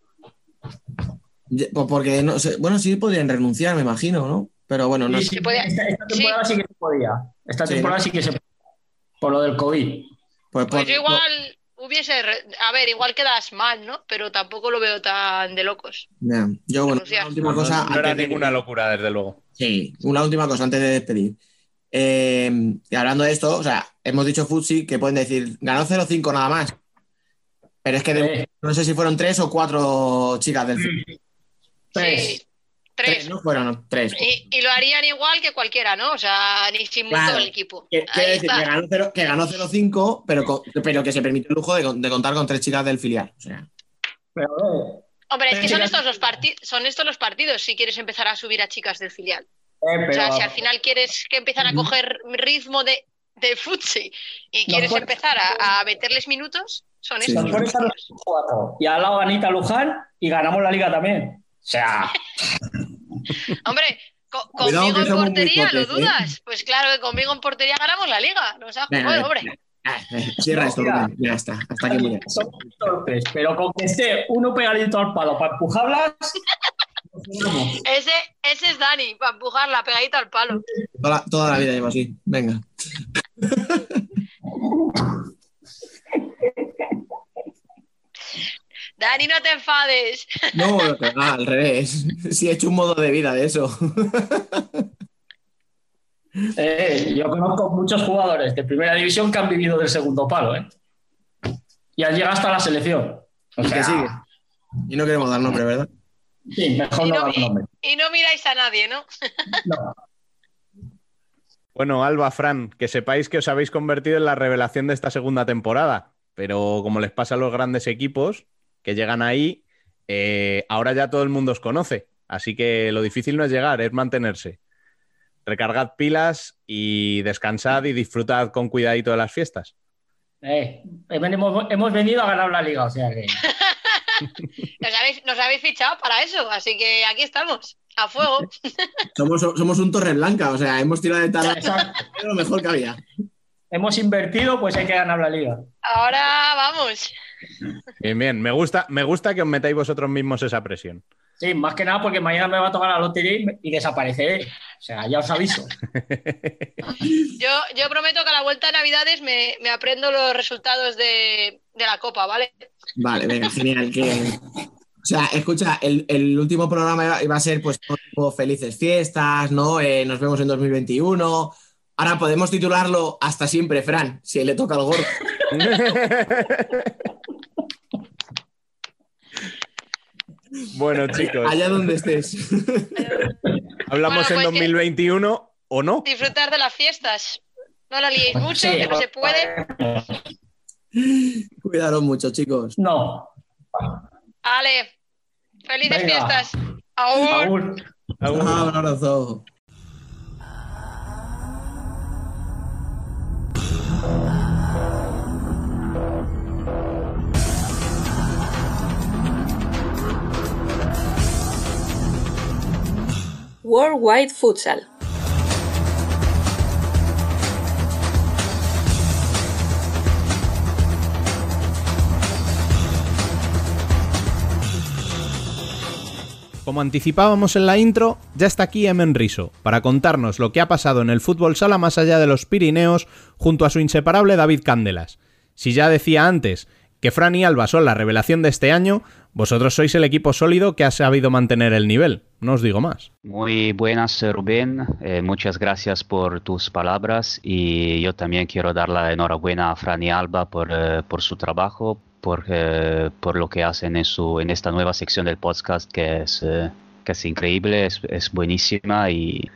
Pues porque no sé, bueno, sí podrían renunciar, me imagino, ¿no? Pero bueno, no sé. Se puede- esta, esta temporada sí. que se podía. Esta Sí, temporada ¿no? sí que se podía. Por lo del COVID. Pues, Pues yo igual hubiese. re- A ver, igual quedas mal, ¿no? Pero tampoco lo veo tan de locos. Yo, bueno, una última No, cosa. no era de- ninguna locura, desde luego. Sí, una última cosa antes de despedir. Eh, y hablando de esto, o sea, hemos dicho Futsi que pueden decir, ganó 0-5 nada más. Pero es que de- no sé si fueron tres o cuatro chicas del fútbol. tres. Tres, tres. ¿no? Fueron tres. Y, y lo harían igual que cualquiera, ¿no? O sea, ni sin Claro. todo el equipo. Que- decir que ganó, cero- que ganó 0-5, pero, con- pero que se permitió el lujo de, con- de contar con tres chicas del filial. O sea, Pero, eh, Hombre, es que son estos los partidos, son estos los partidos si quieres empezar a subir a chicas del filial. eh, O sea, si al final quieres que empiezan a coger ritmo de, de futsi y quieres empezar a, a meterles minutos, son Sí, estos los los cuatro. Y al lado Anita Luján y ganamos la liga también. O sea, Hombre, co- Cuidado conmigo en portería, ¿lo ¿eh? dudas? Pues claro que conmigo en portería ganamos la liga. Nos ha jugado, hombre. ah, cierra esto, Mira. Ya está. Hasta aquí muy bien. son torpes, pero con que esté uno pegadito al palo para empujarlas. Ese, ese es Dani, para empujarla pegadita al palo. Toda, la- toda la vida llevo así. Venga. Dani, no te enfades. No, ah, al revés. Sí, he hecho un modo de vida de eso. Eh, yo conozco muchos jugadores de primera división que han vivido del segundo palo, ¿eh? Y han llegado hasta la selección. O Y sea, que sigue. Y no queremos dar nombre, ¿verdad? Sí, mejor Y no no, dar nombre. y no miráis a nadie, ¿no? No. Bueno, Alba, Fran, que sepáis que os habéis convertido en la revelación de esta segunda temporada. Pero como les pasa a los grandes equipos que llegan ahí, eh, ahora ya todo el mundo os conoce. Así que lo difícil no es llegar, es mantenerse. Recargad pilas y descansad y disfrutad con cuidadito de las fiestas. Eh, hemos, hemos venido a ganar la liga, o sea que. Nos habéis, nos habéis fichado para eso, así que aquí estamos, a fuego. Somos, somos un Torre Blanca, o sea, hemos tirado de tal lo mejor que había. Hemos invertido, pues hay que ganar la liga. Ahora vamos. Bien, bien. Me gusta, me gusta que os metáis vosotros mismos esa presión. Sí, más que nada porque mañana me va a tocar la lotería y, y desapareceré. O sea, ya os aviso. Yo, yo prometo que a la vuelta de Navidades me, me aprendo los resultados de, de la Copa, ¿vale? Vale, venga, genial. Que... O sea, escucha, el, el último programa iba, a ser pues tipo felices fiestas, ¿no? Eh, nos vemos en 2021. Ahora podemos titularlo Hasta siempre, Fran, si le toca al gordo. bueno, chicos, Allá donde estés. hablamos Bueno, en pues, 2021 o no. Disfrutar de las fiestas. No la liéis mucho, Sí, que no se puede. Cuidado mucho, chicos. No. Ale, felices Venga. fiestas. Aún. Aún. Ah, un abrazo. Worldwide Futsal. Como anticipábamos en la intro, ya está aquí Emen Riso para contarnos lo que ha pasado en el fútbol sala más allá de los Pirineos junto a su inseparable David Cándelas. Si ya decía antes que Fran y Alba son la revelación de este año, vosotros sois el equipo sólido que ha sabido mantener el nivel. No os digo más. Muy buenas, Rubén. Eh, muchas gracias por tus palabras y yo también quiero dar la enhorabuena a Fran y Alba por, eh, por su trabajo, por, eh, por lo que hacen en, su, en esta nueva sección del podcast que es, que es increíble, es, buenísima y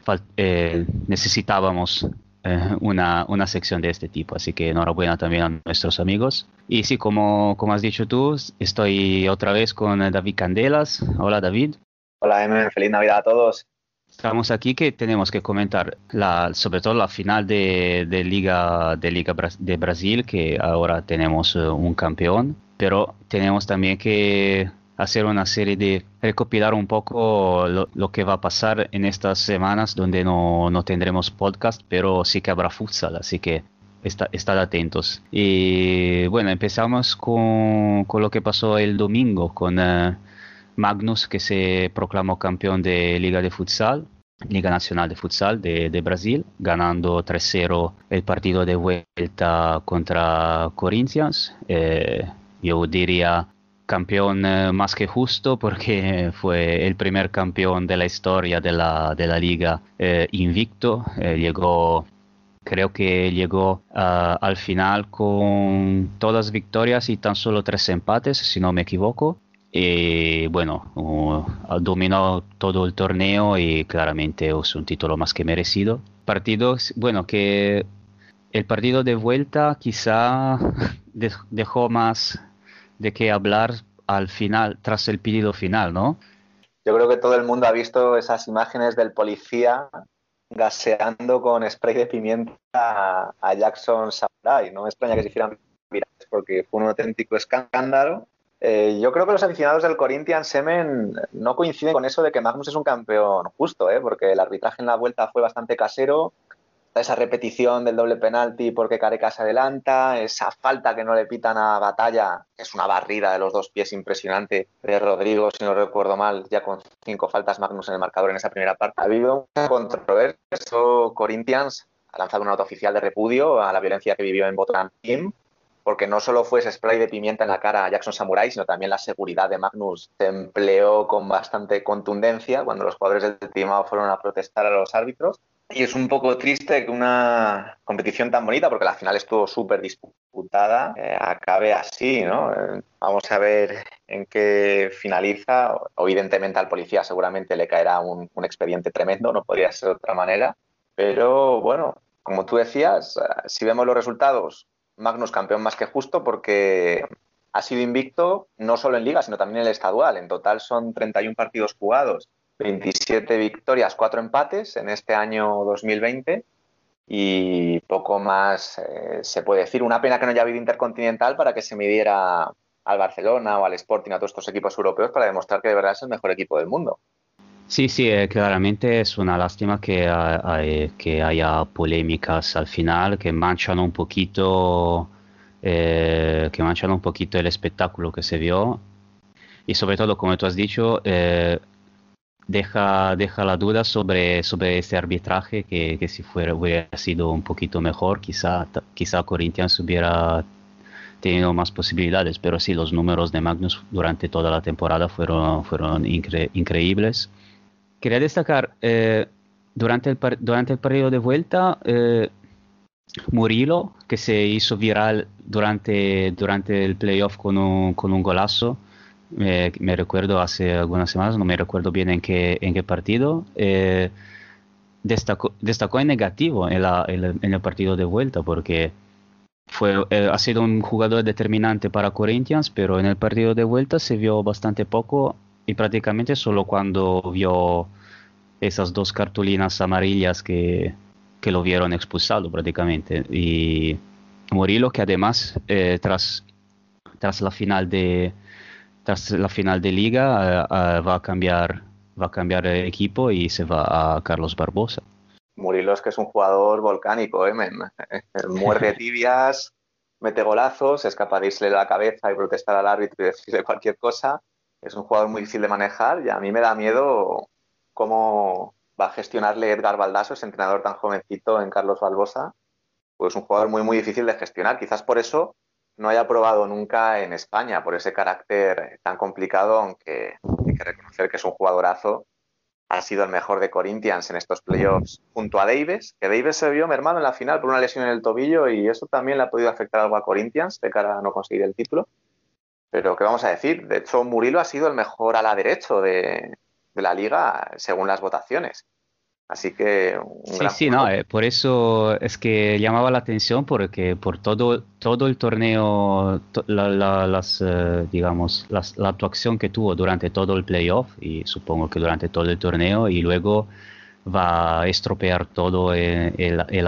necesitábamos eh, una, una sección de este tipo. Así que enhorabuena también a nuestros amigos. Y sí, como, como has dicho tú, estoy otra vez con eh, David Candelas. Hola David. Hola, Emen, feliz Navidad a todos. Estamos aquí que tenemos que comentar la, sobre todo la final de, de Liga, de, Liga Bra- de Brasil, que ahora tenemos eh, un campeón, pero tenemos también que hacer una serie de recopilar un poco lo, lo que va a pasar en estas semanas donde no, no tendremos podcast, pero sí que habrá futsal, así que está, estad atentos. Y bueno, empezamos con, con lo que pasó el domingo, con... eh, Magnus que se proclamó campeón de Liga de Futsal, Liga Nacional de Futsal de, de Brasil, ganando 3-0 el partido de vuelta contra Corinthians. Eh, yo diría campeón eh, más que justo porque fue el primer campeón de la historia de la, de la liga eh, invicto. Eh, llegó Creo que llegó al final con todas victorias y tan solo tres empates, si no me equivoco. Y bueno, dominó todo el torneo y claramente es un título más que merecido. Partidos, bueno, que el partido de vuelta quizá de- dejó más de qué hablar al final, tras el pedido final, ¿no? Yo creo que todo el mundo ha visto esas imágenes del policía gaseando con spray de pimienta a, Jackson Samurai. No me extraña que se hicieran virales porque fue un auténtico escándalo. Eh, yo creo que los aficionados del Corinthians Semen no coinciden con eso de que Magnus es un campeón justo, ¿eh? porque el arbitraje en la vuelta fue bastante casero. Esa repetición del doble penalti porque Careca se adelanta, esa falta que no le pitan a Batalla, que es una barrida de los dos pies impresionante de Rodrigo, si no recuerdo mal, ya con cinco faltas Magnus en el marcador en esa primera parte. Ha habido mucha controversia. Corinthians ha lanzado una nota oficial de repudio a la violencia que vivió en Botán porque no solo fue ese spray de pimienta en la cara a Jackson Samurai, sino también la seguridad de Magnus se empleó con bastante contundencia cuando los jugadores del Team fueron a protestar a los árbitros. Y es un poco triste que una competición tan bonita, porque la final estuvo súper disputada, eh, acabe así, ¿no? Eh, vamos a ver en qué finaliza. Evidentemente al policía seguramente le caerá un, un expediente tremendo, no podría ser de otra manera. Pero bueno, como tú decías, eh, si vemos los resultados, Magnus campeón más que justo porque ha sido invicto no solo en liga, sino también en el estadual. En total son 31 partidos jugados, 27 victorias, 4 empates en este año 2020 y poco más eh, se puede decir. Una pena que no haya habido intercontinental para que se midiera al Barcelona o al Sporting, a todos estos equipos europeos para demostrar que de verdad es el mejor equipo del mundo. Sí, sí, eh, claramente es una lástima que, hay- que haya polémicas al final que manchan un poquito, eh, que manchan un poquito el espectáculo que se vio y sobre todo, como tú has dicho, eh, deja, deja la duda sobre, sobre este arbitraje que, que si fuera, hubiera sido un poquito mejor, quizá, quizá Corinthians hubiera tenido más posibilidades, pero sí, los números de Magnus durante toda la temporada fueron, fueron incre- increíbles. Quería destacar, eh, durante, el durante el periodo de vuelta, eh, Murillo, que se hizo viral durante, durante el playoff con un, con un golazo, me recuerdo hace algunas semanas, no me recuerdo bien en qué, en qué partido, eh, destacó, destacó en negativo en el partido de vuelta, porque fue, eh, ha sido un jugador determinante para Corinthians, pero en el partido de vuelta se vio bastante poco y prácticamente solo cuando vio esas dos cartulinas amarillas que, que lo vieron expulsado prácticamente. Y Murillo, que además eh, tras, tras la final de tras la final de liga eh, eh, va a cambiar va a cambiar el equipo y se va a Carlos Barbosa. Murillo es que es un jugador volcánico, ¿eh, men? Muerde tibias, mete golazos, es capaz de irse la cabeza y protestar al árbitro y decirle cualquier cosa. Es un jugador muy difícil de manejar y a mí me da miedo cómo va a gestionarle Edgar Baldasso, ese entrenador tan jovencito en Carlos Barbosa. Pues es un jugador muy, muy difícil de gestionar. Quizás por eso no haya probado nunca en España, por ese carácter tan complicado, aunque hay que reconocer que es un jugadorazo ha sido el mejor de Corinthians en estos playoffs junto a Davis, que Davis se vio mermado en la final por una lesión en el tobillo y eso también le ha podido afectar algo a Corinthians de cara a no conseguir el título. Pero, ¿qué vamos a decir? De hecho, Murilo ha sido el mejor ala derecho de, de la liga según las votaciones. Así que Sí, gran sí, no, eh, por eso es que llamaba la atención porque por todo, todo el torneo, to- la, la- las, eh, digamos, las- la actuación que tuvo durante todo el playoff y supongo que durante todo el torneo y luego va a estropear todo en, en la- en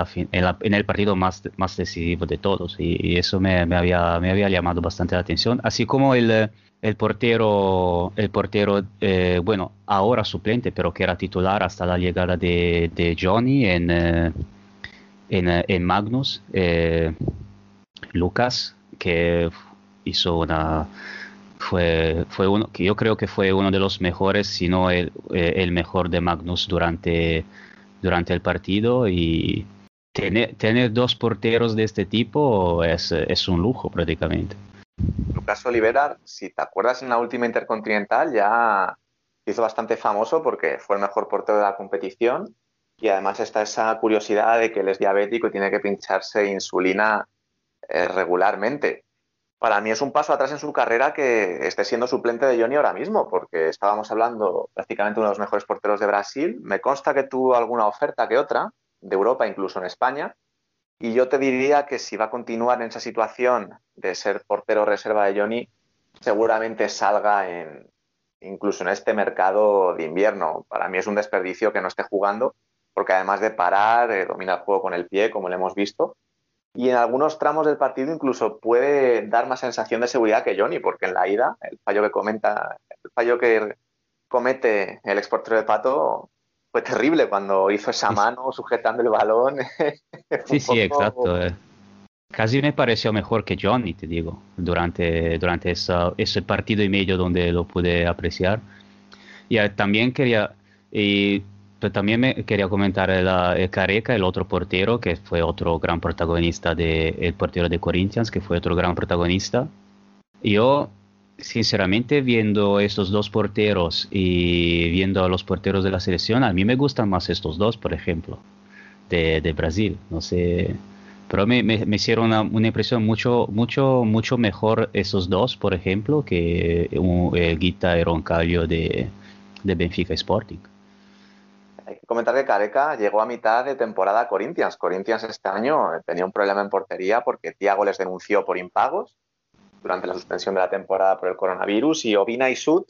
en el partido más, más decisivo de todos y, y eso me, me había, me había llamado bastante la atención, así como el, eh, el portero, el portero eh, bueno, ahora suplente, pero que era titular hasta la llegada de, de Johnny en, eh, en, eh, en Magnus, Lucas, que hizo una fue, fue uno que yo creo que fue uno de los mejores, si no el, el mejor de Magnus durante, durante el partido y tener, tener dos porteros de este tipo es, es un lujo prácticamente. Lucas Olivera, si te acuerdas en la última Intercontinental, ya hizo bastante famoso porque fue el mejor portero de la competición y además está esa curiosidad de que él es diabético y tiene que pincharse insulina eh, regularmente. Para mí es un paso atrás en su carrera que esté siendo suplente de Johnny ahora mismo, porque estábamos hablando prácticamente uno de los mejores porteros de Brasil. Me consta que tuvo alguna oferta que otra, de Europa, incluso en España, y yo te diría que si va a continuar en esa situación de ser portero reserva de Johnny, seguramente salga incluso en este mercado de invierno. Para mí es un desperdicio que no esté jugando, porque además de parar, eh, domina el juego con el pie, como lo hemos visto, y en algunos tramos del partido incluso puede dar más sensación de seguridad que Johnny, porque en la ida, el fallo que comenta, el fallo que comete el exportero de Pato fue terrible cuando hizo esa mano sujetando el balón. Sí, sí, exacto. eh. Casi me pareció mejor que Johnny, te digo, durante, durante esa- ese partido y medio donde lo pude apreciar. Y eh, también quería, y, pero también me quería comentar el, ah, el Careca, el otro portero, que fue otro gran protagonista, de, el portero de Corinthians, que fue otro gran protagonista. Yo, sinceramente, viendo estos dos porteros y viendo a los porteros de la selección, a mí me gustan más estos dos, por ejemplo, de, de Brasil. No sé, pero me, me- hicieron una, una impresión mucho, mucho, mucho mejor esos dos, por ejemplo, que un, el Guita y Roncalio de, de Benfica Sporting. Hay que comentar que Careca llegó a mitad de temporada a Corinthians. Corinthians este año eh, tenía un problema en portería porque Thiago les denunció por impagos durante la suspensión de la temporada por el coronavirus y Obina y Sud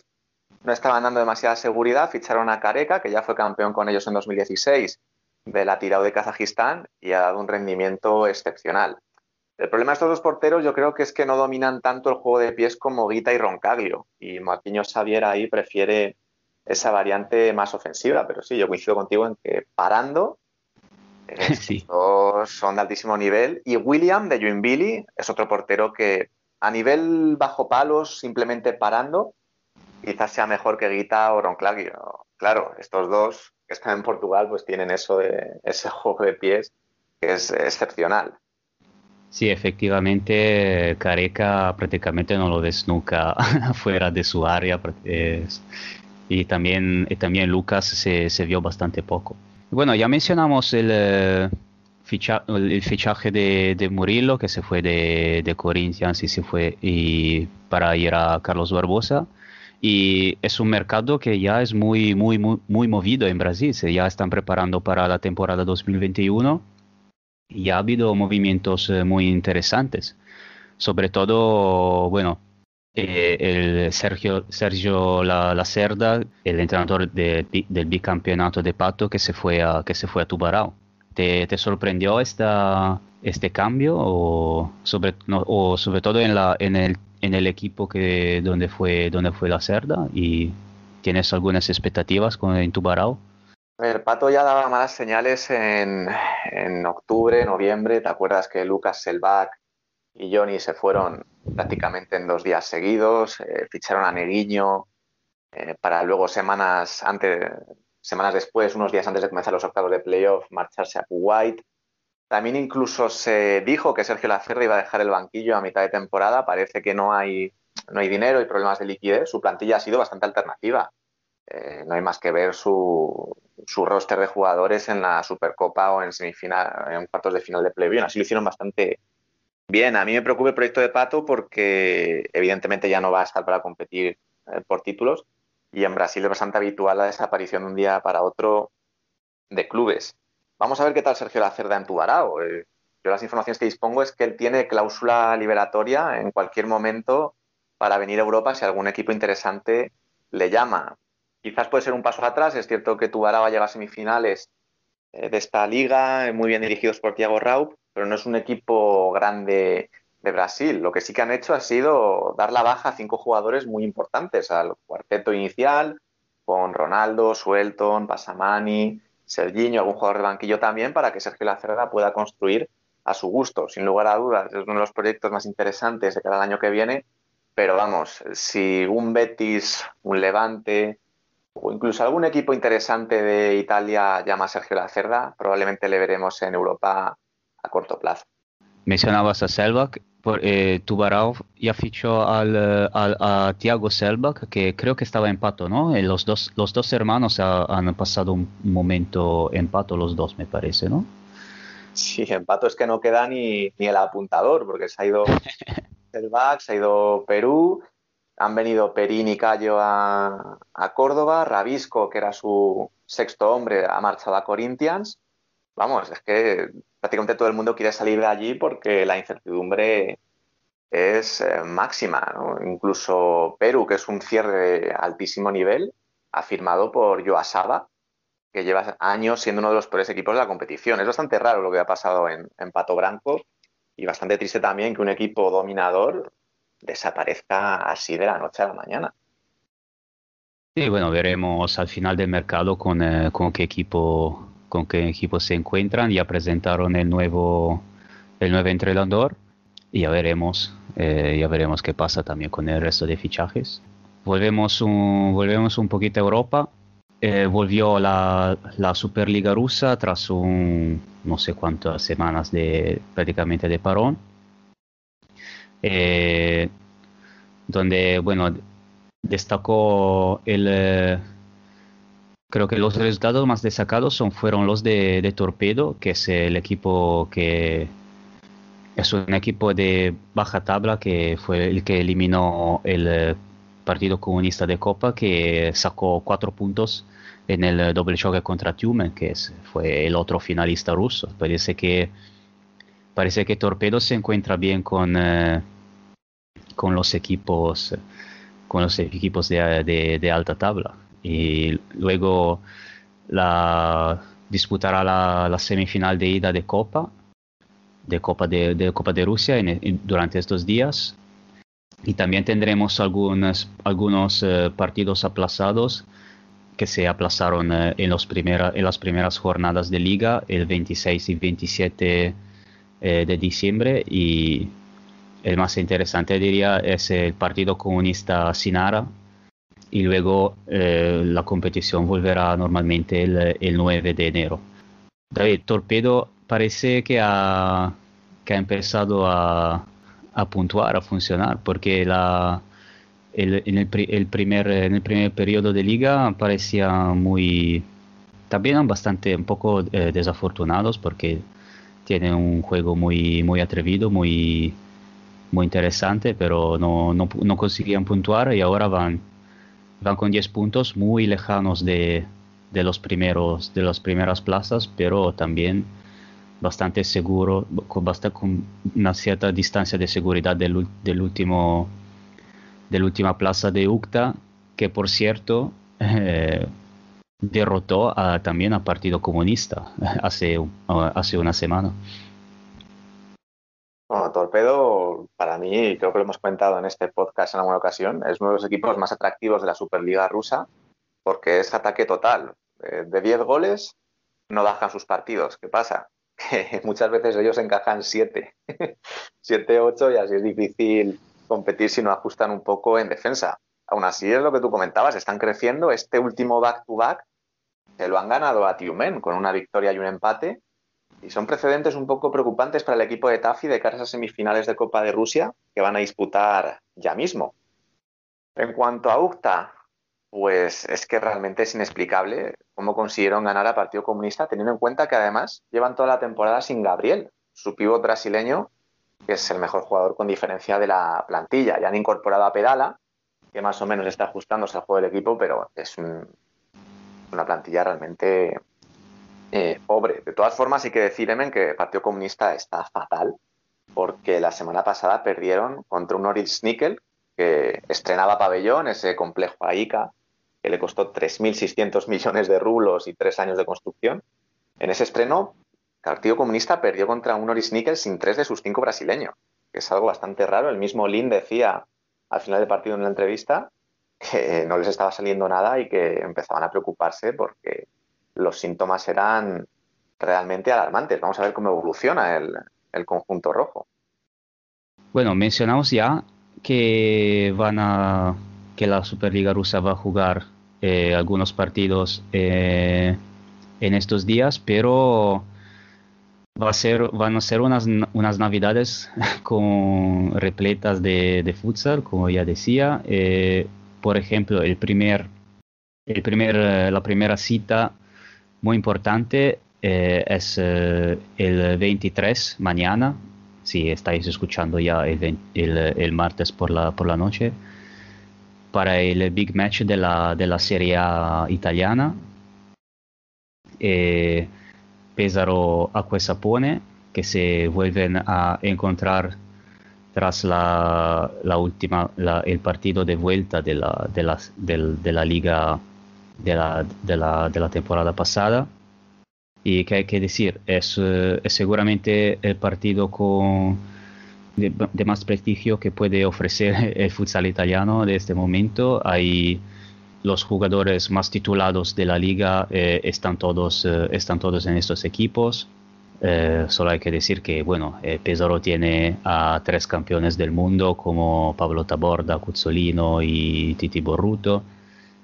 no estaban dando demasiada seguridad. Ficharon a Careca, que ya fue campeón con ellos en 2016 de la tirada de Kazajistán y ha dado un rendimiento excepcional. El problema de estos dos porteros yo creo que es que no dominan tanto el juego de pies como Guita y Roncaglio. Y Marquinhos Xavier ahí prefiere esa variante más ofensiva. Pero sí, yo coincido contigo en que parando eh, estos dos son de altísimo nivel. Y William de Joinville es otro portero que a nivel bajo palos, simplemente parando, quizás sea mejor que Guita o Ronclaglio. Claro, estos dos que están en Portugal pues tienen eso de ese juego de pies que es excepcional. Sí, efectivamente, Careca prácticamente no lo ves nunca fuera de su área. y, también, y también Lucas se, se vio bastante poco. Bueno, ya mencionamos el, eh, ficha- el fichaje de, de Murillo, que se fue de, de Corinthians y se fue y para ir a Carlos Barbosa. Y es un mercado que ya es muy, muy, muy, muy movido en Brasil. Se ya están preparando para la temporada 2021 y ha habido movimientos eh, muy interesantes. Sobre todo, bueno, eh, el Sergio, Sergio La, Lacerda, el entrenador de- del bicampeonato de Pato que se fue a, que se fue a Tubarão. ¿Te, sorprendió esta, este cambio o sobre, o sobre todo en, la, en, el, en el equipo que, donde, fue, donde fue Lacerda? ¿Y tienes algunas expectativas con, en Tubarão? A ver, Pato ya daba malas señales en, en octubre, noviembre. ¿Te acuerdas que Lucas Selvac y Johnny se fueron prácticamente en dos días seguidos? Eh, ficharon a Neguiño eh, para luego semanas antes, semanas después, unos días antes de comenzar los octavos de playoff, marcharse a Kuwait. También incluso se dijo que Sergio Lacerda iba a dejar el banquillo a mitad de temporada. Parece que no hay, no hay dinero y problemas de liquidez. Su plantilla ha sido bastante alternativa. Eh, no hay más que ver su, su roster de jugadores en la Supercopa o en semifinal, en cuartos de final de playoff. Así lo hicieron bastante, Bien, a mí me preocupa el proyecto de Pato porque evidentemente ya no va a estar para competir eh, por títulos y en Brasil es bastante habitual la desaparición de un día para otro de clubes. Vamos a ver qué tal Sergio Lacerda en Tubarao. Eh, yo las informaciones que dispongo es que él tiene cláusula liberatoria en cualquier momento para venir a Europa si algún equipo interesante le llama. Quizás puede ser un paso atrás, es cierto que Tubarao va a llegar a semifinales eh, de esta liga, muy bien dirigidos por Thiago Raup, pero no es un equipo grande de Brasil. Lo que sí que han hecho ha sido dar la baja a cinco jugadores muy importantes al cuarteto inicial, con Ronaldo, Suelton, Pasamani, Serginho, algún jugador de banquillo también, para que Sergio Lacerda pueda construir a su gusto. Sin lugar a dudas, es uno de los proyectos más interesantes de cada año que viene, pero vamos, si un Betis, un Levante o incluso algún equipo interesante de Italia llama a Sergio Lacerda, probablemente le veremos en Europa a corto plazo. Mencionabas a Selbach, por, eh, Tubarão ya fichó al, eh, al- a Thiago Selbach, que creo que estaba en Pato, ¿no? Eh, Los dos, los dos hermanos ha- han pasado un momento en Pato, los dos, me parece, ¿no? Sí, en Pato es que no queda ni, ni el apuntador, porque se ha ido Selvag, se ha ido Perú, han venido Perín y Cayo a, a Córdoba, Rabisco, que era su sexto hombre, ha marchado a Corinthians. Vamos, es que prácticamente todo el mundo quiere salir de allí porque la incertidumbre es eh, máxima, ¿no? Incluso Perú, que es un cierre de altísimo nivel, ha firmado por Yoasaba, que lleva años siendo uno de los peores equipos de la competición. Es bastante raro lo que ha pasado en, Pato Branco y bastante triste también que un equipo dominador desaparezca así de la noche a la mañana. Sí, bueno, veremos al final del mercado con, eh, con qué equipo con qué equipo se encuentran. Ya presentaron el nuevo el nuevo entrenador y ya veremos eh, ya veremos qué pasa también con el resto de fichajes. Volvemos un, volvemos un poquito a Europa. Eh, volvió la, la Superliga rusa tras un no sé cuántas semanas de prácticamente de parón. Eh, donde bueno destacó el eh, creo que los resultados más destacados son fueron los de, Torpedo que es el equipo que es un equipo de baja tabla que fue el que eliminó el eh, Partido Comunista de Copa que sacó cuatro puntos en el eh, doble choque contra Tumen que es- fue el otro finalista ruso. Parece que parece que Torpedo se encuentra bien con eh, con los equipos con los equipos de alta tabla y luego disputará la, semifinal de ida de Copa de Copa de, Copa de Rusia en- en- durante estos días. Y también tendremos algunos algunos eh, partidos aplazados que se aplazaron eh, en, los primera- en las primeras jornadas de liga el 26 y 27 eh, de diciembre. Y el más interesante diría es el Partido Comunista Sinara y luego eh, la competición volverá normalmente el, el 9 de enero. David, Torpedo parece que ha, que ha empezado a, a puntuar, a funcionar, porque la, el, en, el, el primer, en el primer periodo de liga parecía muy... También bastante un poco eh, desafortunados porque tienen un juego muy, muy atrevido, muy, muy interesante, pero no, no, no conseguían puntuar y ahora van, van con 10 puntos muy lejanos de, de los primeros de las primeras plazas, pero también bastante seguro, con, basta- con una cierta distancia de seguridad del, del último de la última plaza de UCTA, que por cierto eh, derrotó también al Partido Comunista hace, hace una semana. Bueno, Torpedo, para mí, creo que lo hemos comentado en este podcast en alguna ocasión, es uno de los equipos más atractivos de la Superliga rusa porque es ataque total. Eh, De 10 goles no bajan sus partidos. ¿Qué pasa? Que muchas veces ellos encajan 7, 7, 8 y así es difícil competir si no ajustan un poco en defensa. Aún así es lo que tú comentabas, están creciendo. Este último back-to-back se lo han ganado a Tiumen con una victoria y un empate y son precedentes un poco preocupantes para el equipo de Tafi de cara a esas semifinales de Copa de Rusia que van a disputar ya mismo. En cuanto a UCTA, pues es que realmente es inexplicable cómo consiguieron ganar a Partido Comunista, teniendo en cuenta que además llevan toda la temporada sin Gabriel, su pívot brasileño, que es el mejor jugador con diferencia de la plantilla. Ya han incorporado a Pedala, que más o menos está ajustándose al juego del equipo, pero es un- una plantilla realmente eh, pobre. De todas formas, hay que decir, Emen, que el Partido Comunista está fatal, porque la semana pasada perdieron contra un Norilsk Nickel, que estrenaba pabellón, ese complejo AICA, que le costó 3.600 millones de rublos y tres años de construcción. En ese estreno, el Partido Comunista perdió contra un Norilsk Nickel sin tres de sus cinco brasileños, que es algo bastante raro. El mismo Lin decía al final del partido en la entrevista que no les estaba saliendo nada y que empezaban a preocuparse porque los síntomas eran realmente alarmantes. Vamos a ver cómo evoluciona el, conjunto rojo. Bueno, mencionamos ya que la Superliga rusa va a jugar eh, algunos partidos eh, en estos días, pero va a ser, van a ser unas, unas navidades con repletas de, de futsal, como ya decía. Eh, por ejemplo, el primer, el primer, la primera cita muy importante eh, es eh, el 23 mañana, si estáis escuchando ya el, el, el martes por la, por la noche, para el big match de la, de la Serie A italiana. Eh, Pesaro Acquesapone, que se vuelven a encontrar tras la, la última, la- el partido de vuelta de la, de la, del- de la liga de la, de la, de la temporada pasada. Y que hay que decir, es, eh, es seguramente el partido con de, más prestigio que puede ofrecer el futsal italiano de este momento. Hay los jugadores más titulados de la liga eh, están todos eh, están todos en estos equipos. Eh, solo hay que decir que bueno, Pesaro tiene a tres campeones del mundo como Pablo Taborda, Cuzzolino y Titi Borruto.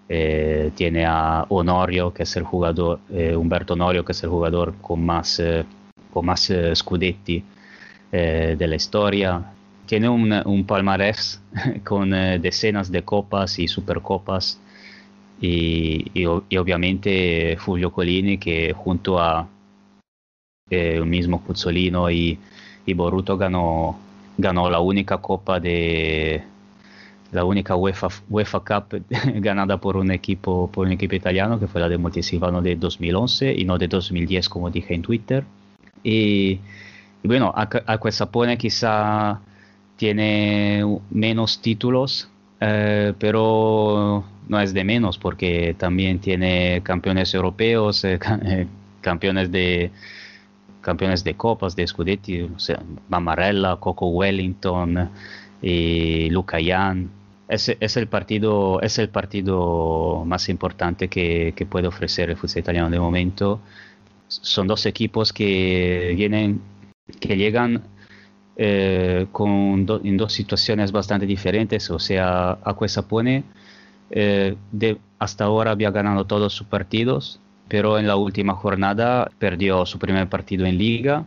Eh, tiene a Honorio, que es el jugador, eh, Humberto Honorio, que es el jugador con más, eh, con más eh, scudetti eh, de la historia. Tiene un, un palmarés con eh, decenas de copas y supercopas. Y, y y obviamente Fulvio Colini, que junto a el mismo Cuzzolino y, y Boruto ganó, ganó la única copa de, la única UEFA, UEFA Cup ganada por un equipo por un equipo italiano que fue la de Montesilvano de 2011 y no de 2010 como dije en Twitter y, y bueno Acquesapone quizá tiene menos títulos eh, pero no es de menos porque también tiene campeones europeos eh, eh, campeones de campeones de copas de Scudetti o Mamarella Coco Wellington y Luca Jan. Es, es el partido, es el partido más importante que, que puede ofrecer el fútbol italiano de momento. Son dos equipos que vienen, que llegan eh, con en dos situaciones bastante diferentes. O sea, Acquesapone eh, de, hasta ahora había ganado todos sus partidos, pero en la última jornada perdió su primer partido en liga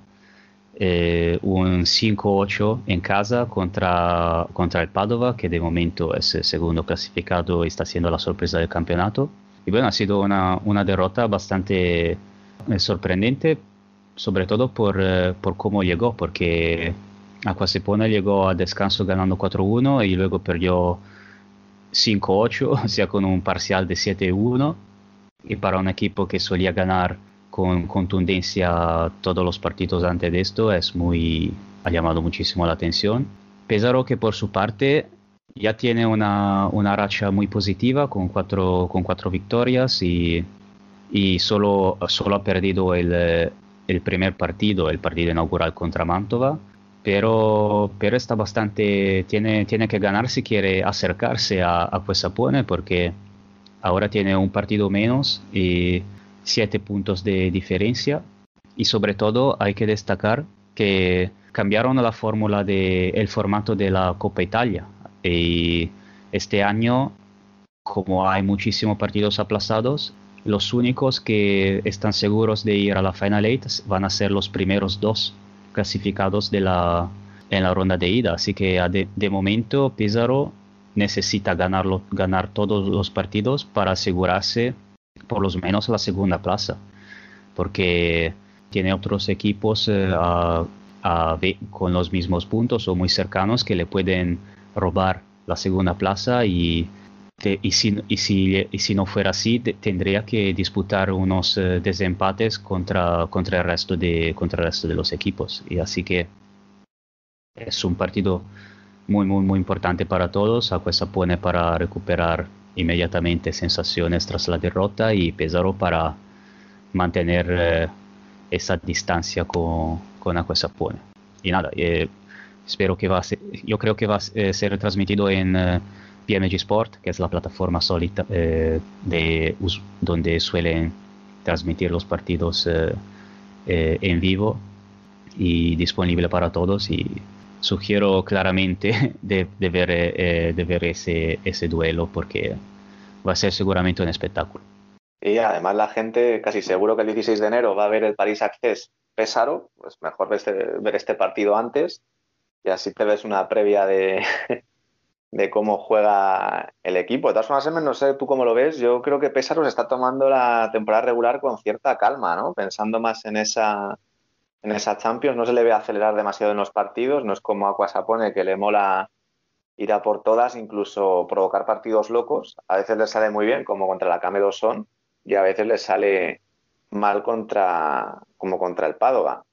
eh, un 5-8 en casa contra el Padova, que de momento es el segundo clasificado y está siendo la sorpresa del campeonato. Y bueno, ha sido una, una derrota bastante eh, sorprendente, por, eh, por cómo llegó, porque Aquasipona llegó a descanso ganando 4-1 y luego perdió 5-8, o sea, con un parcial de 7-1. Y para un equipo que solía ganar con contundencia todos los partidos antes de esto es muy ha llamado muchísimo la atención. Pesaro que por su parte ya tiene una, una racha muy positiva con cuatro, con cuatro victorias y, y solo, solo ha perdido el, eh, el primer partido, el partido inaugural contra Mantova, pero, pero está bastante, tiene, tiene que ganar si quiere acercarse a, a Puesapone porque ahora tiene un partido menos y siete puntos de diferencia. Y sobre todo hay que destacar que cambiaron la fórmula del el formato de la Copa Italia. Y este año como hay muchísimos partidos aplazados los únicos que están seguros de ir a la Final Eight van a ser los primeros dos clasificados de la, en la ronda de ida. Así que de, de momento Pizarro necesita ganarlo, ganar todos los partidos para asegurarse por lo menos la segunda plaza, porque tiene otros equipos eh, con los mismos puntos o muy cercanos que le pueden robar la segunda plaza y, y, si, y, si, y si no fuera así te- tendría que disputar unos eh, desempates contra, contra, el resto de, contra el resto de los equipos. Y así que es un partido muy, muy, muy importante para todos. Acuesa pone para recuperar inmediatamente sensaciones tras la derrota y Pesaro para mantener eh, esa distancia con, con pone. Y nada, eh, espero que va a ser, yo creo que va a eh, ser transmitido en eh, PMG Sport, que es la plataforma sólida eh, de, donde suelen transmitir los partidos eh, en vivo y disponible para todos y sugiero claramente de, de ver, eh, de ver ese, ese duelo porque va a ser seguramente un espectáculo. Y además la gente, casi seguro que el 16 de enero va a ver el París Access Pésaro, pues mejor ver este, ver este partido antes y así te ves una previa de, de cómo juega el equipo. De todas formas, no sé tú cómo lo ves, yo creo que Pésaro se está tomando la temporada regular con cierta calma, ¿no? Pensando más en esa, en esa Champions, no se le ve acelerar demasiado en los partidos, no es como Aquasapone que le mola ir a por todas, incluso provocar partidos locos. A veces le sale muy bien, como contra la Came Son, y a veces le sale mal contra, como contra el Padova.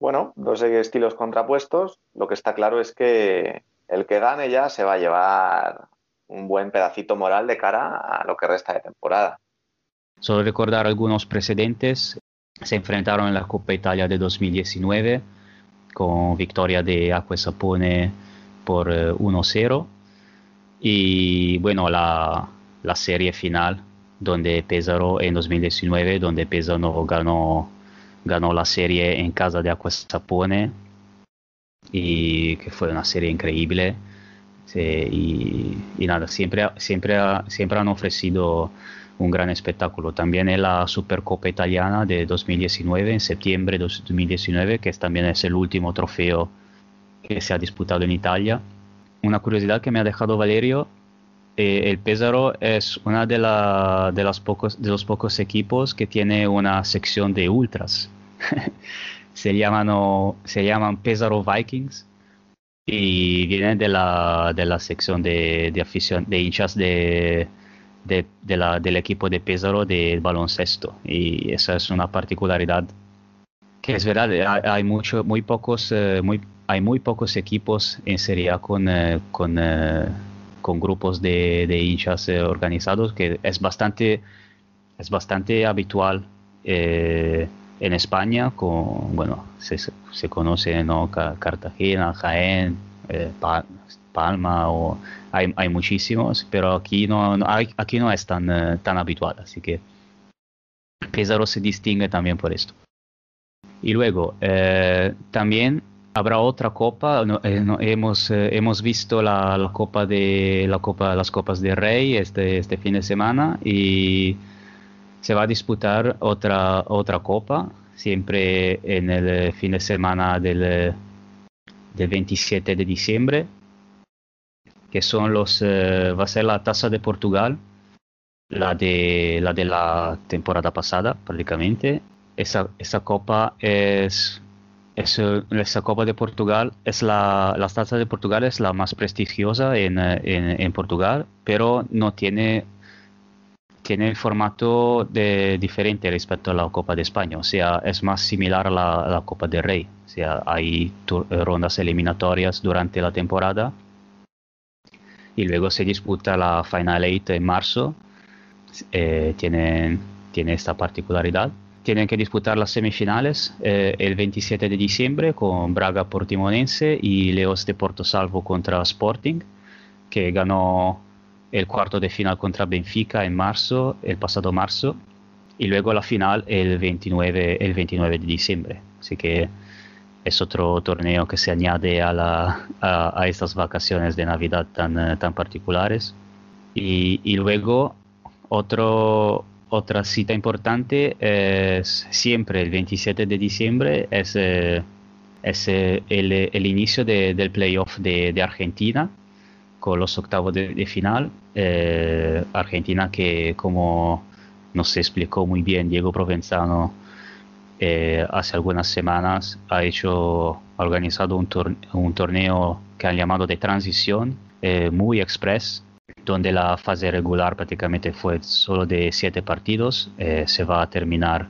Bueno, dos estilos contrapuestos. Lo que está claro es que el que gane ya se va a llevar un buen pedacito moral de cara a lo que resta de temporada. Solo recordar algunos precedentes. Se enfrentaron en la Copa Italia de 2019 con victoria de Acque Sapone eh, 1-0 y bueno la, la serie final donde Pesaro en 2019 donde Pesaro ganó la serie en casa de Acque Sapone y que fue una serie increíble Sí, y, y nada siempre siempre siempre han ofrecido un gran espectáculo. También en la Supercopa Italiana de 2019, en septiembre de 2019, que también es el último trofeo que se ha disputado en Italia. Una curiosidad que me ha dejado Valerio, eh, el Pesaro es una de, de, los pocos equipos que tiene una sección de ultras. se, llaman, se llaman Pesaro Vikings y vienen de la, de la sección de afición, de hinchas de, de, la, del equipo de Pesaro del baloncesto. Y esa es una particularidad que es verdad hay, hay muy pocos eh, muy hay muy pocos equipos en Serie A con eh, con, eh, con grupos de, de hinchas eh, organizados que es bastante es bastante habitual eh, en España con bueno se, se conoce no Ca- Cartagena Jaén eh, Palma o hay, hay muchísimos, pero aquí no, no- aquí no es tan, eh, tan habitual, así que Pesaro se distingue también por esto. Y luego, eh, también habrá otra copa, no, eh, no, hemos, eh, hemos visto la, la copa de, la copa, las copas de Rey este, este fin de semana y se va a disputar otra, otra copa, siempre en el eh, fin de semana del, del 27 de diciembre que son los eh, va a ser la tasa de Portugal la de la de la temporada pasada prácticamente. Esa, esa copa es, es eh, esa copa de Portugal es la la taza de Portugal es la más prestigiosa en, eh, en, Portugal pero no tiene tiene el formato de, diferente respecto a la Copa de España, o sea, es más similar a la, a la Copa del Rey, o sea, hay tur- rondas eliminatorias durante la temporada y luego se disputa la Final Eight en marzo. Eh, tienen, tiene esta particularidad. Tienen que disputar las semifinales eh, el 27 de diciembre con Braga Portimonense y Leos de Porto Salvo contra Sporting, que ganó el cuarto de final contra Benfica en marzo, el pasado marzo, y luego la final el 29, el 29 de diciembre. Así que es otro torneo que se añade a, la, estas vacaciones de Navidad tan, eh, tan particulares. Y, luego otro, otra cita importante es siempre el 27 de diciembre, es, eh, es eh, el, inicio de- del playoff de, de Argentina con los octavos de, final. Eh, Argentina que como nos explicó muy bien Diego Provenzano eh, hace algunas semanas ha hecho, ha organizado un, tor- un torneo que han llamado de transición, eh, muy express, donde la fase regular prácticamente fue solo de siete partidos. eh, se va a terminar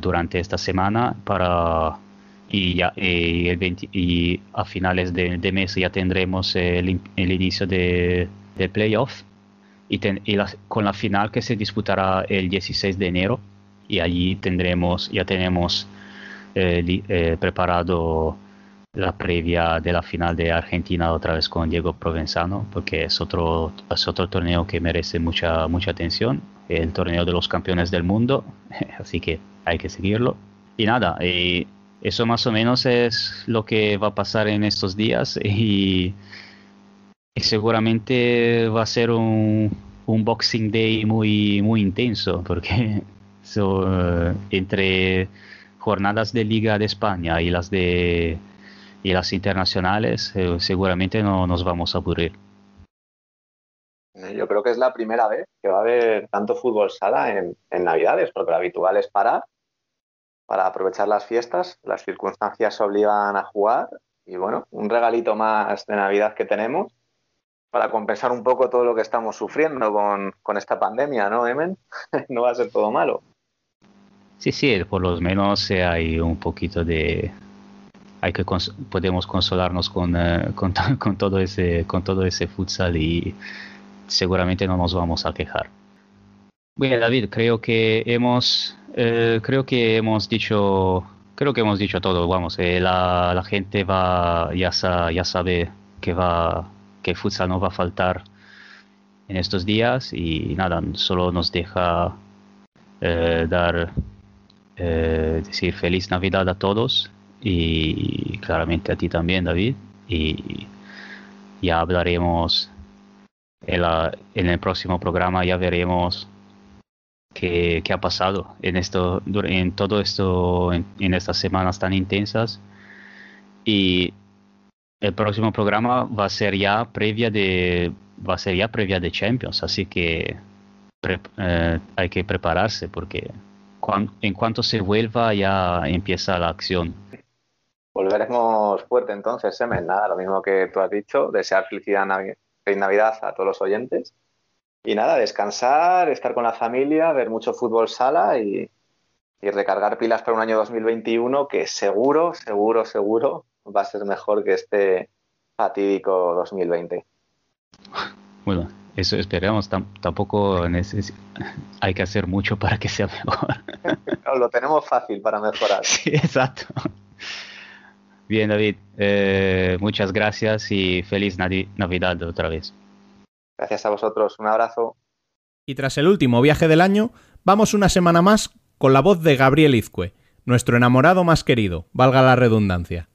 durante esta semana para y, ya, y, el 20 y a finales de, mes ya tendremos el, in- el inicio de, del playoff y, y con la final que se disputará el 16 de enero y allí tendremos ya tenemos eh, eh, preparado la previa de la final de Argentina otra vez con Diego Provenzano porque es otro es otro torneo que merece mucha mucha atención el torneo de los campeones del mundo así que hay que seguirlo. Y nada y eso más o menos es lo que va a pasar en estos días y, y seguramente va a ser un, un Boxing Day muy muy intenso porque eh, entre jornadas de Liga de España y las de y las internacionales eh, seguramente no nos vamos a aburrir. Yo creo que es la primera vez que va a haber tanto fútbol sala en, en Navidades, porque lo habitual es parar para aprovechar las fiestas, las circunstancias obligan a jugar y bueno, un regalito más de Navidad que tenemos para compensar un poco todo lo que estamos sufriendo con, con esta pandemia, ¿no, Emen? no va a ser todo malo. Sí, sí, por lo menos eh, hay un poquito de hay que cons- podemos consolarnos con, eh, con, con todo ese con todo ese futsal y seguramente no nos vamos a quejar. Bien, David, creo que hemos eh, creo que hemos dicho creo que hemos dicho todo. Vamos, eh, la, la gente va ya sa- ya sabe que va que futsal no va a faltar en estos días y nada, solo nos deja eh, dar eh, decir feliz Navidad a todos y claramente a ti también, David. Y ya hablaremos en, la- en el próximo programa, ya veremos qué, qué ha pasado en esto, en todo esto, en, en estas semanas tan intensas. Y el próximo programa va a ser ya previa de, va a ser ya previa de Champions, así que pre- eh, hay que prepararse porque cuan- en cuanto se vuelva ya empieza la acción. Volveremos fuerte entonces, Emen. Nada, lo mismo que tú has dicho, desear felicidad Navi- feliz Navidad a todos los oyentes. Y nada, descansar, estar con la familia, ver mucho fútbol sala y, y recargar pilas para un año 2021 que seguro, seguro, seguro va a ser mejor que este fatídico 2020. Bueno, eso esperamos. tam- tampoco neces- hay que hacer mucho para que sea mejor. No, Lo tenemos fácil para mejorar. Sí, exacto. Bien, David, eh, muchas gracias y feliz Navi- Navidad otra vez. Gracias a vosotros, un abrazo. Y tras el último viaje del año, vamos una semana más con la voz de Gabriel Izcue, nuestro enamorado más querido, valga la redundancia.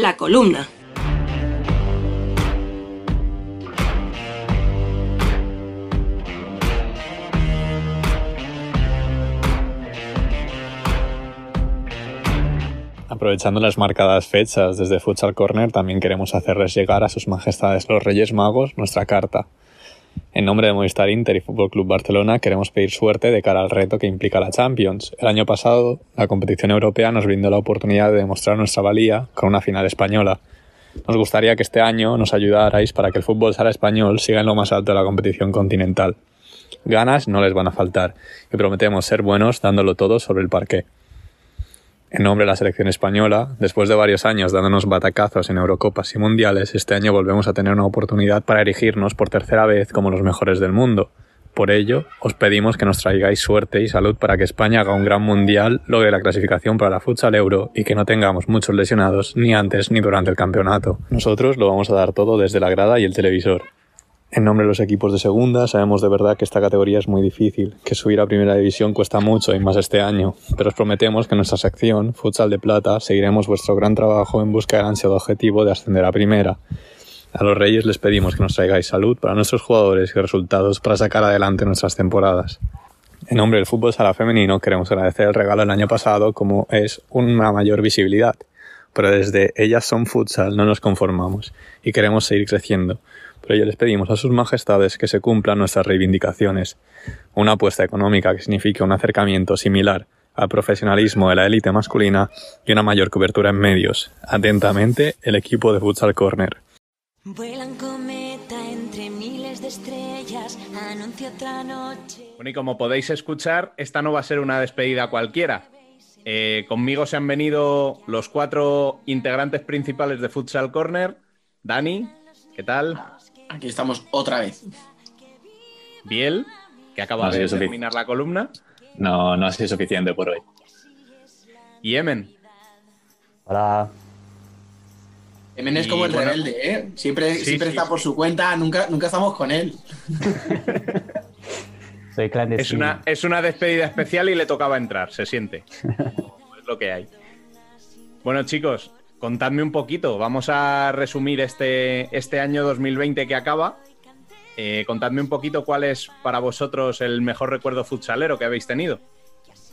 La columna. Aprovechando las marcadas fechas desde Futsal Corner, también queremos hacerles llegar a sus majestades los Reyes Magos nuestra carta. En nombre de Movistar Inter y Fútbol Club Barcelona queremos pedir suerte de cara al reto que implica la Champions. El año pasado, la competición europea nos brindó la oportunidad de demostrar nuestra valía con una final española. Nos gustaría que este año nos ayudarais para que el fútbol sala español siga en lo más alto de la competición continental. Ganas no les van a faltar y prometemos ser buenos dándolo todo sobre el parqué. En nombre de la selección española, después de varios años dándonos batacazos en Eurocopas y Mundiales, este año volvemos a tener una oportunidad para erigirnos por tercera vez como los mejores del mundo. Por ello, os pedimos que nos traigáis suerte y salud para que España haga un gran mundial, logre la clasificación para la Futsal Euro y que no tengamos muchos lesionados ni antes ni durante el campeonato. Nosotros lo vamos a dar todo desde la grada y el televisor. En nombre de los equipos de segunda, sabemos de verdad que esta categoría es muy difícil, que subir a primera división cuesta mucho y más este año, pero os prometemos que en nuestra sección, Futsal de Plata, seguiremos vuestro gran trabajo en busca del ansiado objetivo de ascender a primera. A los Reyes les pedimos que nos traigáis salud para nuestros jugadores y resultados para sacar adelante nuestras temporadas. En nombre del fútbol sala femenino queremos agradecer el regalo del año pasado como es una mayor visibilidad. Pero desde Ellas son futsal no nos conformamos y queremos seguir creciendo. Por ello les pedimos a sus majestades que se cumplan nuestras reivindicaciones. Una apuesta económica que signifique un acercamiento similar al profesionalismo de la élite masculina y una mayor cobertura en medios. Atentamente, el equipo de Futsal Corner. Vuelan cometa entre miles de estrellas, anuncia otra noche. Bueno, y como podéis escuchar, esta no va a ser una despedida cualquiera. Eh, conmigo se han venido los cuatro integrantes principales de Futsal Corner. Dani, ¿qué tal? Aquí estamos otra vez. Biel, que acaba No, de terminar la columna. No, no ha sido suficiente por hoy. Y Emen. Hola. Emen es como el bueno, rebelde, ¿eh? Siempre, Sí, siempre sí, está por su cuenta, nunca, nunca estamos con él. Soy Es clandestino. una, es una despedida especial y le tocaba entrar, se siente. es lo que hay. Bueno, chicos, contadme un poquito. Vamos a resumir este, este año 2020 que acaba. Eh, contadme un poquito cuál es para vosotros el mejor recuerdo futsalero que habéis tenido.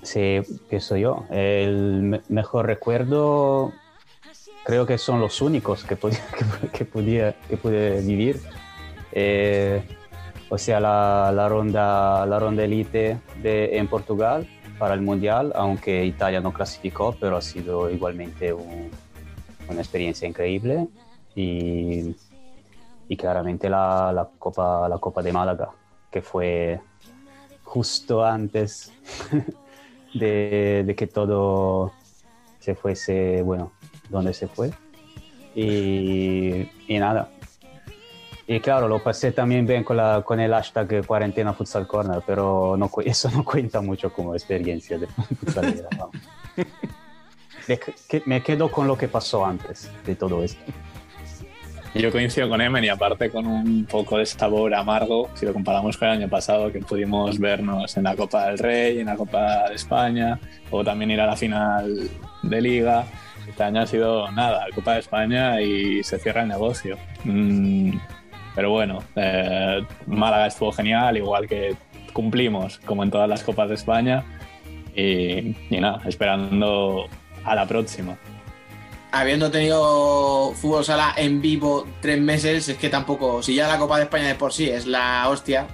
Sí, pienso yo. El me- mejor recuerdo creo que son los únicos que, podía, que, que que pude vivir. Eh, o sea, la, la ronda, la ronda elite de, en Portugal para el Mundial, aunque Italia no clasificó, pero ha sido igualmente un- una experiencia increíble. Y, y claramente la, la Copa, la Copa de Málaga, que fue justo antes de, de que todo se fuese, bueno, donde se fue. Y, y nada. Y claro, lo pasé también bien con, la, con el hashtag cuarentena futsal corner, pero no, eso no cuenta mucho como experiencia de futsalera. me quedo con lo que pasó antes de todo esto. Yo coincido con Emen y aparte con un poco de sabor amargo, si lo comparamos con el año pasado, que pudimos vernos en la Copa del Rey, en la Copa de España, o también ir a la final de Liga. Este año ha sido nada, Copa de España y se cierra el negocio. Mm, pero bueno, eh, Málaga estuvo genial, igual que cumplimos como en todas las Copas de España. Y, y nada, esperando a la próxima. Habiendo tenido fútbol sala en vivo tres meses, es que tampoco, si ya la Copa de España de por sí es la hostia,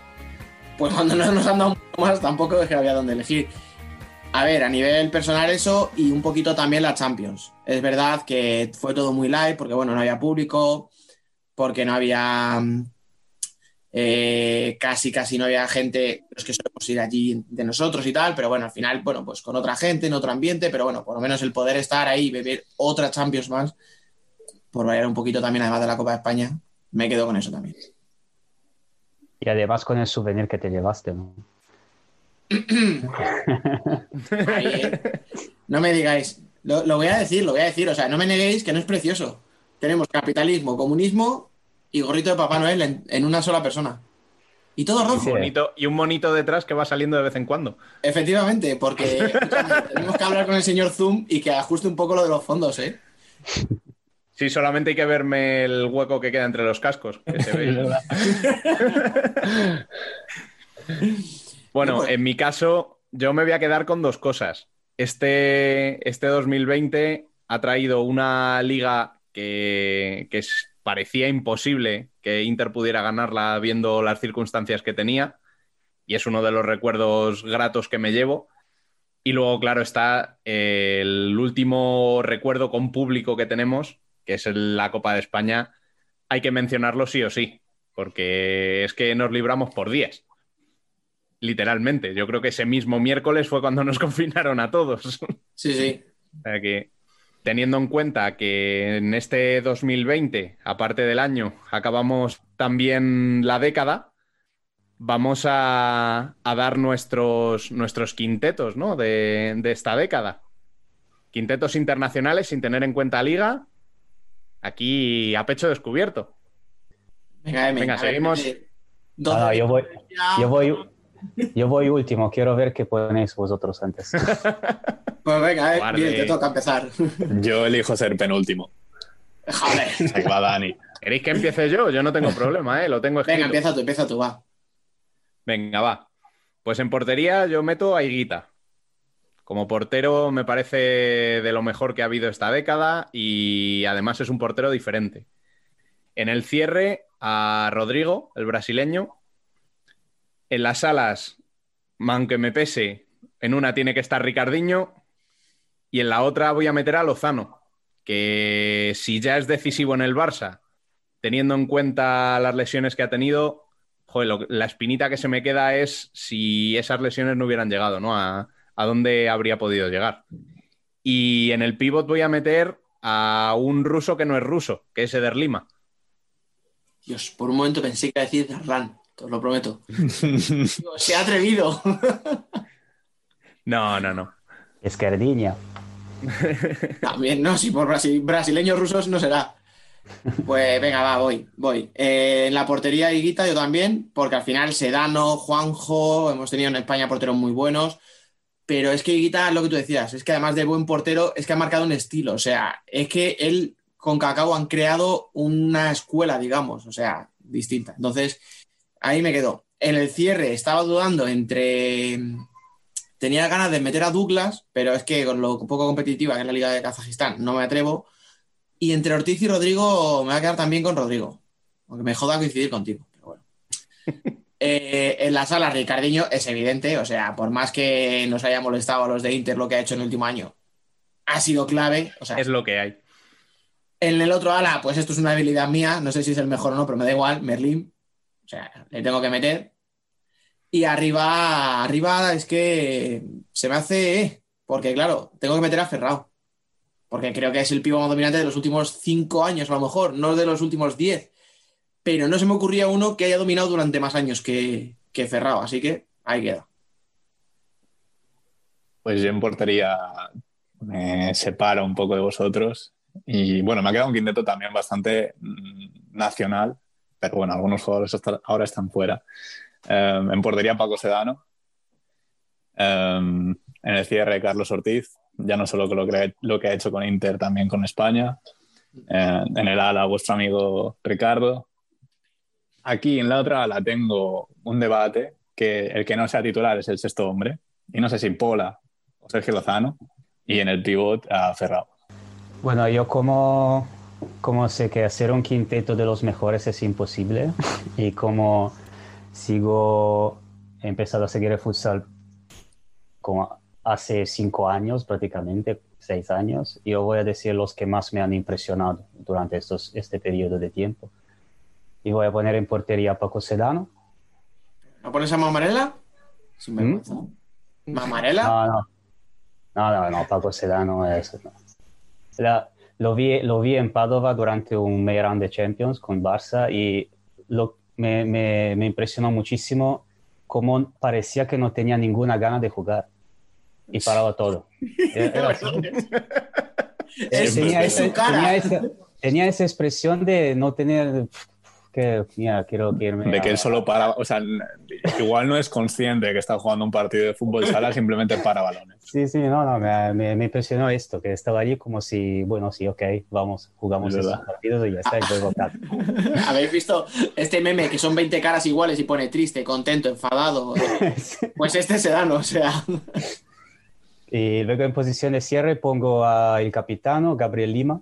pues cuando no nos han dado más, tampoco es que había dónde elegir. A ver, a nivel personal eso y un poquito también la Champions. Es verdad que fue todo muy light porque, bueno, no había público, porque no había mm, eh, casi, casi no había gente, los que solemos ir allí de nosotros y tal, pero bueno, al final, bueno, pues con otra gente, en otro ambiente, pero bueno, por lo menos el poder estar ahí y beber otra Champions más, por variar un poquito también además de la Copa de España, me quedo con eso también. Y además con el souvenir que te llevaste, ¿no? Ahí, eh. No me digáis, lo, lo voy a decir, lo voy a decir, o sea, no me neguéis que no es precioso. Tenemos capitalismo, comunismo y gorrito de Papá Noel en, en una sola persona. Y todo rojo. Bonito- y un monito detrás que va saliendo de vez en cuando. Efectivamente, porque tenemos que hablar con el señor Zoom y que ajuste un poco lo de los fondos, ¿eh? Sí, solamente hay que verme el hueco que queda entre los cascos. que se ve. bueno, en mi caso, yo me voy a quedar con dos cosas. Este, este 2020 ha traído una liga que, que es- parecía imposible que Inter pudiera ganarla viendo las circunstancias que tenía. Y es uno de los recuerdos gratos que me llevo. Y luego, claro, está eh, el último recuerdo con público que tenemos, que es la Copa de España. Hay que mencionarlo sí o sí, porque es que nos libramos por días. Literalmente. Yo creo que ese mismo miércoles fue cuando nos confinaron a todos. Sí, sí. O sea que, teniendo en cuenta que en este 2020, aparte del año, acabamos también la década, vamos a, a dar nuestros, nuestros quintetos ¿no? de, de esta década. Quintetos internacionales sin tener en cuenta liga. Aquí a pecho descubierto. Venga, ver, seguimos. No, no, yo voy, yo voy, yo voy último. Quiero ver qué ponéis vosotros antes. Pues venga, eh, bien, te toca empezar. Yo elijo ser penúltimo. Joder. Ahí va Dani. ¿Queréis que empiece yo? Yo no tengo problema, ¿eh? Lo tengo escrito. Venga, empieza tú, empieza tú, va. Venga, va. Pues en portería yo meto a Higuita. Como portero me parece de lo mejor que ha habido esta década y además es un portero diferente. En el cierre a Rodrigo, el brasileño. En las alas, aunque me pese, en una tiene que estar Ricardiño y en la otra voy a meter a Lozano, que si ya es decisivo en el Barça, teniendo en cuenta las lesiones que ha tenido, joder, la espinita que se me queda es si esas lesiones no hubieran llegado, ¿no? A, a dónde habría podido llegar. Y en el pivot voy a meter a un ruso que no es ruso, que es Eder Lima. Dios, por un momento pensé que iba a decir Darlan, te os lo prometo. Digo, Se ha atrevido. No, no, no. Esquerdiña. También, no, si por brasi- brasileños rusos no será. Pues venga, va, voy, voy. Eh, en la portería Higuita yo también, porque al final Sedano, Juanjo, hemos tenido en España porteros muy buenos, pero es que Higuita, lo que tú decías, es que además de buen portero, es que ha marcado un estilo, o sea, es que él con Cacao han creado una escuela, digamos, o sea, distinta. Entonces, ahí me quedo. En el cierre estaba dudando entre... Tenía ganas de meter a Douglas, pero es que con lo poco competitiva que es la Liga de Kazajistán no me atrevo. Y entre Ortiz y Rodrigo me voy a quedar también con Rodrigo. Aunque me joda coincidir contigo. Pero bueno. Eh, en la sala, Ricardiño es evidente. O sea, por más que nos haya molestado a los de Inter lo que ha hecho en el último año, ha sido clave. O sea, Es lo que hay. en el otro ala, pues esto es una habilidad mía. No sé si es el mejor o no, pero me da igual. Merlín. Sea, le tengo que meter. Y arriba, arriba es que se me hace, eh, porque claro, tengo que meter a Ferrao. Porque creo que es el pivo más dominante de los últimos cinco años, a lo mejor, no de los últimos diez. Pero no se me ocurría uno que haya dominado durante más años que, que Ferrao, así que ahí queda. Pues yo en portería me separo un poco de vosotros. Y bueno, me ha quedado un quinteto también bastante mm, nacional, pero bueno, algunos jugadores ahora están fuera. Um, en portería Paco Sedano. Um, en el cierre Carlos Ortiz, ya no solo lo que, lo que ha hecho con Inter, también con España. Eh, en el ala vuestro amigo Ricardo. Aquí en la otra ala tengo un debate que el que no sea titular es el sexto hombre. Y no sé si Pola o Sergio Lozano. Y en el pivot a. Bueno, yo como, como sé que hacer un quinteto de los mejores es imposible y como sigo, he empezado a seguir el futsal como hace cinco años prácticamente, seis años, yo voy a decir los que más me han impresionado durante estos, este periodo de tiempo. Y voy a poner en portería a Paco Sedano. ¿No pones a Mamarela? Sin vergüenza. ¿Mamarela? No, no. No, no, no, Paco Sedano es... no. La- lo, vi, lo vi en Padova durante un Meiran de Champions con Barça y lo, me, me- me impresionó muchísimo cómo parecía que no tenía ninguna gana de jugar y paraba todo. Era- era así. Tenía, esa, tenía, esa, tenía esa expresión de no tener... Que, mira, quiero que irme De que a- él solo para, o sea, igual no es consciente de que está jugando un partido de fútbol sala, simplemente para balones. Sí, sí, no, no, me, me- me impresionó esto, que estaba allí como si, bueno, sí, ok, vamos, jugamos Es estos verdad. partidos y ya está, y luego tal. ¿Habéis visto este meme que son 20 caras iguales y pone triste, contento, enfadado? Pues este es Sedano, o sea. Y luego en posición de cierre pongo al capitano Gabriel Lima,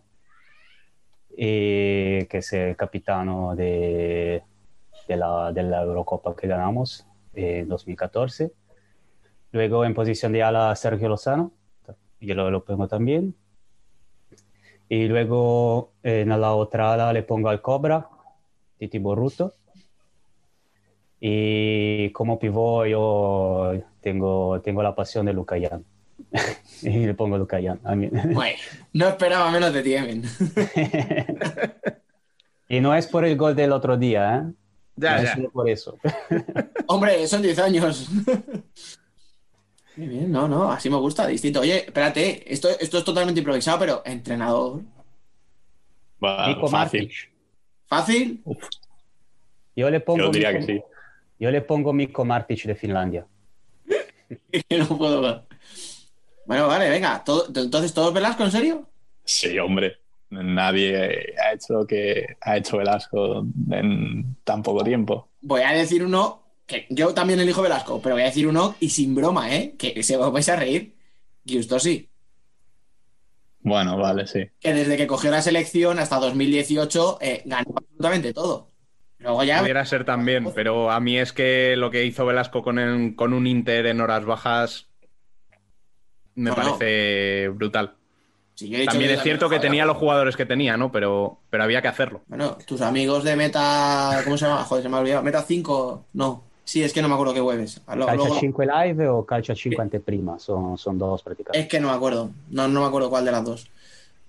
eh, que es el capitano de, de, la, de la Eurocopa que ganamos en 2014. Luego en posición de ala Sergio Lozano, yo lo, lo pongo también. Y luego en la otra ala le pongo al Cobra, Titi Borruto. Y como pivot yo tengo, tengo la pasión de Lucayan. y le pongo Lucayan. a mí. Bueno, no esperaba menos de ti, Emin. y no es por el gol del otro día, ¿eh? Ya, no ya. es solo por eso. Hombre, son 10 años. Muy bien, no, no, así me gusta, distinto. Oye, espérate, esto, esto es totalmente improvisado, pero entrenador. Nico fácil. Martic. ¿Fácil? Yo le pongo Yo diría Mikko- que sí. Yo le pongo Mikko Martic de Finlandia. no puedo ver. Bueno, vale, venga. todo- entonces, ¿todos Velasco, en serio? Sí, hombre. Nadie ha hecho lo que ha hecho Velasco en tan poco tiempo. Voy a decir uno que yo también elijo Velasco, pero voy a decir uno y sin broma, ¿eh? Que se os vais a reír. Giustosi, Bueno, vale, sí. que desde que cogió la selección hasta 2018 eh, ganó absolutamente todo. Luego ya. Pudiera ser también, pero a mí es que lo que hizo Velasco con, el- con un Inter en horas bajas me No, no. parece brutal. Sí, yo he dicho También es cierto que tenía los jugadores que tenía, ¿no? Pero, pero había que hacerlo. Bueno, tus amigos de Meta. ¿Cómo se llama? Joder, se me ha olvidado. Meta 5. No. Sí, es que no me acuerdo qué webs. Lo- Calcio luego- 5 Live o Calcio 5 Anteprima, son, son dos prácticamente. Es que no me acuerdo. No, no me acuerdo cuál de las dos.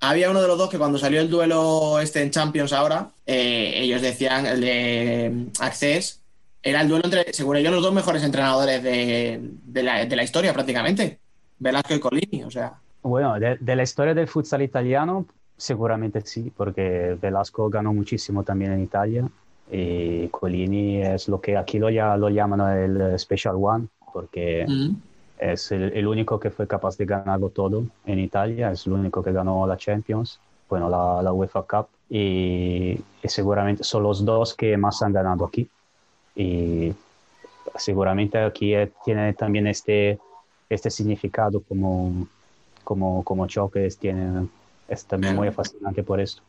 Había uno de los dos que cuando salió el duelo este en Champions ahora, eh, ellos decían, el de mm, Access, era el duelo entre, según ellos, los dos mejores entrenadores de, de la, de la historia prácticamente. Velasco y Colini, o sea. Bueno, de, de la historia del futsal italiano, seguramente sí, porque Velasco ganó muchísimo también en Italia y Colini es lo que aquí lo, ya, lo llaman el Special One, porque es el, el único que fue capaz de ganarlo todo en Italia, es el único que ganó la Champions, bueno, la, la UEFA Cup, y, y seguramente son los dos que más han ganado aquí. Y seguramente aquí eh, tiene también este, este significado como, como, como choques, tiene, es también muy fascinante por esto.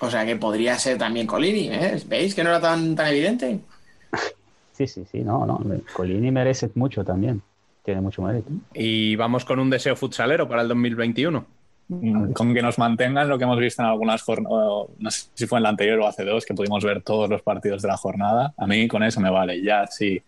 O sea que podría ser también Colini, ¿eh? ¿Veis que no era tan, tan evidente? Sí, sí, sí, no, no, Colini merece mucho también, tiene mucho mérito. Y vamos con un deseo futsalero para el 2021. Mm, Con que nos mantengan lo que hemos visto en algunas jornadas, no sé si fue en la anterior o hace dos, que pudimos ver todos los partidos de la jornada. A mí con eso me vale. Ya si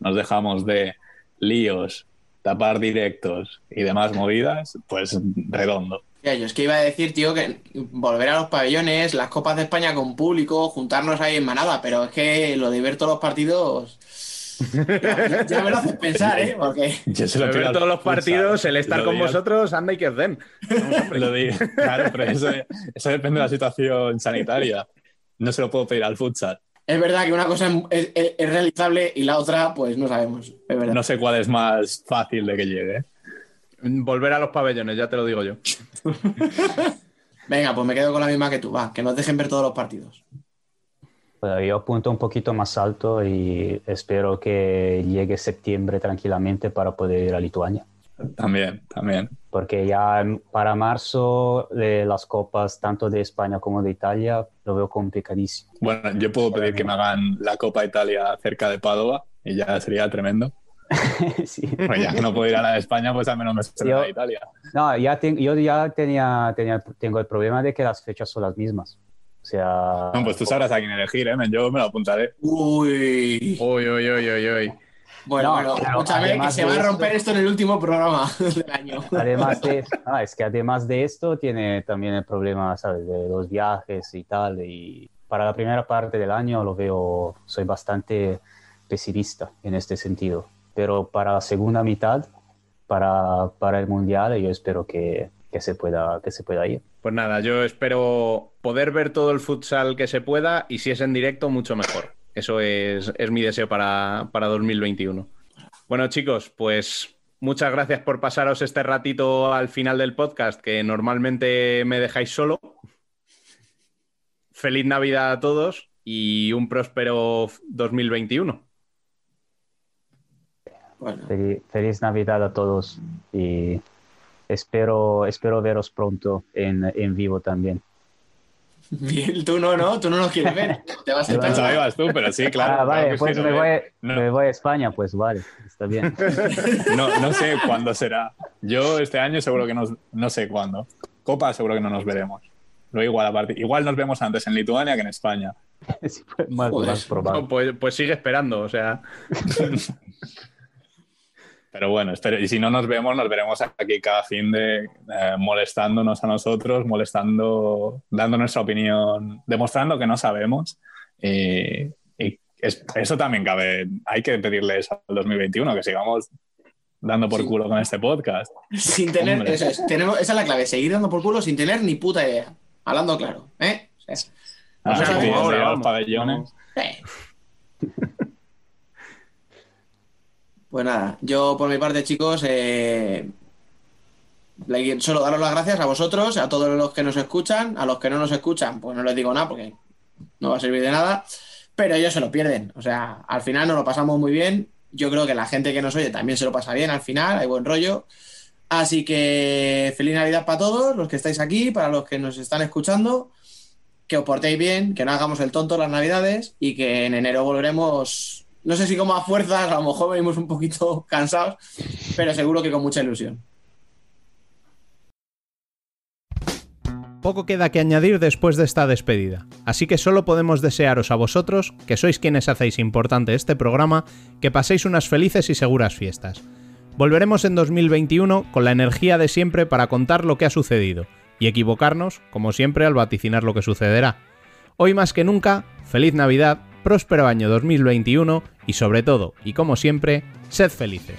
nos dejamos de líos, tapar directos y demás movidas, pues redondo. Ya, yo es que iba a decir, tío, que volver a los pabellones, las Copas de España con público, juntarnos ahí en manada, pero es que lo de ver todos los partidos. Ya, ya me lo haces pensar, ¿eh? Porque. Yo se lo ver todos los partidos, el estar lo con vosotros, anda y que os den. Lo digo. Claro, pero eso, eso depende de la situación sanitaria. No se lo puedo pedir al futsal. Es verdad que una cosa es, es- es realizable y la otra, pues no sabemos. Es verdad. No sé cuál es más fácil de que llegue. Volver a los pabellones, ya te lo digo yo. Venga, pues me quedo con la misma que tú, va, que nos dejen ver todos los partidos. Bueno, yo apunto un poquito más alto y espero que llegue septiembre tranquilamente para poder ir a Lituania. También, también. Porque ya para marzo de las copas, tanto de España como de Italia, lo veo complicadísimo. Bueno, yo puedo pedir que me hagan la Copa Italia cerca de Padova y ya sería tremendo. Sí. Pues ya que no puedo ir a la de España, pues al menos me la de Italia. No, ya ten- yo ya tenía, tenía, tengo el problema de que las fechas son las mismas. O sea, No, pues tú sabrás a quién elegir, ¿eh? Yo me lo apuntaré. Uy. Uy, uy, uy, uy, uy. Bueno, No, bueno, escúchame, que se va a esto- romper esto en el último programa del año. Además de, ah, es que además de esto tiene también el problema, ¿sabes? De los viajes y tal. Y para la primera parte del año lo veo, soy bastante pesimista en este sentido. Pero para la segunda mitad, para, para el Mundial, yo espero que, que, se pueda, que se pueda ir. Pues nada, yo espero poder ver todo el futsal que se pueda y si es en directo, mucho mejor. Eso es, es mi deseo para, para 2021. Bueno, chicos, pues muchas gracias por pasaros este ratito al final del podcast, que normalmente me dejáis solo. Feliz Navidad a todos y un próspero 2021. Feliz, feliz Navidad a todos y espero, espero veros pronto en, en vivo también. Bien, tú no, ¿no? Tú no nos quieres ver. Te vas a vas tú, pero sí, claro. Ah, vale, claro pues sí, me, no, voy, no. me voy a España, pues vale, está bien. No, no sé cuándo será. Yo este año seguro que nos, no sé cuándo. Copa seguro que no nos veremos. Luego igual, aparte, igual nos vemos antes en Lituania que en España. más, Joder. más probable. No, pues, pues sigue esperando, o sea. Pero bueno, espero, y si no nos vemos, nos veremos aquí cada fin de eh, molestándonos a nosotros, molestando, dando nuestra opinión, demostrando que no sabemos. Y, y es- eso también cabe. Hay que pedirles al 2021 que sigamos dando por culo con este podcast. Sin tener. Eso es, tenemos, esa es la clave, seguir dando por culo sin tener ni puta idea. Hablando claro, ¿eh? O sea, Ah, O sea, sí, ahora, a los vamos. pabellones. Pues nada, yo por mi parte, chicos, eh, solo daros las gracias a vosotros, a todos los que nos escuchan, a los que no nos escuchan, pues no les digo nada porque no va a servir de nada. pero ellos se lo pierden. O sea, al final nos lo pasamos muy bien. Yo creo que la gente que nos oye también se lo pasa bien al final, hay buen rollo. Así que feliz Navidad para todos, los que estáis aquí, para los que nos están escuchando, que os portéis bien, que no hagamos el tonto las Navidades y que en enero volveremos, no sé si como a fuerzas, a lo mejor venimos un poquito cansados, pero seguro que con mucha ilusión. Poco queda que añadir después de esta despedida, así que solo podemos desearos a vosotros, que sois quienes hacéis importante este programa, que paséis unas felices y seguras fiestas. Volveremos en 2021 con la energía de siempre para contar lo que ha sucedido y equivocarnos, como siempre, al vaticinar lo que sucederá. Hoy más que nunca, feliz Navidad, próspero año 2021 y sobre todo, y como siempre, sed felices.